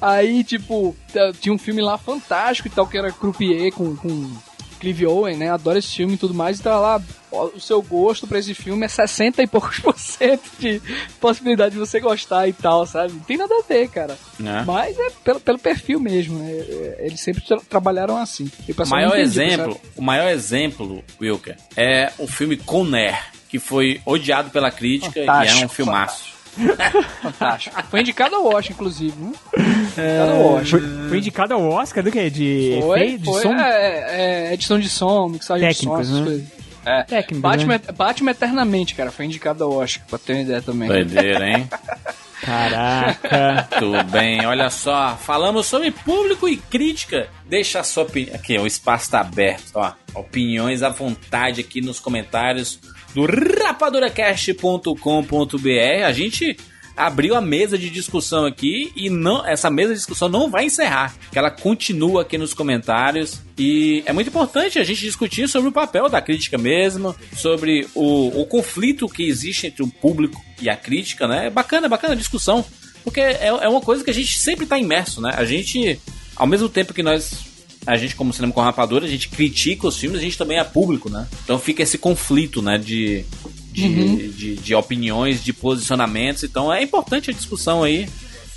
Aí, tipo, tá- tinha um filme lá fantástico e tal, que era Croupier com. com Clive Owen, né? Adoro esse filme e tudo mais. E tá lá, o seu gosto pra esse filme é 60 e poucos [LAUGHS] por cento de possibilidade de você gostar e tal, sabe? Não tem nada a ver, cara. né? Mas é pelo, pelo perfil mesmo, né? É, Eles sempre tra- trabalharam assim. O maior exemplo, sabe? o maior exemplo, Wilker, é o filme Conner, que foi odiado pela crítica e é um Fantástico, filmaço. Fantástico. Foi indicado ao Oscar, inclusive, né? Indicado ao Oscar. Foi, foi indicado ao Oscar do quê? De Foi? De foi. som? É, é, edição de som, mixagem Técnicos, de som, essas né? coisas. É. Técnicos, Batman, né? Batman Eternamente, cara, foi indicado ao Oscar, pra ter uma ideia também. Doideira, hein? [LAUGHS] Caraca. Tudo bem, olha só, falamos sobre público e crítica. Deixa a sua opinião. Aqui, o espaço tá aberto, ó. Opiniões à vontade aqui nos comentários do rapaduracast.com.br. A gente abriu a mesa de discussão aqui e não essa mesa de discussão não vai encerrar, que ela continua aqui nos comentários e é muito importante a gente discutir sobre o papel da crítica mesmo, sobre o, o conflito que existe entre o público e a crítica, né? É bacana, é bacana a discussão, porque é, é uma coisa que a gente sempre está imerso, né? A gente, ao mesmo tempo que nós a gente, como cinema com rapadura, a gente critica os filmes, a gente também é público, né? Então fica esse conflito, né? De, de, de, de opiniões, de posicionamentos. Então é importante a discussão aí.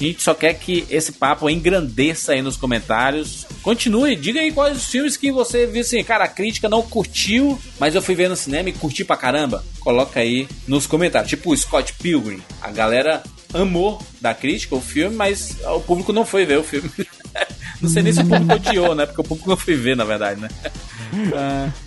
A gente só quer que esse papo engrandeça aí nos comentários. Continue, diga aí quais os filmes que você viu assim, cara, a crítica não curtiu, mas eu fui ver no cinema e curti pra caramba. Coloca aí nos comentários. Tipo o Scott Pilgrim. A galera amou da crítica o filme, mas o público não foi ver o filme. [LAUGHS] [LAUGHS] Não sei nem se o público odiou, né? Porque o público não foi ver, na verdade, né? [LAUGHS]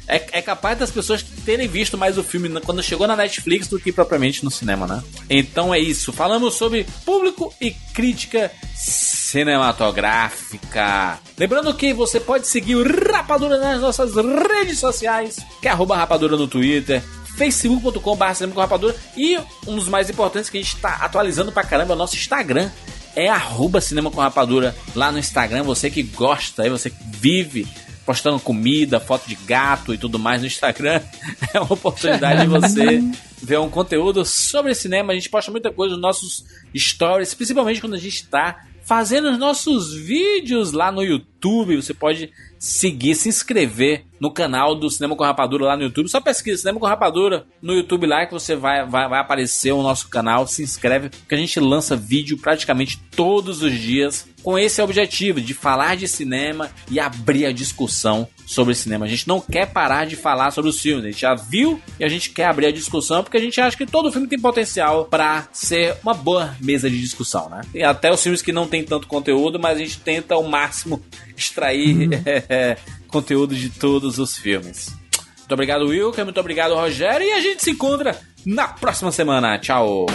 É, é capaz das pessoas terem visto mais o filme quando chegou na Netflix do que propriamente no cinema, né? Então é isso. Falamos sobre público e crítica cinematográfica. Lembrando que você pode seguir o Rapadura nas nossas redes sociais, que é arroba rapadura no Twitter, facebook.com.br cinema com rapadura e um dos mais importantes que a gente está atualizando pra caramba é o nosso Instagram. É arroba cinema com rapadura lá no Instagram. Você que gosta, aí você que vive postando comida, foto de gato e tudo mais no Instagram. [LAUGHS] É uma oportunidade de você [LAUGHS] ver um conteúdo sobre cinema. A gente posta muita coisa nos nossos stories, principalmente quando a gente está fazendo os nossos vídeos lá no YouTube. Você pode seguir, se inscrever no canal do Cinema com Rapadura lá no YouTube. Só pesquisa Cinema com Rapadura no YouTube lá que você vai, vai, vai aparecer o nosso canal. Se inscreve, porque a gente lança vídeo praticamente todos os dias com esse objetivo de falar de cinema e abrir a discussão sobre cinema. A gente não quer parar de falar sobre os filmes. A gente já viu e a gente quer abrir a discussão porque a gente acha que todo filme tem potencial para ser uma boa mesa de discussão, né? E até os filmes que não tem tanto conteúdo, mas a gente tenta ao máximo extrair [LAUGHS] é, conteúdo de todos os filmes. Muito obrigado, Wilker. Muito obrigado, Rogério. E a gente se encontra na próxima semana. Tchau.